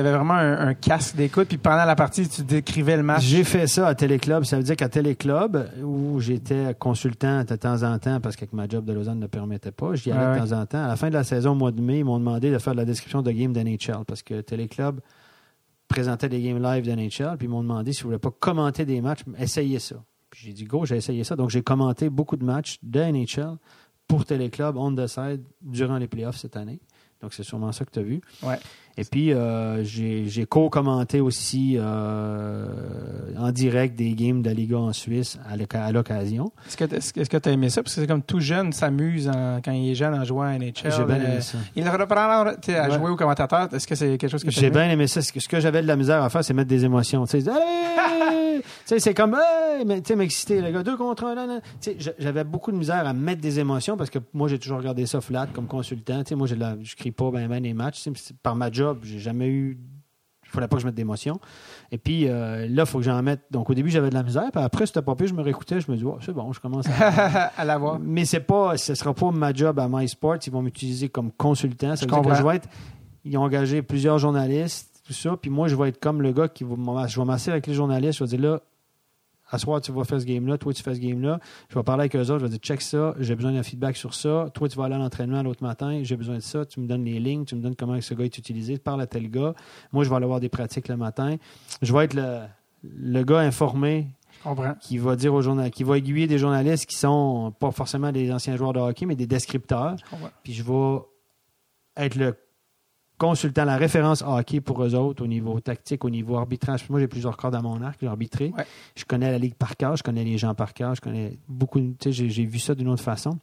tu avais vraiment un, un casque d'écoute, puis pendant la partie, tu décrivais le match. J'ai fait ça à Téléclub. Ça veut dire qu'à Téléclub, où j'étais consultant de temps en temps, parce que ma job de Lausanne ne permettait pas, j'y allais Ouais, de temps en temps. À la fin de la saison, au mois de mai, ils m'ont demandé de faire de la description de games d'NHL, parce que Téléclub présentait des games live d'NHL, puis ils m'ont demandé si je voulais pas commenter des matchs, essayez ça. Puis j'ai dit, go, j'ai essayé ça. Donc j'ai commenté beaucoup de matchs de NHL pour Téléclub, on the side, durant les playoffs cette année. Donc c'est sûrement ça que tu as vu. Ouais. Et puis, euh, j'ai j'ai co-commenté aussi euh, en direct des games de la Liga en Suisse à l'oc- à l'occasion. Est-ce que tu as aimé ça? Parce que c'est comme tout jeune s'amuse quand il est jeune en jouant à NHL. J'ai bien euh, aimé ça. Il reprend à Ouais. jouer au commentateur. Est-ce que c'est quelque chose que tu J'ai bien aimé ça. Ce que, j'avais de la misère à faire, c'est mettre des émotions. Tu sais, c'est comme, hey! mais tu sais, m'exciter, le gars, deux contre un. J'avais beaucoup de misère à mettre des émotions parce que moi, j'ai toujours regardé ça flat comme consultant. Tu sais, moi, je crie pas ben, ben les matchs. Par ma job, j'ai jamais eu. Il fallait pas que je mette d'émotions. Et puis euh, là, il faut que j'en mette. Donc, au début, j'avais de la misère. Puis après, c'était pas pire. Je me réécoutais. Je me dis, oh, c'est bon, je commence à. à l'avoir. Mais c'est pas, ce sera pas ma job à MySports. Ils vont m'utiliser comme consultant. Ça Je veut dire que je vais être. Ils ont engagé plusieurs journalistes, tout ça. Puis moi, je vais être comme le gars qui va. Je vais m'asseoir avec les journalistes. Je vais dire là, à soir, tu vas faire ce game-là. Toi, tu fais ce game-là. Je vais parler avec eux autres. Je vais dire check ça. J'ai besoin d'un feedback sur ça. Toi, tu vas aller à l'entraînement l'autre matin. J'ai besoin de ça. Tu me donnes les lignes. Tu me donnes comment ce gars est utilisé. Parle à tel gars. Moi, je vais aller voir des pratiques le matin. Je vais être le, le gars informé qui va dire aux journal, qui va aiguiller des journalistes qui sont pas forcément des anciens joueurs de hockey, mais des descripteurs. Je. Puis je vais être le consultant, la référence hockey pour eux autres au niveau tactique, au niveau arbitrage. Moi, j'ai plusieurs cordes à mon arc, j'ai arbitré. Ouais. Je connais la ligue par cœur, je connais les gens par cœur, je connais beaucoup. Tu sais, j'ai, j'ai vu ça d'une autre façon.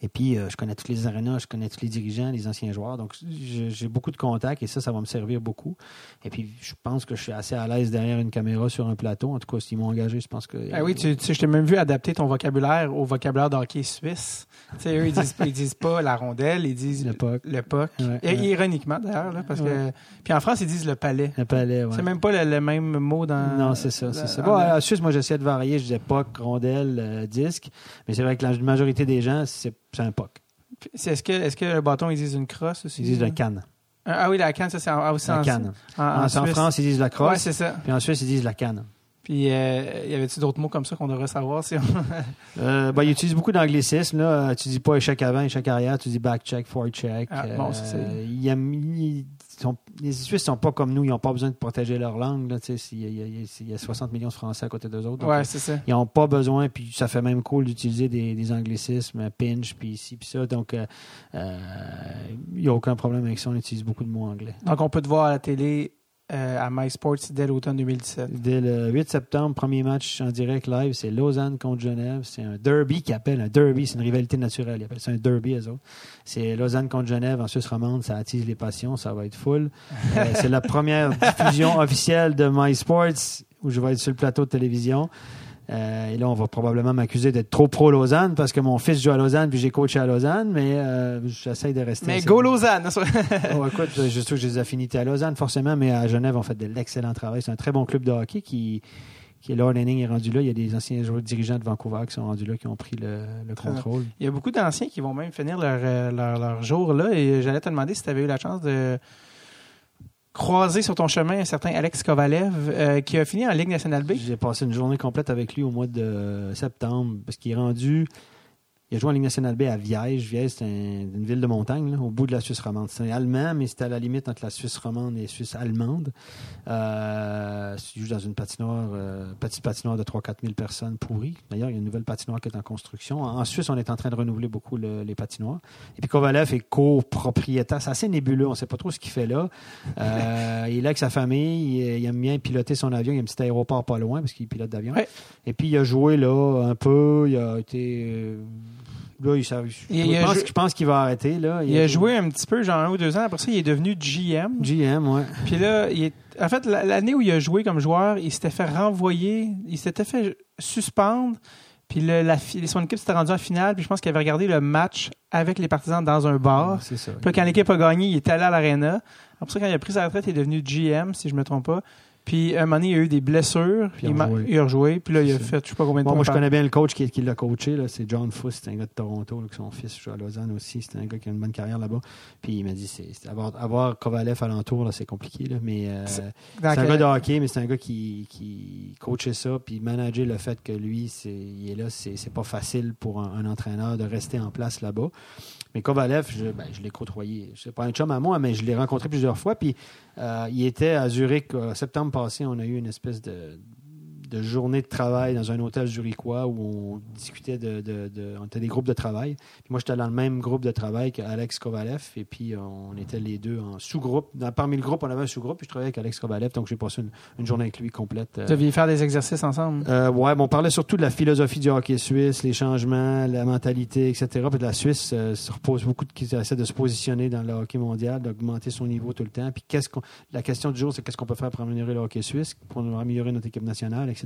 Et puis, euh, je connais tous les arénas, je connais tous les dirigeants, les anciens joueurs. Donc, j'ai, beaucoup de contacts et ça, ça va me servir beaucoup. Et puis, je pense que je suis assez à l'aise derrière une caméra sur un plateau. En tout cas, s'ils m'ont engagé, je pense que. Ah oui, tu, tu sais, je t'ai même vu adapter ton vocabulaire au vocabulaire de hockey suisse. Tu sais, eux, ils disent, ils disent pas la rondelle, ils disent Le puck. Le puck. Ouais, Et ouais. ironiquement, d'ailleurs, parce que. Ouais. Puis en France, ils disent le palais. Le palais. C'est même pas le, le même mot dans. Non, c'est ça. C'est ça. en- Bon, la Suisse, moi, j'essayais de varier. Je disais puck, rondelle, euh, disque. Mais c'est vrai que la majorité des gens, c'est c'est un puck. C'est- Est-ce que, est-ce que le bâton, ils disent une crosse aussi? Ils disent la canne. Ah ah oui, la canne, ça, c'est en, ah, aussi La en, canne. En, en En, en Suisse. France, ils disent la Ouais, crosse. c'est ça. puis en Suisse, ils disent la canne. Puis, euh, y avait-tu d'autres mots comme ça qu'on devrait savoir? Si on... Euh, ben, ils utilisent beaucoup d'anglicisme. Là. Euh, Tu dis pas échec avant, échec arrière. Tu dis back check, forward check. Ah, bon, c'est- Euh, aiment- ils sont- les Suisses sont pas comme nous. Ils n'ont pas besoin de protéger leur langue. Là, il, y a, il y a- il y a 60 millions de Français à côté d'eux autres. Donc, ouais, c'est ça. Ils n'ont pas besoin, puis ça fait même cool d'utiliser des, des anglicismes, pinch, puis ici, puis ça. Donc, euh, euh, il n'y a aucun problème avec ça. On utilise beaucoup de mots anglais. Donc, on peut te voir à la télé euh, à MySports dès l'automne 2017. Dès le 8 septembre, premier match en direct live, c'est Lausanne contre Genève. C'est un derby qu'ils appellent un derby, c'est une rivalité naturelle. Ils appellent ça un derby, eux autres. C'est Lausanne contre Genève en Suisse romande, ça attise les passions, ça va être full. Euh, c'est la première diffusion officielle de MySports où je vais être sur le plateau de télévision. Euh, et là, on va probablement m'accuser d'être trop pro Lausanne parce que mon fils joue à Lausanne puis j'ai coaché à Lausanne, mais euh, j'essaie de rester. Mais go Lausanne! oh, écoute, je trouve que j'ai des affinités à Lausanne, forcément, mais à Genève, on fait de l'excellent travail. C'est un très bon club de hockey qui, qui Lord Henning est rendu là. Il y a des anciens joueurs dirigeants de Vancouver qui sont rendus là, qui ont pris le, le contrôle. Il y a beaucoup d'anciens qui vont même finir leur, euh, leur, leur jour là. Et j'allais te demander si tu avais eu la chance de croisé sur ton chemin un certain Alex Kovalev euh, qui a fini en Ligue nationale B? J'ai passé une journée complète avec lui au mois de septembre parce qu'il est rendu il a joué en Ligue nationale B à Viège. Viège, c'est une ville de montagne, là, au bout de la Suisse romande. C'est allemand, mais c'était à la limite entre la Suisse romande et la Suisse allemande. Euh, il joue dans une patinoire, euh, petite patinoire de 3-4 000 personnes pourries. D'ailleurs, il y a une nouvelle patinoire qui est en construction. En, Suisse, on est en train de renouveler beaucoup le, les patinoires. Et puis Kovalev est copropriétaire. C'est assez nébuleux. On ne sait pas trop ce qu'il fait là. Euh, il est là avec sa famille. Il, il, aime bien piloter son avion. Il y a un petit aéroport pas loin parce qu'il pilote d'avion. Ouais. Et puis, il a joué là un peu. Il a été... Là, il, ça, je, Il pense, jou- je pense qu'il va arrêter. Là. Il a joué un petit peu, genre un ou deux ans. Après ça, il est devenu GM. GM, ouais. Puis là, il est... en fait, la- l'année où il a joué comme joueur, il s'était fait renvoyer, il s'était fait suspendre. Puis le- la, son équipe s'était rendue en finale. Puis je pense qu'il avait regardé le match avec les partisans dans un bar. c'est ça. Puis là, quand l'équipe a gagné, il est allé à l'aréna. Après ça, quand il a pris sa retraite, il est devenu GM, si je me trompe pas. Puis un moment donné, il a eu des blessures. Puis il a il, rejoué. il a rejoué. Puis là, il a fait, je sais pas combien de Bon, points moi, je connais bien le coach qui, qui l'a coaché. C'est John Fuss. C'est un gars de Toronto. Là, que son fils joue à Lausanne aussi. C'est un gars qui a une bonne carrière là-bas. Puis il m'a dit c'est, avoir, avoir Kovalev alentour, c'est compliqué. Là. Mais euh, C'est- un quel- gars de hockey, mais c'est un gars qui, qui coachait ça. Puis manager le fait que lui, c'est, il est là, c'est, c'est pas facile pour un, un entraîneur de rester en place là-bas. Mais Kovalev, je, ben, je l'ai côtoyé. C'est pas un chum à moi, mais je l'ai rencontré plusieurs fois. Puis il était à Zurich en septembre passé. On a eu une espèce de, de journée de travail dans un hôtel zurichois où on discutait de, de- de- on était des groupes de travail. Puis moi, j'étais dans le même groupe de travail qu'Alex Kovalev. Et puis, on était les deux en sous-groupe. Parmi le groupe, on avait un sous-groupe. Puis je travaillais avec Alex Kovalev. Donc, j'ai passé une, une journée avec lui complète. euh, Vous deviez faire des exercices ensemble? euh, ouais, bon, on parlait surtout de la philosophie du hockey suisse, les changements, la mentalité, etc. Puis de la Suisse euh, se repose beaucoup de, qui essaie de se positionner dans le hockey mondial, d'augmenter son niveau tout le temps. Puis qu'est-ce qu'on, la question du jour, c'est qu'est-ce qu'on peut faire pour améliorer le hockey suisse, pour améliorer notre équipe nationale, etc.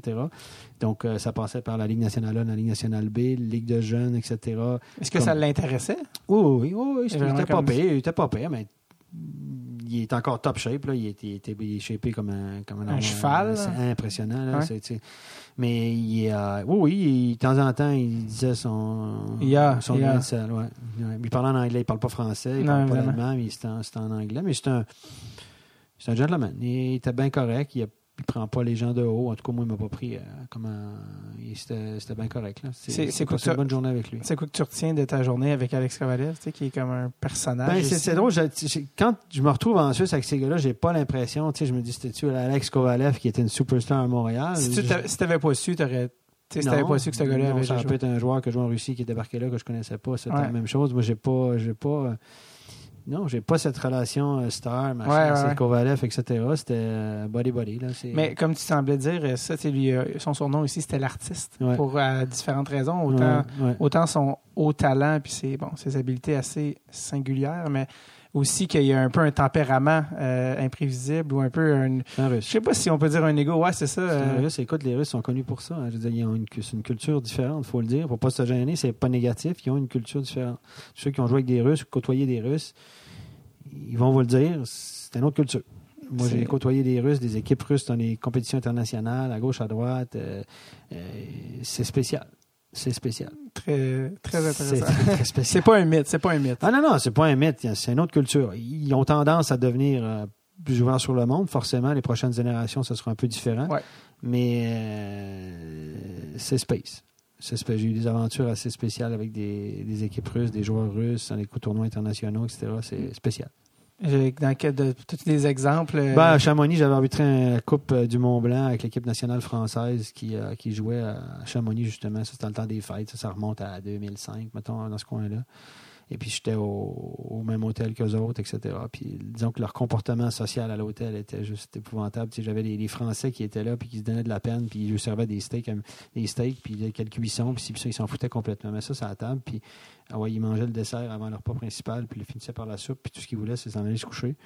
Donc, euh, ça passait par la Ligue nationale 1, la Ligue nationale B, Ligue de jeunes, etc. Est-ce que Comme- ça l'intéressait? Oui, oui, oui, il était pas pire, il était pas pire, mais il est encore top shape. Là. Il, est shapé comme un, comme Un cheval, C'est impressionnant. Là. Ouais. Mais il est, euh, oui, oui, il- de temps en temps, il disait son, Il a, son il grain a. de sel. Ouais. Ouais. Il parle en anglais, il parle pas français, il Non, parle pas allemand, mais c'est en, en anglais. Mais c'est un, c'est un gentleman. Il était bien correct. Il, a, il prend pas les gens de haut. En tout cas, moi, il m'a pas pris euh, comme un- il- C'était bien correct. C'est- quoi une bonne journée avec lui. C'est quoi que tu retiens de ta journée avec Alex Kovalev, tu sais, qui est comme un personnage? Ben, c'est drôle. quand je me retrouve en Suisse avec ces gars-là, j'ai pas l'impression. Tu sais, je me dis, c'était-tu Alex Kovalev qui était une superstar à Montréal? Si tu Je- si t'avais pas su, t'aurais. tu Si t'avais pas su que ce gars-là avait ça pu être un joueur que joue en Russie qui est débarqué là que je connaissais pas. C'était Ouais. la même chose. Moi, j'ai pas, j'ai pas, non, j'ai pas cette relation euh, star, machin, Ouais. Kovalev, etc. C'était euh, body body là. Mais comme tu semblais dire, euh, ça, lui, son surnom ici, c'était l'artiste. Ouais. Pour euh, différentes raisons. Autant, autant son haut talent puis ses, bon, ses habiletés assez singulières, mais aussi qu'il y a un peu un tempérament euh, imprévisible ou un peu un. Un Je russe. sais pas si on peut dire un ego. Ouais, c'est ça. Un euh, Russe. Écoute, les Russes sont connus pour ça. hein. Je veux dire, ils ont une, cu- c'est une culture différente, faut le dire. Faut pas se gêner, c'est pas négatif. Ils ont une culture différente. Ceux qui ont joué avec des Russes, côtoyé des Russes, ils vont vous le dire, c'est une autre culture. Moi, j'ai côtoyé des Russes, des équipes russes dans les compétitions internationales, à gauche, à droite. euh, c'est spécial. C'est spécial. très, très C'est intéressant. C'est spécial. pas un mythe, c'est pas un mythe. Ah non, non, c'est pas un mythe. C'est une autre culture. Ils ont tendance à devenir euh, plus ouverts sur le monde. Forcément, les prochaines générations, ce sera un peu différent. Ouais. Mais euh, c'est space. J'ai eu des aventures assez spéciales avec des, des équipes russes, des joueurs russes dans les tournois internationaux, etc. C'est spécial. J'ai- Dans quel de tous les exemples. euh, Ben, à Chamonix, j'avais arbitré la Coupe euh, du Mont-Blanc avec l'équipe nationale française qui, euh, qui jouait à Chamonix, justement. Ça, c'était le temps des fêtes. Ça, ça remonte à 2005, mettons, dans ce coin-là. Et puis j'étais au, au même hôtel qu'eux autres, etc. Puis disons que leur comportement social à l'hôtel était juste épouvantable. Tu sais, J'avais les, les Français qui étaient là, puis qui se donnaient de la peine, puis ils servaient des steaks, euh, des steaks, puis quelques cuissons, puis ça, ils s'en foutaient complètement. Mais ça, c'est à la table, puis ah ouais, ils mangeaient le dessert avant leur repas principal, puis ils finissaient par la soupe, puis tout ce qu'ils voulaient, c'est s'en aller se coucher.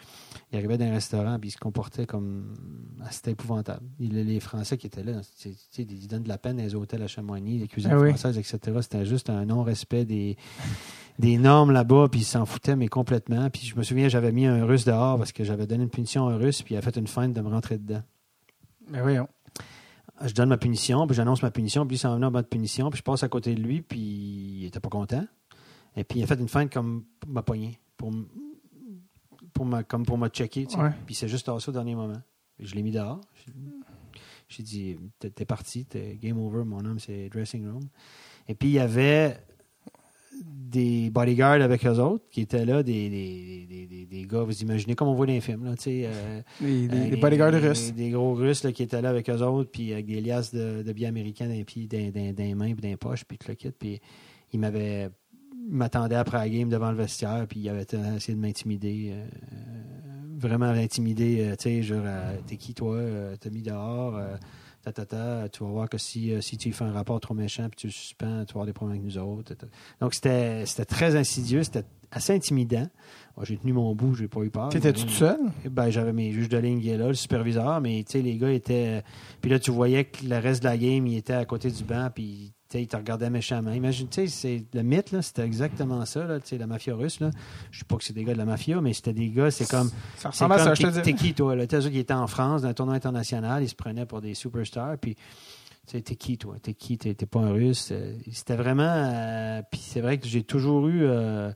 Ils arrivaient dans un restaurant, puis ils se comportaient comme... Ah, C'était épouvantable. Il- Les Français qui étaient là, tu sais, ils donnent de la peine dans les hôtels à Chamonix, les cuisines Ah oui. françaises, etc. C'était juste un non-respect des, des normes là-bas, puis ils s'en foutaient, mais complètement. Puis je me souviens, j'avais mis un russe dehors parce que j'avais donné une punition à un russe, puis il a fait une feinte de me rentrer dedans. Ben voyons. Je donne ma punition, puis j'annonce ma punition, puis il s'en venait en bas de punition, puis je passe à côté de lui, puis il était pas content. Et puis il a fait une feinte comme pour ma poignée, pour, pour ma, comme pour me checker, tu sais. Ouais. Puis c'est juste tassé au dernier moment. Je l'ai mis dehors. J'ai dit, t'es parti, t'es game over, mon homme, c'est dressing room. Et puis il y avait des bodyguards avec eux autres qui étaient là, des, des, des, des, des gars, vous imaginez comme on voit dans les films, là, euh, euh, les bodyguards des- russes. Des, gros Russes là, qui étaient là avec eux autres, puis avec des liasses de, de billets américains dans les, pieds, dans, dans- dans les mains, puis dans les poches, puis tout le kit. Puis ils m'avaient. ils m'attendaient après la game devant le vestiaire, puis ils avaient essayé de m'intimider. euh, vraiment intimider, tu sais, genre, t'es qui toi, t'as mis dehors, ta, ta, ta, tu vas voir que si, euh, si tu fais un rapport trop méchant, puis tu le suspends, tu vas avoir des problèmes avec nous autres. Donc c'était très insidieux, c'était assez intimidant. Moi, j'ai tenu mon bout, j'ai pas eu peur. T'étais-tu tout seul? Ben, j'avais mes juges de ligne qui étaient là, le superviseur, mais tu sais, les gars étaient. Puis là, tu voyais que le reste de la game, il était à côté du banc, puis tu sais, ils te regardaient méchamment. Imagine, tu sais, c'est le mythe, là, c'était exactement ça, là, tu sais, la mafia russe, là. Je sais pas que c'est des gars de la mafia, mais c'était des gars, c'est comme. Ça C'est ressemble à comme, ça, je te t'es- qui, toi? Là? Eux qui étaient en France, dans un tournoi international, ils se prenaient pour des superstars, puis. Tu sais, t'es qui, toi? T'es qui? T'es pas un russe? Euh, C'était vraiment. euh, puis c'est vrai que j'ai toujours eu. euh,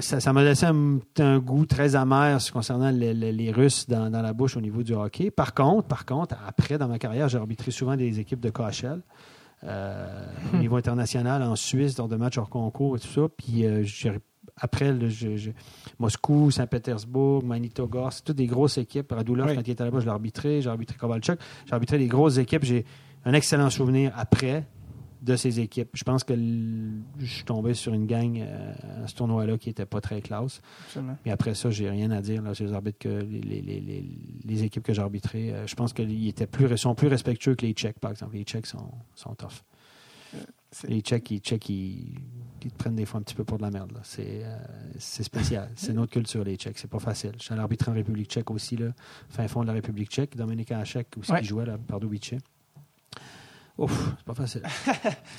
ça ça m'a laissé un, un goût très amer concernant les, les- les Russes dans, dans la bouche au niveau du hockey. Par contre, par contre, après, dans ma carrière, j'ai arbitré souvent des équipes de KHL. euh, au niveau international, en Suisse, dans des matchs hors concours et tout ça. Puis euh, après, là, je- je- Moscou, Saint-Pétersbourg, Manitoba, c'est toutes des grosses équipes. Radulov, Oui. quand il était là-bas, je l'ai arbitré. J'ai arbitré Kovalchuk. J'ai arbitré des grosses équipes. J'ai un excellent souvenir après de ces équipes. Je pense que je suis tombé sur une gang euh, à ce tournoi-là qui était pas très classe. Absolument. Mais après ça, j'ai rien à dire là, les arbitres que les, les- les- les- équipes que j'ai arbitrées. Euh, je pense qu'ils étaient plus sont plus respectueux que les Tchèques, par exemple. Les Tchèques sont, sont tough. c'est- Les Tchèques, les Tchèques, ils, ils te prennent des fois un petit peu pour de la merde. C'est euh, c'est spécial. C'est notre culture, les Tchèques. C'est pas facile. Je suis en République tchèque aussi, là, fin fond de la République tchèque. Dominique Hachek aussi Ouais. qui jouait là, Pardubice. Ouf, c'est pas facile.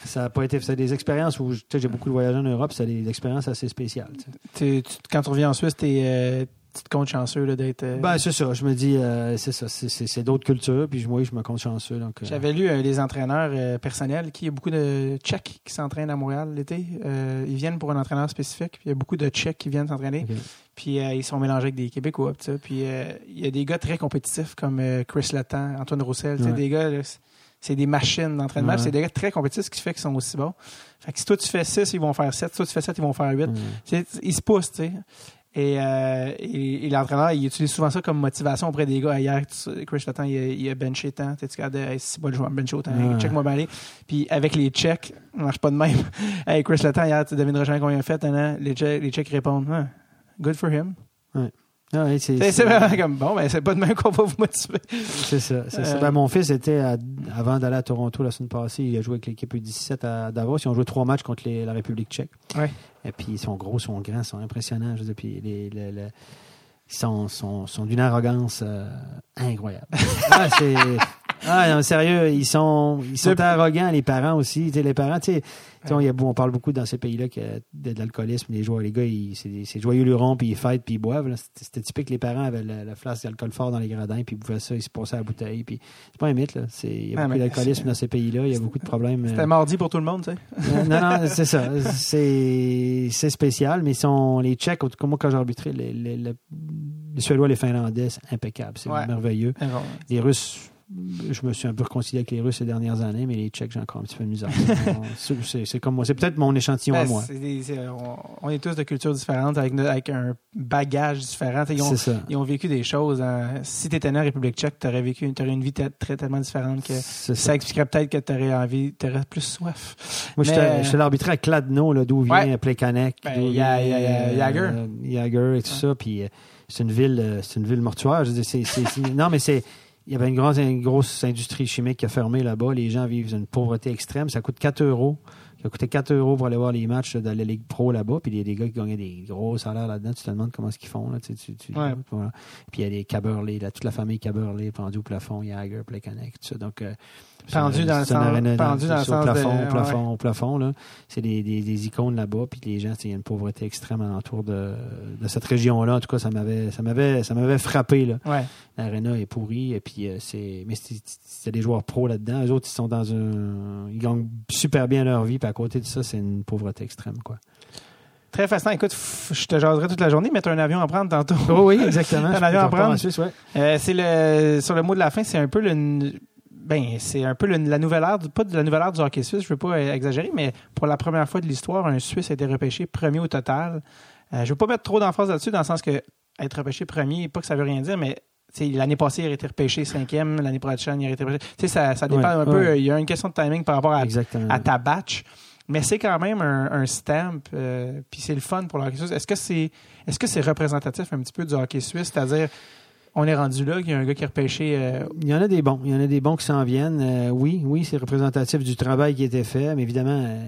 ça a pas été. C'est des expériences où j'ai beaucoup de voyagé en Europe, c'est des expériences assez spéciales. tu quand tu reviens en Suisse, t'es, euh, tu te comptes chanceux là, d'être. euh, Ben, c'est ça. Je me dis, euh, c'est ça. c'est- d'autres cultures. Puis moi, je me compte chanceux. Donc, euh, J'avais lu les entraîneurs personnels, qui il y a beaucoup de Tchèques qui s'entraînent à Montréal l'été. Ils viennent pour un entraîneur spécifique, puis il y a beaucoup de Tchèques qui viennent s'entraîner. Puis euh, ils sont mélangés avec des Québécois. Puis euh, il y a des gars très compétitifs comme euh, Chris Letang, Antoine Roussel. Ouais. Des gars, c'est- des machines d'entraînement. Ouais. C'est des gars très compétitifs, ce qui fait qu'ils sont aussi bons. Fait que si toi tu fais 6, ils vont faire 7. Si toi tu fais 7, ils vont faire 8. Ouais. C'est- Ils se poussent, tu sais. Et, euh, et, et l'entraîneur, il utilise souvent ça comme motivation auprès des gars. Hier, tu- Chris Letang, il a, il a benché tant. Tu sais, tu regardes, hey, le joueur benché autant. Ouais. Check-moi bien. Puis avec les checks, ça marche pas de même. hey, Chris Letang, hier, tu devineras jamais combien il a fait. hein, hein? Les checks, les checks répondent, Ah, good for him. Ouais, c'est C'est c'est vraiment comme, bon, ben, c'est pas de même qu'on va vous motiver. C'est ça. Euh, Ben, mon fils était, à- avant d'aller à Toronto la semaine passée, il a joué avec l'équipe U17 à Davos. Ils ont joué trois matchs contre les- la République tchèque. Ouais. Et puis, ils sont gros, ils sont grands, ils sont impressionnants. Je veux dire, puis les, les- les- ils sont, sont, sont d'une arrogance euh, incroyable. ah, c'est. Ah, non, sérieux, ils sont, ils sont arrogants, les parents aussi. Les parents, tu sais, on, on parle beaucoup dans ces pays-là que de, de l'alcoolisme. Les joueurs, les gars, ils- c'est joyeux lurons, puis ils fêtent, puis ils boivent. C'était typique que les parents avaient la, la flasque d'alcool fort dans les gradins, puis ils buvaient ça, ils se passaient à la bouteille. Puis c'est pas un mythe, là. Il y a Ah, beaucoup d'alcoolisme dans ces pays-là. Il y a beaucoup de problèmes. C'était euh, mardi pour tout le monde, tu sais. non, non, c'est ça. C'est spécial, mais ils sont, les Tchèques, en tout cas, moi, quand j'ai arbitré, les, les, les- les Suédois, les Finlandais, c'est impeccable. C'est Ouais. merveilleux. Les Russes, je me suis un peu réconcilié avec les Russes ces dernières années, mais les Tchèques, j'ai encore un petit peu de misère. C'est- comme moi. C'est peut-être mon échantillon à Ben, moi. c'est- on, on est tous de cultures différentes, avec, avec un bagage différent. Ils ont, ça. ils ont vécu des choses. hein. Si tu étais né en République tchèque, tu aurais vécu t'aurais une vie très, très tellement différente que ça ça. expliquerait peut-être que tu aurais envie, tu aurais plus soif. Moi, Mais- j'étais l'arbitre à Kladno, là, d'où vient Ouais. Plekanec. Ben, vient, Jagger. euh, Jagger et tout ça. Puis euh, c'est une ville, euh, c'est une ville mortuaire. Je veux dire, non, mais c'est. Il y avait une grosse, une grosse industrie chimique qui a fermé là-bas. Les gens vivent une pauvreté extrême. Ça coûte 4 euros. Ça coûtait 4 euros pour aller voir les matchs dans la Ligue Pro là-bas. Puis il y a des gars qui gagnaient des gros salaires là-dedans. Tu te demandes comment est-ce qu'ils font. Là. Tu, tu- tu- Ouais. voilà. Puis il y a des Caberley, là, toute la famille Caberley, pendu au plafond, Jagger, Plekanec, tout ça. Donc, euh, Pendu dans le sens- pendu dans le sens de- plafond, ouais. au plafond, au plafond. Là. C'est des, des, des icônes là-bas. Puis les gens, il y a une pauvreté extrême alentour de, de cette région-là. En tout cas, ça m'avait, ça m'avait, ça m'avait frappé. Là. Ouais. L'aréna est pourrie. Et puis, euh, c'est, mais c'est, des joueurs pros là-dedans. Eux autres, ils sont dans un. Ils gagnent super bien leur vie. Puis à côté de ça, c'est une pauvreté extrême. Quoi. Très fascinant. Écoute, je te jaserai toute la journée, mais tu as un avion à prendre tantôt. Oh oui, exactement. Un avion à prendre. en Suisse, ouais. Euh, c'est le sur le mot de la fin, c'est un peu le ben c'est un peu le- la nouvelle ère, du- pas de la nouvelle ère du hockey suisse, je veux pas exagérer, mais pour la première fois de l'histoire, un Suisse a été repêché premier au total. Euh, je veux pas mettre trop d'emphase là-dessus dans le sens que être repêché premier, pas que ça veut rien dire, mais l'année passée, il a été repêché cinquième, l'année prochaine, il a été repêché. Tu sais, ça, ça dépend Ouais, un peu. Il y a une question de timing par rapport à, ta batch. Mais c'est quand même un, un stamp, euh, puis c'est le fun pour le hockey suisse. Est-ce que c'est est-ce que c'est représentatif un petit peu du hockey suisse, c'est-à-dire on est rendu là, qu'il y a un gars qui a repêché euh, Il y en a des bons. Il y en a des bons qui s'en viennent. Euh, oui, oui, c'est représentatif du travail qui été fait. Mais évidemment, euh,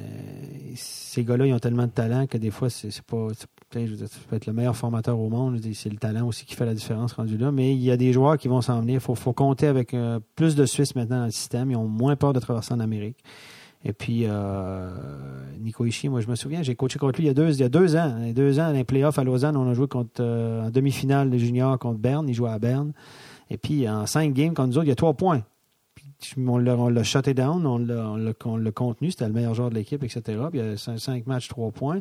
ces gars-là, ils ont tellement de talent que des fois, c'est pas. je dire, tu peux être le meilleur formateur au monde. C'est le talent aussi qui fait la différence rendu là. Mais il y a des joueurs qui vont s'en venir. Il faut, compter avec plus de Suisses maintenant dans le système. Ils ont moins peur de traverser en Amérique. Et puis, euh, Nico Ishii, moi, je me souviens, j'ai coaché contre lui il y a deux, il y a deux ans. Il y a deux ans, dans les playoffs à Lausanne, on a joué contre, euh, en demi-finale de junior contre Berne. Il jouait à Berne. Et puis, en cinq games contre nous autres, il y a trois points. Puis, on l'a, shuté down, on l'a, on l'a, on l'a contenu. C'était le meilleur joueur de l'équipe, etc. Puis, il y a cinq, matchs, trois points.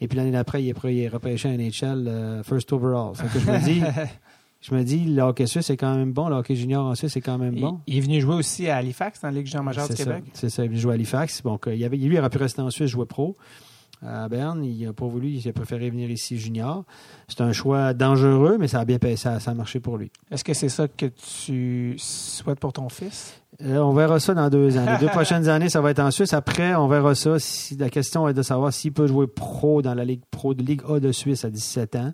Et puis, l'année d'après, il est, il est repêché à NHL euh, first overall. Fait que je me dis, je me dis, le hockey suisse, c'est quand même bon. Le hockey junior en Suisse, c'est quand même bon. il est venu jouer aussi à Halifax dans la Ligue Jean majeure du ça, Québec. c'est ça. Il est venu jouer à Halifax. Donc, euh, il avait, lui, il aurait pu rester en Suisse, jouer pro. À Berne, il n'a pas voulu, il a préféré venir ici junior. C'est un choix dangereux, mais ça a bien ça, ça a marché pour lui. Est-ce que c'est ça que tu souhaites pour ton fils? Euh, on verra ça dans deux ans. Les deux prochaines années, ça va être en Suisse. Après, on verra ça. Si, la question est de savoir s'il peut jouer pro dans la Ligue pro de Ligue A de Suisse à 17 ans.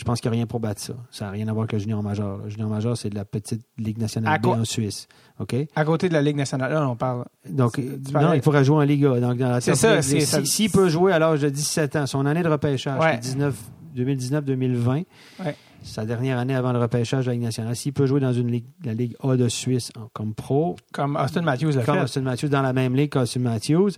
Je pense qu'il n'y a rien pour battre ça. Ça n'a rien à voir avec le junior majeur. Le junior majeur, c'est de la petite Ligue nationale B en Suisse. OK? À côté de la Ligue nationale, là, on parle. Donc, non, il pourrait jouer en Liga. Donc, dans la C'est ça, S'il peut jouer à l'âge de 17 ans, son année de repêchage, Ouais. c'est 19 2019-2020, Ouais. sa dernière année avant le repêchage de la Ligue nationale, s'il peut jouer dans une ligue, la Ligue A de Suisse comme pro, Comme Austin Matthews l'a comme fait. Austin Matthews, dans la même ligue qu'Austin Matthews,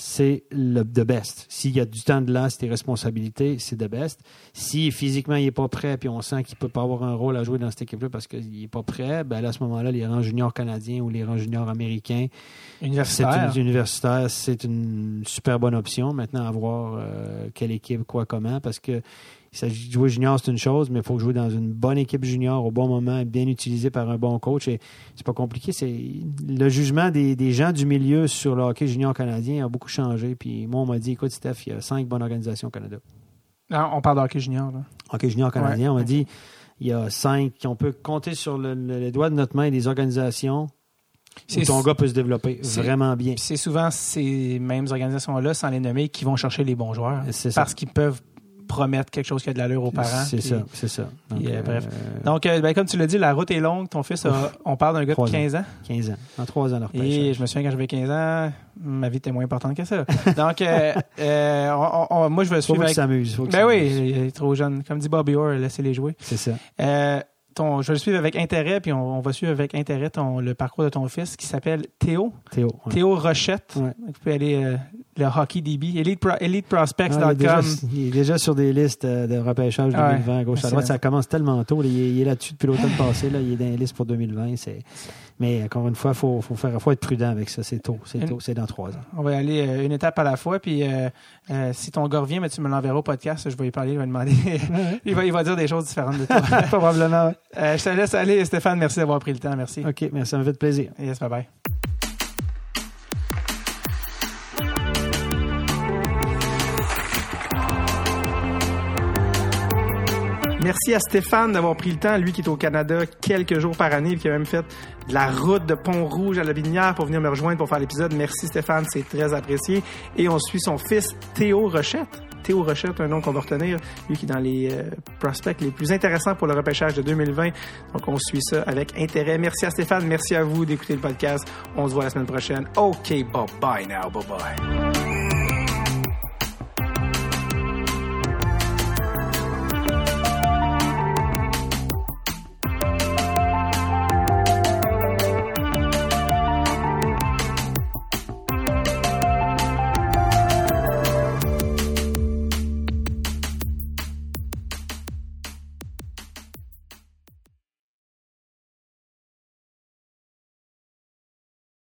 c'est le the best. S'il y a du temps de là, c'est tes responsabilités, c'est the best. Si physiquement il n'est pas prêt, puis on sent qu'il ne peut pas avoir un rôle à jouer dans cette équipe-là parce qu'il n'est pas prêt, ben là, à ce moment-là, les rangs juniors canadiens ou les rangs juniors américains, c'est Universitaire. une universitaire, c'est une super bonne option. Maintenant, à voir euh, quelle équipe, quoi, comment, parce que il s'agit de jouer junior, c'est une chose, mais il faut jouer dans une bonne équipe junior au bon moment, bien utilisé par un bon coach. Et c'est pas compliqué. C'est le jugement des, des gens du milieu sur le hockey junior canadien a beaucoup changé. Puis moi, on m'a dit, écoute, Steph, il y a cinq bonnes organisations au Canada. Non, on parle de hockey junior. Là. Hockey junior canadien, Ouais, on m'a dit, il y a cinq, on peut compter sur le- le- les doigts de notre main des organisations où ton gars peut se développer c'est- vraiment bien. C'est souvent ces mêmes organisations-là, sans les nommer, qui vont chercher les bons joueurs. Parce qu'ils peuvent promettre quelque chose qui a de l'allure aux parents. C'est ça, c'est ça. Donc, puis, euh, bref. euh, Donc, euh, ben, comme tu l'as dit, la route est longue. Ton fils, a- on parle d'un gars de Trois ans. 15 ans. 15 ans. En 3 ans, leur Et je me souviens quand j'avais 15 ans, ma vie était moins importante que ça. Donc, on- on- moi, je vais Faut suivre qu'il avec... s'amuse. faut qu'il Ben oui, il est trop jeune. Comme dit Bobby Orr, laissez-les jouer. C'est ça. Ton, je vais le suivre avec intérêt, puis on, on va suivre avec intérêt ton, le parcours de ton fils qui s'appelle Théo. Théo. ouais. Théo Rochette. Ouais. Vous pouvez aller euh, le Hockey DB, Elite, Pro- Ah, il, est EliteProspects.com. déjà, il est déjà sur des listes euh, de repêchage Ouais. 2020 à gauche à droite. Ça commence tellement tôt. là. il, est, il est là-dessus depuis l'automne passé. Là. Il est dans les listes pour 2020. C'est... Mais encore une fois, il faut, faut, faire, faut être prudent avec ça. C'est tôt. C'est tôt. C'est dans trois ans. On va y aller euh, une étape à la fois. Puis euh, euh, si ton gars revient, mais tu me l'enverras au podcast, je vais y parler, je vais demander. il, va, il va dire des choses différentes de toi. Probablement. Je te laisse aller, Stéphane. Merci d'avoir pris le temps. Merci. OK, merci. Ça me fait plaisir. Yes, bye bye. Merci à Stéphane d'avoir pris le temps, lui qui est au Canada quelques jours par année, et qui a même fait de la route de Pont-Rouge à la Binière pour venir me rejoindre pour faire l'épisode. Merci Stéphane, c'est très apprécié. Et on suit son fils Théo Rochette. Théo Rochette, un nom qu'on va retenir, lui qui est dans les euh, prospects les plus intéressants pour le repêchage de 2020. Donc on suit ça avec intérêt. Merci à Stéphane, merci à vous d'écouter le podcast. On se voit la semaine prochaine. OK, bye bye now, bye bye.